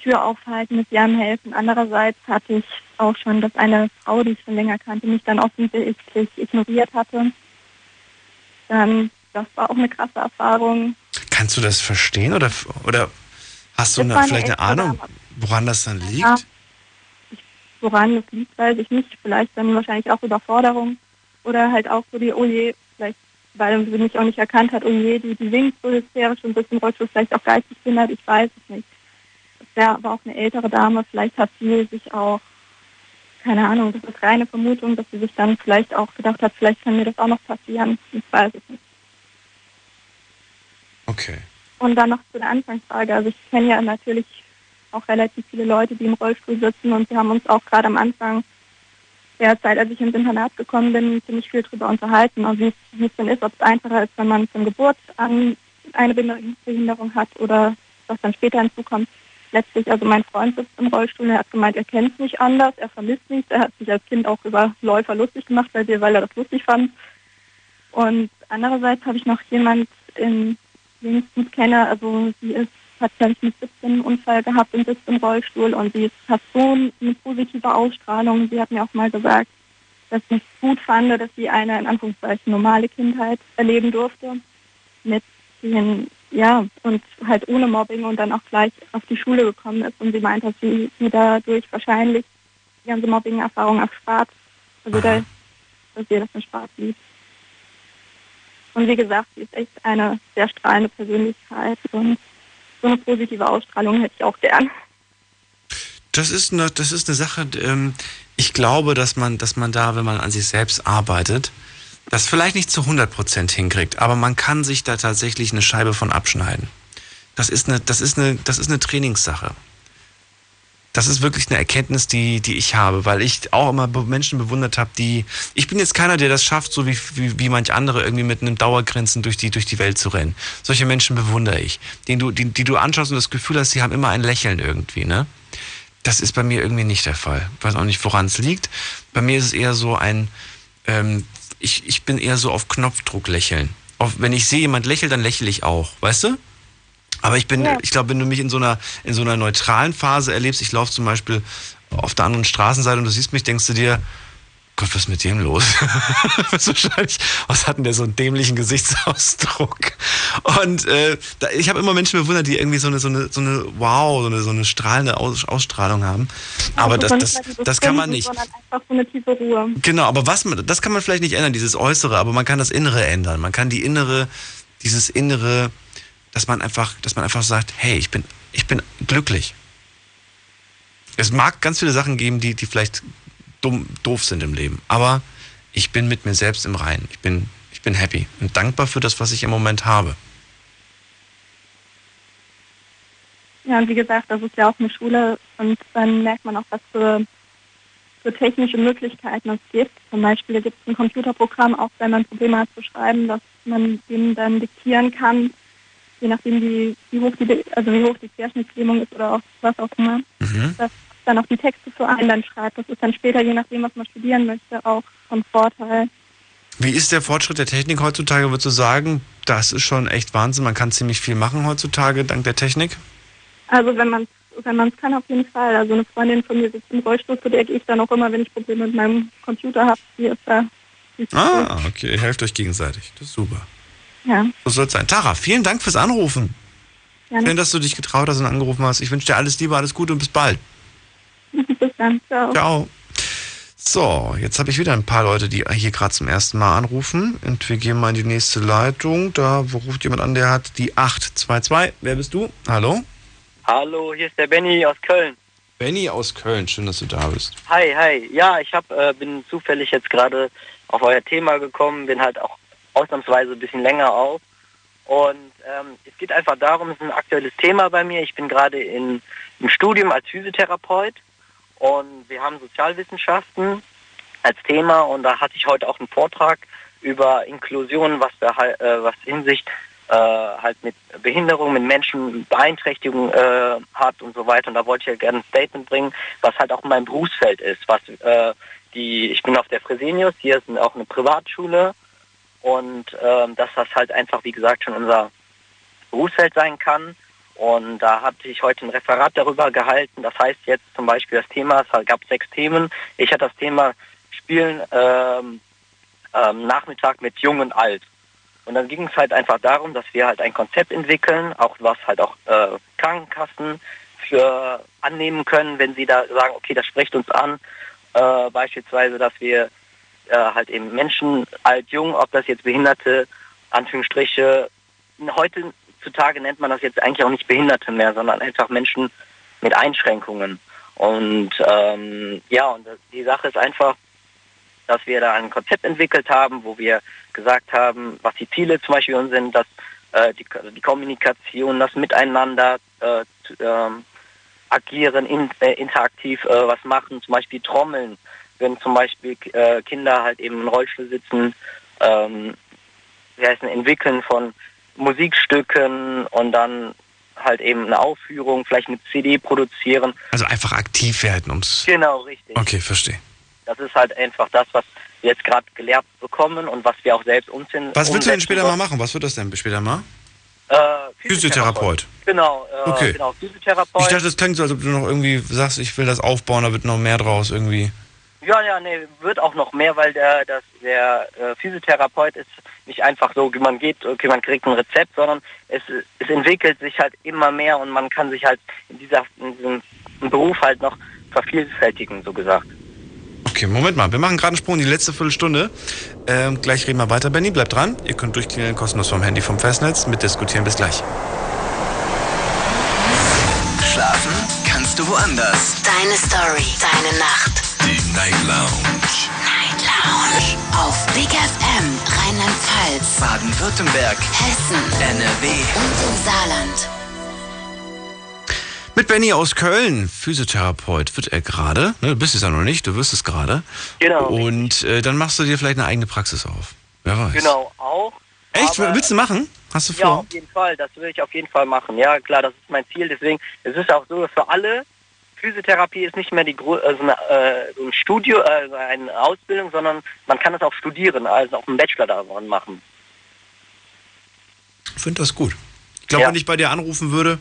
Tür aufhalten, mit ihrem helfen. Andererseits hatte ich auch schon, dass eine Frau, die ich schon länger kannte, mich dann offensichtlich ignoriert hatte. Dann, das war auch eine krasse Erfahrung. Kannst du das verstehen oder, oder hast du eine, vielleicht eine Ahnung, woran das dann liegt? Ja. Woran das liegt, weiß ich nicht. Vielleicht dann wahrscheinlich auch Überforderung oder halt auch so die, oh je, vielleicht, weil sie mich auch nicht erkannt hat, oh je, die, die winkt so hysterisch und ist im Rollstuhl vielleicht auch geistig behindert, ich weiß es nicht. Das wäre aber auch eine ältere Dame, vielleicht hat sie sich auch, keine Ahnung, das ist reine Vermutung, dass sie sich dann vielleicht auch gedacht hat, vielleicht kann mir das auch noch passieren, ich weiß es nicht. Okay. Und dann noch zu der Anfangsfrage, also ich kenne ja natürlich auch relativ viele Leute, die im Rollstuhl sitzen und wir haben uns auch gerade am Anfang der Zeit, als ich ins Internat gekommen bin, ziemlich viel darüber unterhalten, und wie es denn ist, ob es einfacher ist, wenn man von Geburt an eine Behinderung hat oder was dann später hinzukommt. Letztlich, also mein Freund sitzt im Rollstuhl, er hat gemeint, er kennt es nicht anders, er vermisst nichts, er hat sich als Kind auch über Läufer lustig gemacht, weil, weil er das lustig fand. Und andererseits habe ich noch jemand in wenigstens kenne, also sie ist selbst mit 17 einen Unfall gehabt und sitzt im Rollstuhl und sie hat so eine positive Ausstrahlung. Sie hat mir auch mal gesagt, dass ich gut fand, dass sie eine in Anführungszeichen normale Kindheit erleben durfte. Mit den, ja, und halt ohne Mobbing und dann auch gleich auf die Schule gekommen ist. Und sie meint, dass sie mir dadurch wahrscheinlich die ganze Mobbing-Erfahrung erspart. Also, da, dass ihr das Spaß liebt. Und wie gesagt, sie ist echt eine sehr strahlende Persönlichkeit und so eine positive Ausstrahlung hätte ich auch gern. Das ist eine, das ist eine Sache, ähm, ich glaube, dass man, dass man da, wenn man an sich selbst arbeitet, das vielleicht nicht zu 100% hinkriegt, aber man kann sich da tatsächlich eine Scheibe von abschneiden. Das ist eine, das ist eine, das ist eine Trainingssache das ist wirklich eine Erkenntnis, die, die ich habe, weil ich auch immer Menschen bewundert habe, die. Ich bin jetzt keiner, der das schafft, so wie, wie, wie manch andere irgendwie mit einem Dauergrenzen durch die, durch die Welt zu rennen. Solche Menschen bewundere ich. Den du, die, die du anschaust und das Gefühl hast, sie haben immer ein Lächeln irgendwie, ne? Das ist bei mir irgendwie nicht der Fall. Ich weiß auch nicht, woran es liegt. Bei mir ist es eher so ein, ähm, ich, ich bin eher so auf Knopfdruck lächeln. Auf, wenn ich sehe, jemand lächelt, dann lächle ich auch, weißt du? Aber ich bin, ja. ich glaube, wenn du mich in so einer, in so einer neutralen Phase erlebst, ich laufe zum Beispiel auf der anderen Straßenseite und du siehst mich, denkst du dir, Gott, was ist mit dem los? was wahrscheinlich, was hat denn der so einen dämlichen Gesichtsausdruck? Und äh, da, ich habe immer Menschen bewundert, die irgendwie so eine, so eine, so eine Wow, so eine, so eine strahlende Aus, Ausstrahlung haben. Aber also das, das, das kann man nicht. So. Genau, aber was das kann man vielleicht nicht ändern, dieses Äußere, aber man kann das Innere ändern. Man kann die innere, dieses innere, dass man einfach, dass man einfach sagt, hey, ich bin, ich bin glücklich. Es mag ganz viele Sachen geben, die, die vielleicht dumm, doof sind im Leben, aber ich bin mit mir selbst im Reinen. Ich bin, ich bin happy und dankbar für das, was ich im Moment habe. Ja, und wie gesagt, das ist ja auch eine Schule und dann merkt man auch, was für, für technische Möglichkeiten es gibt. Zum Beispiel gibt es ein Computerprogramm, auch wenn man Probleme hat zu schreiben, dass man dem dann diktieren kann je nachdem wie, wie hoch die also wie hoch die Querschnittslähmung ist oder auch was auch immer, mhm. dass dann auch die Texte für einen dann schreibt. Das ist dann später, je nachdem, was man studieren möchte, auch von Vorteil. Wie ist der Fortschritt der Technik heutzutage, würdest du sagen? Das ist schon echt Wahnsinn. Man kann ziemlich viel machen heutzutage dank der Technik. Also wenn man wenn man es kann, auf jeden Fall. Also eine Freundin von mir sitzt im Rollstuhl, zu der gehe ich dann auch immer, wenn ich Probleme mit meinem Computer habe. Die ist da. Die ist Ah, okay, helft euch gegenseitig. Das ist super. Ja, So soll es sein. Tara, vielen Dank fürs Anrufen. gerne. Schön, dass du dich getraut hast und angerufen hast. Ich wünsche dir alles Liebe, alles Gute und bis bald. Bis dann. Ciao. Ciao. So, jetzt habe ich wieder ein paar Leute, die hier gerade zum ersten Mal anrufen. Und wir gehen mal in die nächste Leitung. Da ruft jemand an, der hat die 822. Wer bist du? Hallo? Hallo, hier ist der Benny aus Köln. Benny aus Köln. Schön, dass du da bist. Hi, hi. Ja, ich hab, äh, bin zufällig jetzt gerade auf euer Thema gekommen, bin halt auch ausnahmsweise ein bisschen länger auf. Und ähm, es geht einfach darum, es ist ein aktuelles Thema bei mir. Ich bin gerade im Studium als Physiotherapeut und wir haben Sozialwissenschaften als Thema und da hatte ich heute auch einen Vortrag über Inklusion, was da äh, was Hinsicht äh, halt mit Behinderung, mit Menschen Beeinträchtigung äh, hat und so weiter. Und da wollte ich ja gerne ein Statement bringen, was halt auch mein Berufsfeld ist. Was äh, die, ich bin auf der Fresenius, hier ist auch eine Privatschule und ähm, dass das halt einfach, wie gesagt, schon unser Berufsfeld sein kann. Und da hatte ich heute ein Referat darüber gehalten. Das heißt jetzt zum Beispiel das Thema, es gab sechs Themen. Ich hatte das Thema Spielen ähm, ähm, Nachmittag mit Jung und Alt. Und dann ging es halt einfach darum, dass wir halt ein Konzept entwickeln, auch was halt auch äh, Krankenkassen für annehmen können, wenn sie da sagen, okay, das spricht uns an. Äh, beispielsweise, dass wir äh, halt eben Menschen, alt, jung, ob das jetzt Behinderte, Anführungsstriche, heutzutage nennt man das jetzt eigentlich auch nicht Behinderte mehr, sondern einfach Menschen mit Einschränkungen. Und ähm, ja, und die Sache ist einfach, dass wir da ein Konzept entwickelt haben, wo wir gesagt haben, was die Ziele zum Beispiel sind, dass äh, die, die Kommunikation, das Miteinander äh, ähm, agieren, in, äh, interaktiv äh, was machen, zum Beispiel Trommeln, wenn zum Beispiel äh, Kinder halt eben im Rollstuhl sitzen, ähm, wie heißt es, entwickeln von Musikstücken und dann halt eben eine Aufführung, vielleicht eine CD produzieren. Also einfach aktiv werden, ums. Genau, richtig. Okay, verstehe. Das ist halt einfach das, was wir jetzt gerade gelehrt bekommen und was wir auch selbst umziehen. Was willst du denn umsetzen später mal machen? Was wird das denn später mal? Äh, Physiotherapeut. Genau, äh, Okay. genau, Physiotherapeut. Ich dachte, das klingt so, als ob du noch irgendwie sagst, ich will das aufbauen, da wird noch mehr draus irgendwie. Ja, ja, nee, wird auch noch mehr, weil der, das, der äh, Physiotherapeut ist nicht einfach so, man geht, okay, man kriegt ein Rezept, sondern es, es entwickelt sich halt immer mehr und man kann sich halt in, dieser, in diesem Beruf halt noch vervielfältigen, so gesagt. Okay, Moment mal, wir machen gerade einen Sprung in die letzte Viertelstunde. Ähm, gleich reden wir weiter. Benny, bleibt dran. Ihr könnt durchklingeln kostenlos vom Handy vom Festnetz. Mitdiskutieren. Bis gleich. Schlafen kannst du woanders. Deine Story, deine Nacht. Night Lounge. Night Lounge. Auf Big FM, Rheinland-Pfalz, Baden-Württemberg. Hessen, NRW. und im Saarland. Mit Benny aus Köln, Physiotherapeut wird er gerade. Ne, du bist es ja noch nicht, du wirst es gerade. Genau. Und äh, dann machst du dir vielleicht eine eigene Praxis auf. Wer weiß. Genau, auch. Echt? aber- Willst du machen? Hast du Ja, vor? auf jeden Fall. Das will ich auf jeden Fall machen. Ja, klar, das ist mein Ziel. Deswegen, es ist auch so für alle. Physiotherapie ist nicht mehr die also eine, äh, ein Studio, äh, eine Ausbildung, sondern man kann es auch studieren, also auch einen Bachelor daran machen. Ich finde das gut. Ich glaube, wenn ich bei dir anrufen würde,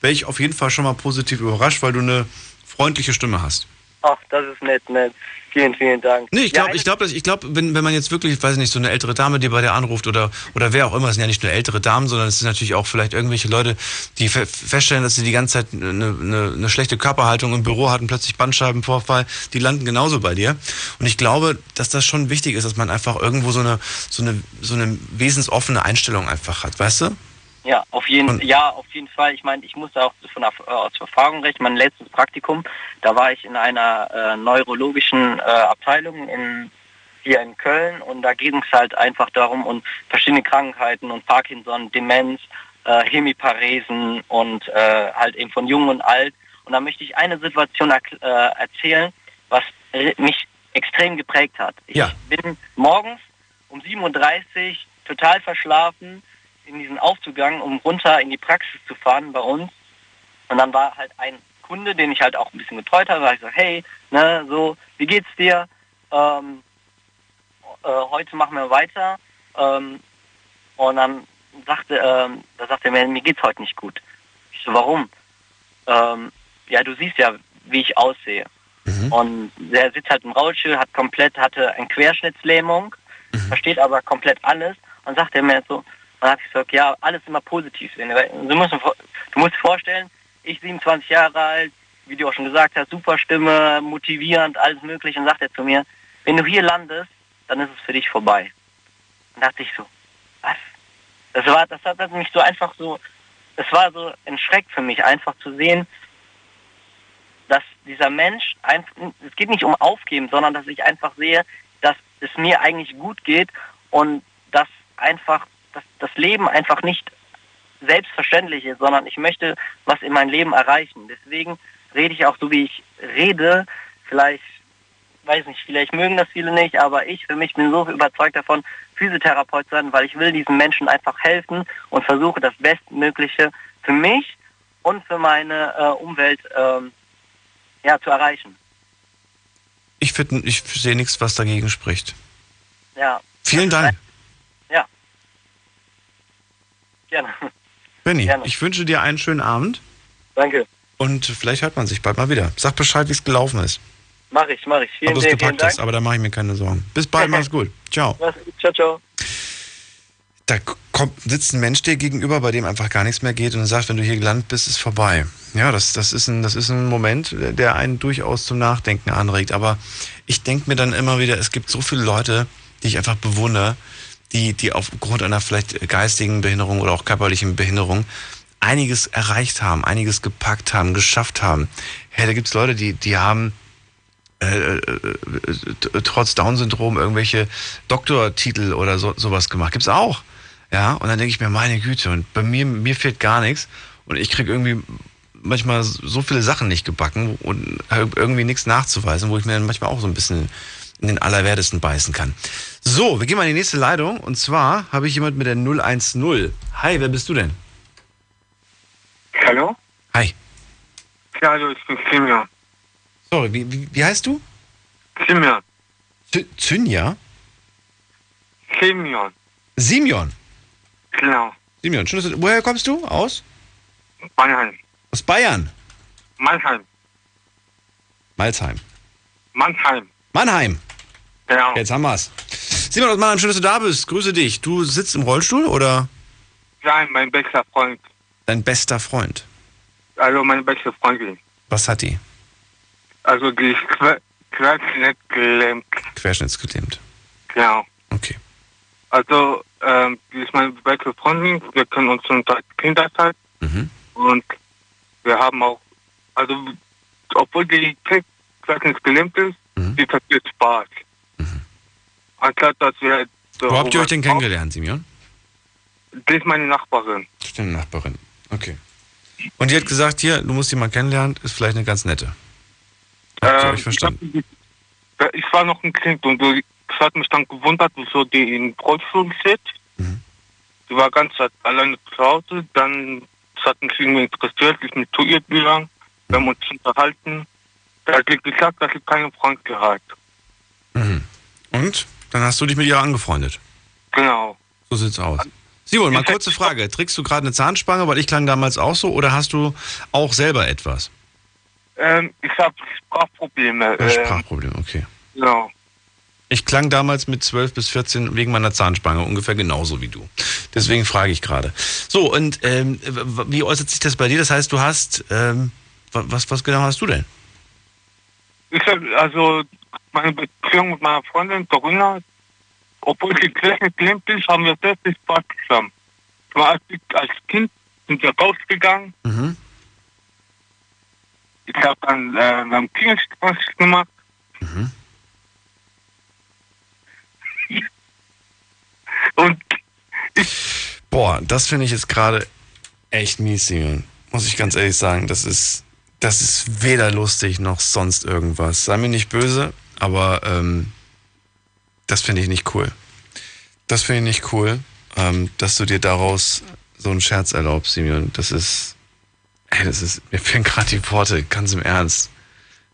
wäre ich auf jeden Fall schon mal positiv überrascht, weil du eine freundliche Stimme hast. Ach, das ist nett, nett. Vielen, vielen Dank. Nee, ich glaube, ja, ich glaube, ich glaube, wenn, wenn man jetzt wirklich, weiß ich nicht, so eine ältere Dame, die bei dir anruft oder, oder wer auch immer, es sind ja nicht nur ältere Damen, sondern es sind natürlich auch vielleicht irgendwelche Leute, die fe feststellen, dass sie die ganze Zeit eine, eine, eine schlechte Körperhaltung im Büro hatten, plötzlich Bandscheibenvorfall, die landen genauso bei dir. Und ich glaube, dass das schon wichtig ist, dass man einfach irgendwo so eine, so eine, so eine wesensoffene Einstellung einfach hat, weißt du? Ja, auf jeden, ja, auf jeden Fall. Ich meine, ich muss auch von äh, aus Erfahrung recht. Mein letztes Praktikum, da war ich in einer äh, neurologischen äh, Abteilung in, hier in Köln und da ging es halt einfach darum, um verschiedene Krankheiten und Parkinson, Demenz, äh, Hemiparesen und äh, halt eben von Jung und Alt. Und da möchte ich eine Situation äh, erzählen, was mich extrem geprägt hat. Ich Ja. bin morgens um 7.30 Uhr total verschlafen in diesen Aufzug gegangen, um runter in die Praxis zu fahren bei uns. Und dann war halt ein Kunde, den ich halt auch ein bisschen betreut habe, da hab ich gesagt, hey, ne, so, wie geht's dir? Ähm, äh, heute machen wir weiter. Ähm, und dann sagte, ähm, da sagte er mir, mir geht's heute nicht gut. Ich so, warum? Ähm, ja, du siehst ja, wie ich aussehe. Mhm. Und der sitzt halt im Rollstuhl, hat komplett, hatte eine Querschnittslähmung, Mhm. versteht aber komplett alles und sagt er mir so, dann habe ich gesagt, ja, alles immer positiv sehen. Du musst, du musst vorstellen, ich 27 Jahre alt, wie du auch schon gesagt hast, super Stimme, motivierend, alles mögliche, und sagt er zu mir, wenn du hier landest, dann ist es für dich vorbei. Und dachte ich so, was? Das war, das hat mich so einfach so, es war so ein Schreck für mich, einfach zu sehen, dass dieser Mensch, einfach, es geht nicht um Aufgeben, sondern dass ich einfach sehe, dass es mir eigentlich gut geht und dass einfach, dass das Leben einfach nicht selbstverständlich ist, sondern ich möchte was in mein Leben erreichen. Deswegen rede ich auch so, wie ich rede. Vielleicht, weiß nicht, vielleicht mögen das viele nicht, aber ich für mich bin so überzeugt davon, Physiotherapeut zu sein, weil ich will diesen Menschen einfach helfen und versuche das Bestmögliche für mich und für meine äh, Umwelt ähm, ja, zu erreichen. Ich, find, ich sehe nichts, was dagegen spricht. Ja, Vielen Dank, ja. Gerne. Benny. Gerne. Ich wünsche dir einen schönen Abend Danke. und vielleicht hört man sich bald mal wieder. Sag Bescheid, wie es gelaufen ist. Mach ich, mach ich. Vielen, Ob du es gepackt hast, aber da mache ich mir keine Sorgen. Bis bald, mach's gut. Ciao. Ciao, ciao. Da kommt, sitzt ein Mensch dir gegenüber, bei dem einfach gar nichts mehr geht und er sagt, wenn du hier gelandet bist, ist vorbei. Ja, das, das, ist ein, das ist ein Moment, der einen durchaus zum Nachdenken anregt. Aber ich denke mir dann immer wieder, es gibt so viele Leute, die ich einfach bewundere, die, die aufgrund einer vielleicht geistigen Behinderung oder auch körperlichen Behinderung einiges erreicht haben, einiges gepackt haben, geschafft haben. Hey, da gibt es Leute, die, die haben äh, äh, trotz Down-Syndrom irgendwelche Doktortitel oder so, sowas gemacht. Gibt's auch. Ja, und dann denke ich mir, meine Güte, und bei mir, mir fehlt gar nichts. Und ich kriege irgendwie manchmal so viele Sachen nicht gebacken und irgendwie nichts nachzuweisen, wo ich mir dann manchmal auch so ein bisschen in den Allerwertesten beißen kann. So, wir gehen mal in die nächste Leitung. Und zwar habe ich jemand mit der 010. Hi, wer bist du denn? Hallo? Hi. Ja, hallo, ich bin Simeon. Sorry, wie, wie, wie heißt du? Z Zynja? Simeon. Simeon. Genau. Simeon, schön, dass du, woher kommst du? Aus? Mannheim. Aus Bayern. Mannheim. Malzheim. Mannheim. Mannheim. Genau. Jetzt haben wir's. Simon aus Mannheim, schön, dass du da bist. Grüße dich. Du sitzt im Rollstuhl oder Nein, mein bester Freund. dein bester Freund? Also meine beste Freundin. Was hat die? Also die ist que- querschnittgelähmt. Querschnittsgelähmt. Genau. Okay. Also, ähm, die ist meine beste Freundin. Wir kennen uns schon seit Kinderzeit. Mhm. Und wir haben auch, also, obwohl die querschnittgelähmt ist, Mhm. die versteht Spaß. Anstatt, dass wir... Wo habt ihr euch denn kennengelernt, Simeon? Die ist meine Nachbarin. Das ist deine Nachbarin. Okay. Und die hat gesagt, hier, du musst die mal kennenlernen, ist vielleicht eine ganz nette. Habt ihr Ähm, euch verstanden? Ich, war noch ein Kind und es hat mich dann gewundert, wieso die in Rollstuhl sitzt. Mhm. Die war ganz alleine zu Hause. Dann es hat mich irgendwie interessiert, ich bin zu ihr gegangen. Wir haben uns unterhalten. Da hat sie gesagt, dass sie keinen Freund gehabt. Mhm. Und? Dann hast du dich mit ihr angefreundet. Genau. So sieht's aus. Simon, mal kurze Frage. Trägst du gerade eine Zahnspange, weil ich klang damals auch so, oder hast du auch selber etwas? Ähm, ich habe Sprachprobleme. Ähm, Sprachproblem, okay. genau. Ich klang damals mit 12 bis 14 wegen meiner Zahnspange ungefähr genauso wie du. Deswegen frage ich gerade. So, und ähm, wie äußert sich das bei dir? Das heißt, du hast, ähm, wa- was, was genau hast du denn? Ich hab, also meine Beziehung mit meiner Freundin Corinna, obwohl sie gelähmt ist, haben wir sehr viel Spaß zusammen. Als, als Kind sind wir rausgegangen. Mhm. Ich habe dann äh, haben Kinderstraße gemacht. Mhm. Und Boah, das finde ich jetzt gerade echt mies, Simon. Muss ich ganz ehrlich sagen. Das ist, das ist weder lustig noch sonst irgendwas. Sei mir nicht böse, aber ähm, das finde ich nicht cool. Das finde ich nicht cool, ähm, dass du dir daraus so einen Scherz erlaubst, Simeon. Das ist, ey, das ist, mir fehlen gerade die Worte, ganz im Ernst.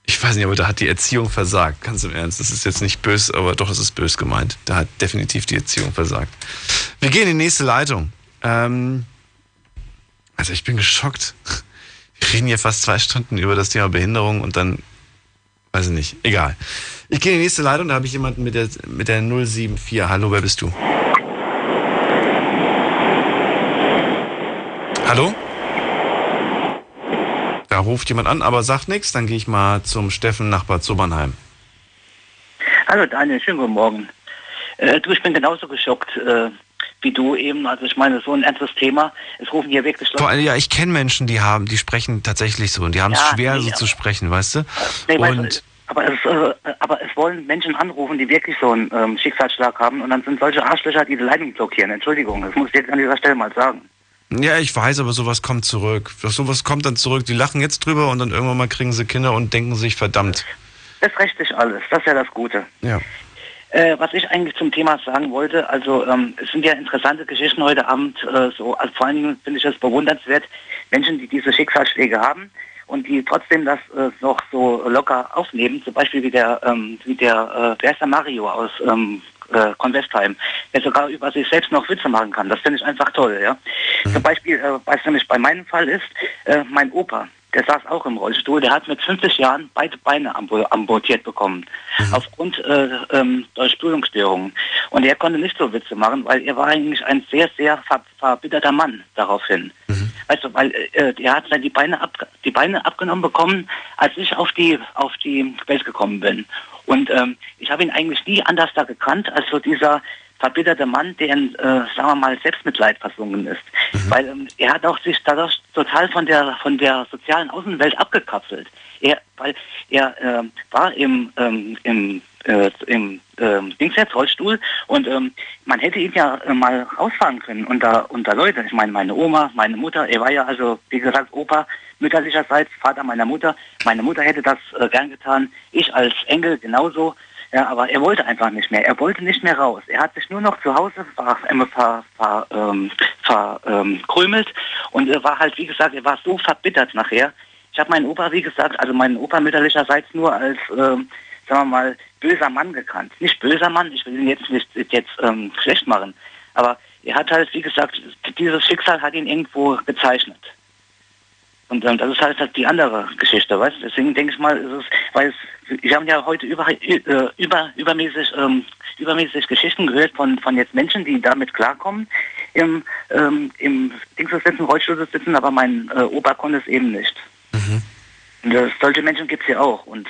Ich weiß nicht, aber da hat die Erziehung versagt, ganz im Ernst. Das ist jetzt nicht böse, aber doch, es ist böse gemeint. Da hat definitiv die Erziehung versagt. Wir gehen in die nächste Leitung. Ähm, also ich bin geschockt, reden hier fast zwei Stunden über das Thema Behinderung und dann, weiß ich nicht, egal. Ich gehe in die nächste Leitung, da habe ich jemanden mit der, mit der 074. Hallo, wer bist du? Hallo? Da ruft jemand an, aber sagt nichts. Dann gehe ich mal zum Steffen nach Bad Sobernheim. Hallo Daniel, schönen guten Morgen. Äh, du, ich bin genauso geschockt äh, wie du eben. Also ich meine, so ein ernstes Thema. Es rufen hier wirklich Vor allem, ja, ich kenne Menschen, die haben, die sprechen tatsächlich so und die haben es Ja, schwer, nee, so aber- zu sprechen, weißt du? Nee, weißt du, und aber es, äh, aber es wollen Menschen anrufen, die wirklich so einen ähm, Schicksalsschlag haben und dann sind solche Arschlöcher, die die Leitung blockieren. Entschuldigung, das muss ich jetzt an dieser Stelle mal sagen. ja, ich weiß, aber sowas kommt zurück. Sowas kommt dann zurück. Die lachen jetzt drüber und dann irgendwann mal kriegen sie Kinder und denken sich, verdammt. Das rächt sich alles, das ist ja das Gute. Ja. Äh, was ich eigentlich zum Thema sagen wollte, also ähm, es sind ja interessante Geschichten heute Abend, äh, so, also vor allen Dingen finde ich es bewundernswert, Menschen, die diese Schicksalsschläge haben und die trotzdem das äh, noch so locker aufnehmen, zum Beispiel wie der, ähm, wie der, äh, wer ist der Mario aus ähm, äh, Convestheim, der sogar über sich selbst noch Witze machen kann. Das finde ich einfach toll, ja. Zum Beispiel, äh, was nämlich bei meinem Fall ist, äh, mein Opa, der saß auch im Rollstuhl, der hat mit 50 Jahren beide Beine amputiert bekommen. Aufgrund äh, ähm, Durchspülungsstörungen. Und er konnte nicht so Witze machen, weil er war eigentlich ein sehr, sehr ver verbitterter Mann daraufhin. Weißt du, weil äh, er hat dann die Beine, ab, die Beine abgenommen bekommen, als ich auf die, auf die Welt gekommen bin. Und ähm, ich habe ihn eigentlich nie anders da gekannt, als so dieser verbitterte Mann, der in, äh, sagen wir mal, Selbstmitleid versunken ist. Weil ähm, er hat auch sich dadurch total von der von der sozialen Außenwelt abgekapselt. Er, weil er ähm, war im, ähm, im äh, im ähm, Dings jetzt Rollstuhl und ähm, man hätte ihn ja äh, mal rausfahren können unter unter Leute. Ich meine meine Oma, meine Mutter, er war ja also wie gesagt Opa mütterlicherseits, Vater meiner Mutter. Meine Mutter hätte das äh, gern getan, ich als Enkel genauso. Ja, aber er wollte einfach nicht mehr. Er wollte nicht mehr raus. Er hat sich nur noch zu Hause ver, äh, ver, ver, ähm, ver, ähm, und er war halt, wie gesagt, er war so verbittert nachher. Ich habe meinen Opa, wie gesagt, also meinen Opa mütterlicherseits nur als, ähm, sagen wir mal, böser Mann gekannt. Nicht böser Mann, ich will ihn jetzt nicht jetzt ähm, schlecht machen, aber er hat halt, wie gesagt, dieses Schicksal hat ihn irgendwo gezeichnet. Und ähm, das ist halt, halt die andere Geschichte, weißt du? Deswegen denke ich mal, ist es, weil es, wir haben ja heute über, äh, über, übermäßig, ähm, übermäßig Geschichten gehört von, von jetzt Menschen, die damit klarkommen, im, ähm, im Dings sitzen, Rollstuhl sitzen, aber mein äh, Opa konnte es eben nicht. Und das, solche Menschen gibt es ja auch. Und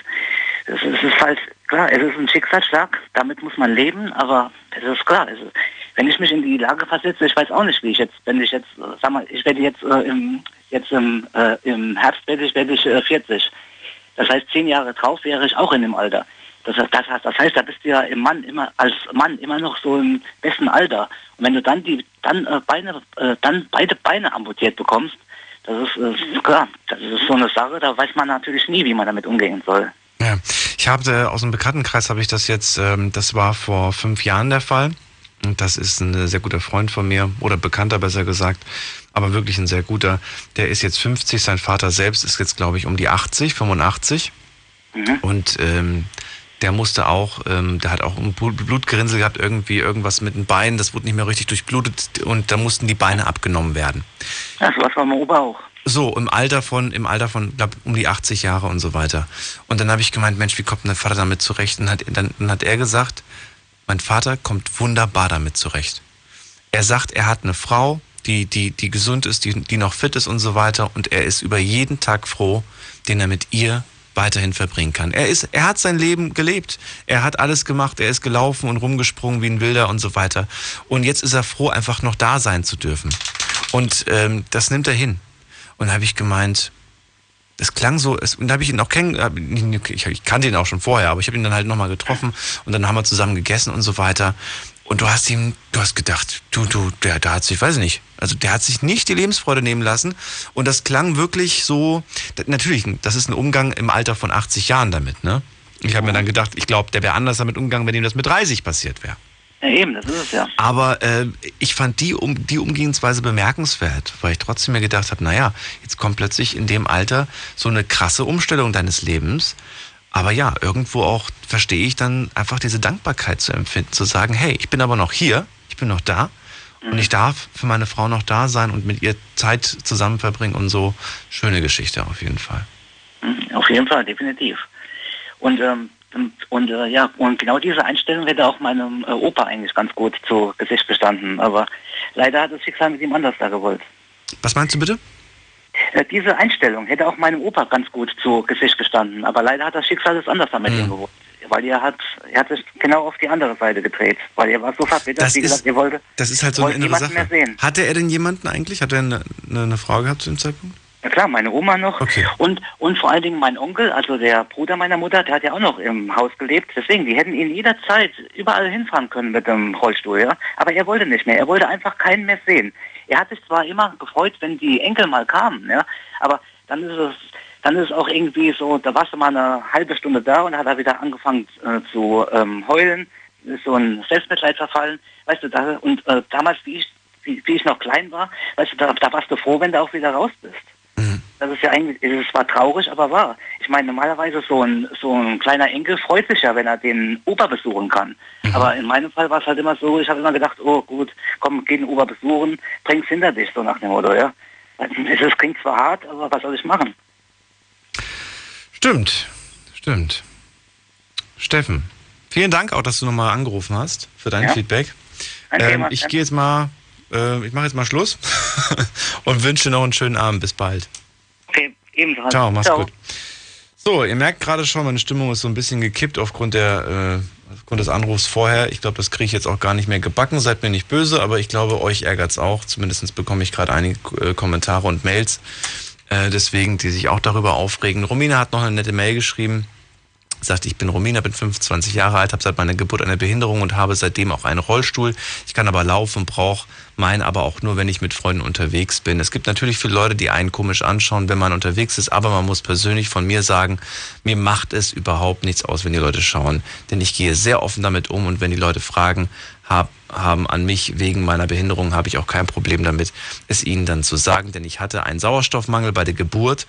es, ist- es ist halt, klar, es ist ein Schicksalsschlag, damit muss man leben, aber es ist klar, es ist, wenn ich mich in die Lage versetze, ich weiß auch nicht, wie ich jetzt, wenn ich jetzt, äh, sag mal, ich werde jetzt äh, im, jetzt im, äh, im Herbst werde ich, werde ich äh, 40. Das heißt, zehn Jahre drauf wäre ich auch in dem Alter. Das, heißt- das, das heißt, da bist du ja im Mann immer als Mann immer noch so im besten Alter. Und wenn du dann die dann äh, Beine äh, dann beide Beine amputiert bekommst, das ist äh, klar, das ist so eine Sache, da weiß man natürlich nie, wie man damit umgehen soll. Ja, ich habe äh, aus dem Bekanntenkreis habe ich das jetzt, ähm, das war vor fünf Jahren der Fall. Und das ist ein sehr guter Freund von mir, oder Bekannter besser gesagt, aber wirklich ein sehr guter. Der ist jetzt 50, sein Vater selbst ist jetzt, glaube ich, um die 80, 85. Und ähm, der musste auch, ähm, der hat auch ein Blut- Blutgerinnsel gehabt, irgendwie irgendwas mit den Beinen, das wurde nicht mehr richtig durchblutet und da mussten die Beine abgenommen werden. Ja, sowas war mein Opa auch. So, im Alter von, im Alter von, glaub, um die 80 Jahre und so weiter. Und dann habe ich gemeint, Mensch, wie kommt denn dein Vater damit zurecht? Und hat, dann, dann hat er gesagt, mein Vater kommt wunderbar damit zurecht. Er sagt, er hat eine Frau, die, die, die gesund ist, die, die noch fit ist und so weiter. Und er ist über jeden Tag froh, den er mit ihr weiterhin verbringen kann. Er ist, er hat sein Leben gelebt. Er hat alles gemacht. Er ist gelaufen und rumgesprungen wie ein Wilder und so weiter. Und jetzt ist er froh, einfach noch da sein zu dürfen. Und ähm, das nimmt er hin. Und da habe ich gemeint, es klang so, es, und da habe ich ihn auch kennengelernt, ich, ich kannte ihn auch schon vorher, aber ich habe ihn dann halt nochmal getroffen und dann haben wir zusammen gegessen und so weiter. Und du hast ihm, du hast gedacht, du, du, der, der hat sich, weiß ich nicht, also der hat sich nicht die Lebensfreude nehmen lassen. Und das klang wirklich so, natürlich, das ist ein Umgang im Alter von 80 Jahren damit, ne? Ich habe mir dann gedacht, ich glaube, der wäre anders damit umgegangen, wenn ihm das mit 30 passiert wäre. Ja, eben, das ist es ja. Aber äh, ich fand die, um, die Umgehensweise bemerkenswert, weil ich trotzdem mir gedacht habe, naja, jetzt kommt plötzlich in dem Alter so eine krasse Umstellung deines Lebens. Aber ja, irgendwo auch verstehe ich dann einfach diese Dankbarkeit zu empfinden, zu sagen, hey, ich bin aber noch hier, ich bin noch da Und ich darf für meine Frau noch da sein und mit ihr Zeit zusammen verbringen und so schöne Geschichte auf jeden Fall. Mhm, Auf jeden Fall, definitiv. Und, ähm, und, und äh, ja, und genau diese Einstellung hätte auch meinem äh, Opa eigentlich ganz gut zu Gesicht gestanden. Aber leider hat das Schicksal mit ihm anders da gewollt. Was meinst du bitte? Äh, diese Einstellung hätte auch meinem Opa ganz gut zu Gesicht gestanden. Aber leider hat das Schicksal es anders damit ihm gewollt. Weil er hat, er hat sich genau auf die andere Seite gedreht. Weil er war so verbittert, Das wie ist- gesagt, er wollte, Das ist halt so eine innere niemanden Sache. mehr sehen. Hatte er denn jemanden eigentlich? Hat er eine, eine, eine Frau gehabt zu dem Zeitpunkt? Ja klar, meine Oma noch. Und, und vor allen Dingen mein Onkel, also der Bruder meiner Mutter, der hat ja auch noch im Haus gelebt. Deswegen, die hätten ihn jederzeit überall hinfahren können mit dem Rollstuhl, ja. Aber er wollte nicht mehr. Er wollte einfach keinen mehr sehen. Er hat sich zwar immer gefreut, wenn die Enkel mal kamen, ja. Aber dann ist es, dann ist es auch irgendwie so, da warst du mal eine halbe Stunde da und hat er wieder angefangen äh, zu ähm, heulen, ist so ein Selbstmitleid verfallen, weißt du, da, und äh, damals, wie ich, wie, wie ich noch klein war, weißt du, da, da warst du froh, wenn du auch wieder raus bist. Das ist ja eigentlich, es war traurig, aber wahr. Ich meine, normalerweise so ein, so ein kleiner Enkel freut sich ja, wenn er den Opa besuchen kann. Aber in meinem Fall war es halt immer so, ich habe immer gedacht, oh gut, komm, geh den Opa besuchen, bring's hinter dich, so nach dem Motto, ja. Es klingt zwar hart, aber was soll ich machen? Stimmt, stimmt. Steffen, vielen Dank auch, dass du nochmal angerufen hast für dein Ja. Feedback. Ähm, ich gehe jetzt mal, äh, ich mache jetzt mal Schluss und wünsche dir noch einen schönen Abend. Bis bald. Okay, ebenso. Ciao, mach's gut. So, ihr merkt gerade schon, meine Stimmung ist so ein bisschen gekippt aufgrund der äh, aufgrund des Anrufs vorher. Ich glaube, das kriege ich jetzt auch gar nicht mehr gebacken. Seid mir nicht böse, aber ich glaube, euch ärgert's auch. Zumindest bekomme ich gerade einige äh, Kommentare und Mails, äh, deswegen, die sich auch darüber aufregen. Romina hat noch eine nette Mail geschrieben. Sagt, ich bin Romina, bin 25 Jahre alt, habe seit meiner Geburt eine Behinderung und habe seitdem auch einen Rollstuhl. Ich kann aber laufen, brauche meinen aber auch nur, wenn ich mit Freunden unterwegs bin. Es gibt natürlich viele Leute, die einen komisch anschauen, wenn man unterwegs ist, aber man muss persönlich von mir sagen, mir macht es überhaupt nichts aus, wenn die Leute schauen. Denn ich gehe sehr offen damit um und wenn die Leute Fragen hab, haben an mich wegen meiner Behinderung, habe ich auch kein Problem damit, es ihnen dann zu sagen. Denn ich hatte einen Sauerstoffmangel bei der Geburt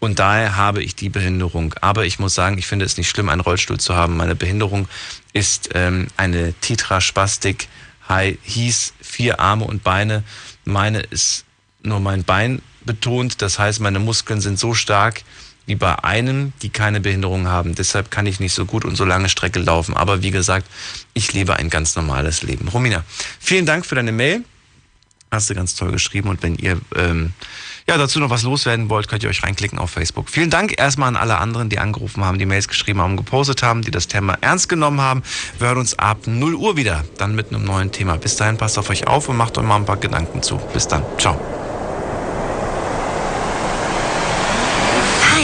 und daher habe ich die Behinderung. Aber ich muss sagen, ich finde es nicht schlimm, einen Rollstuhl zu haben. Meine Behinderung ist ähm, eine Tetraspastik, hieß vier Arme und Beine. Meine ist nur mein Bein betont. Das heißt, meine Muskeln sind so stark wie bei einem, die keine Behinderung haben. Deshalb kann ich nicht so gut und so lange Strecke laufen. Aber wie gesagt, ich lebe ein ganz normales Leben. Romina, vielen Dank für deine Mail. Hast du ganz toll geschrieben. Und wenn ihr ähm, ja, dazu noch was loswerden wollt, könnt ihr euch reinklicken auf Facebook. Vielen Dank erstmal an alle anderen, die angerufen haben, die Mails geschrieben haben, gepostet haben, die das Thema ernst genommen haben. Wir hören uns ab 0 Uhr wieder, dann mit einem neuen Thema. Bis dahin passt auf euch auf und macht euch mal ein paar Gedanken zu. Bis dann. Ciao.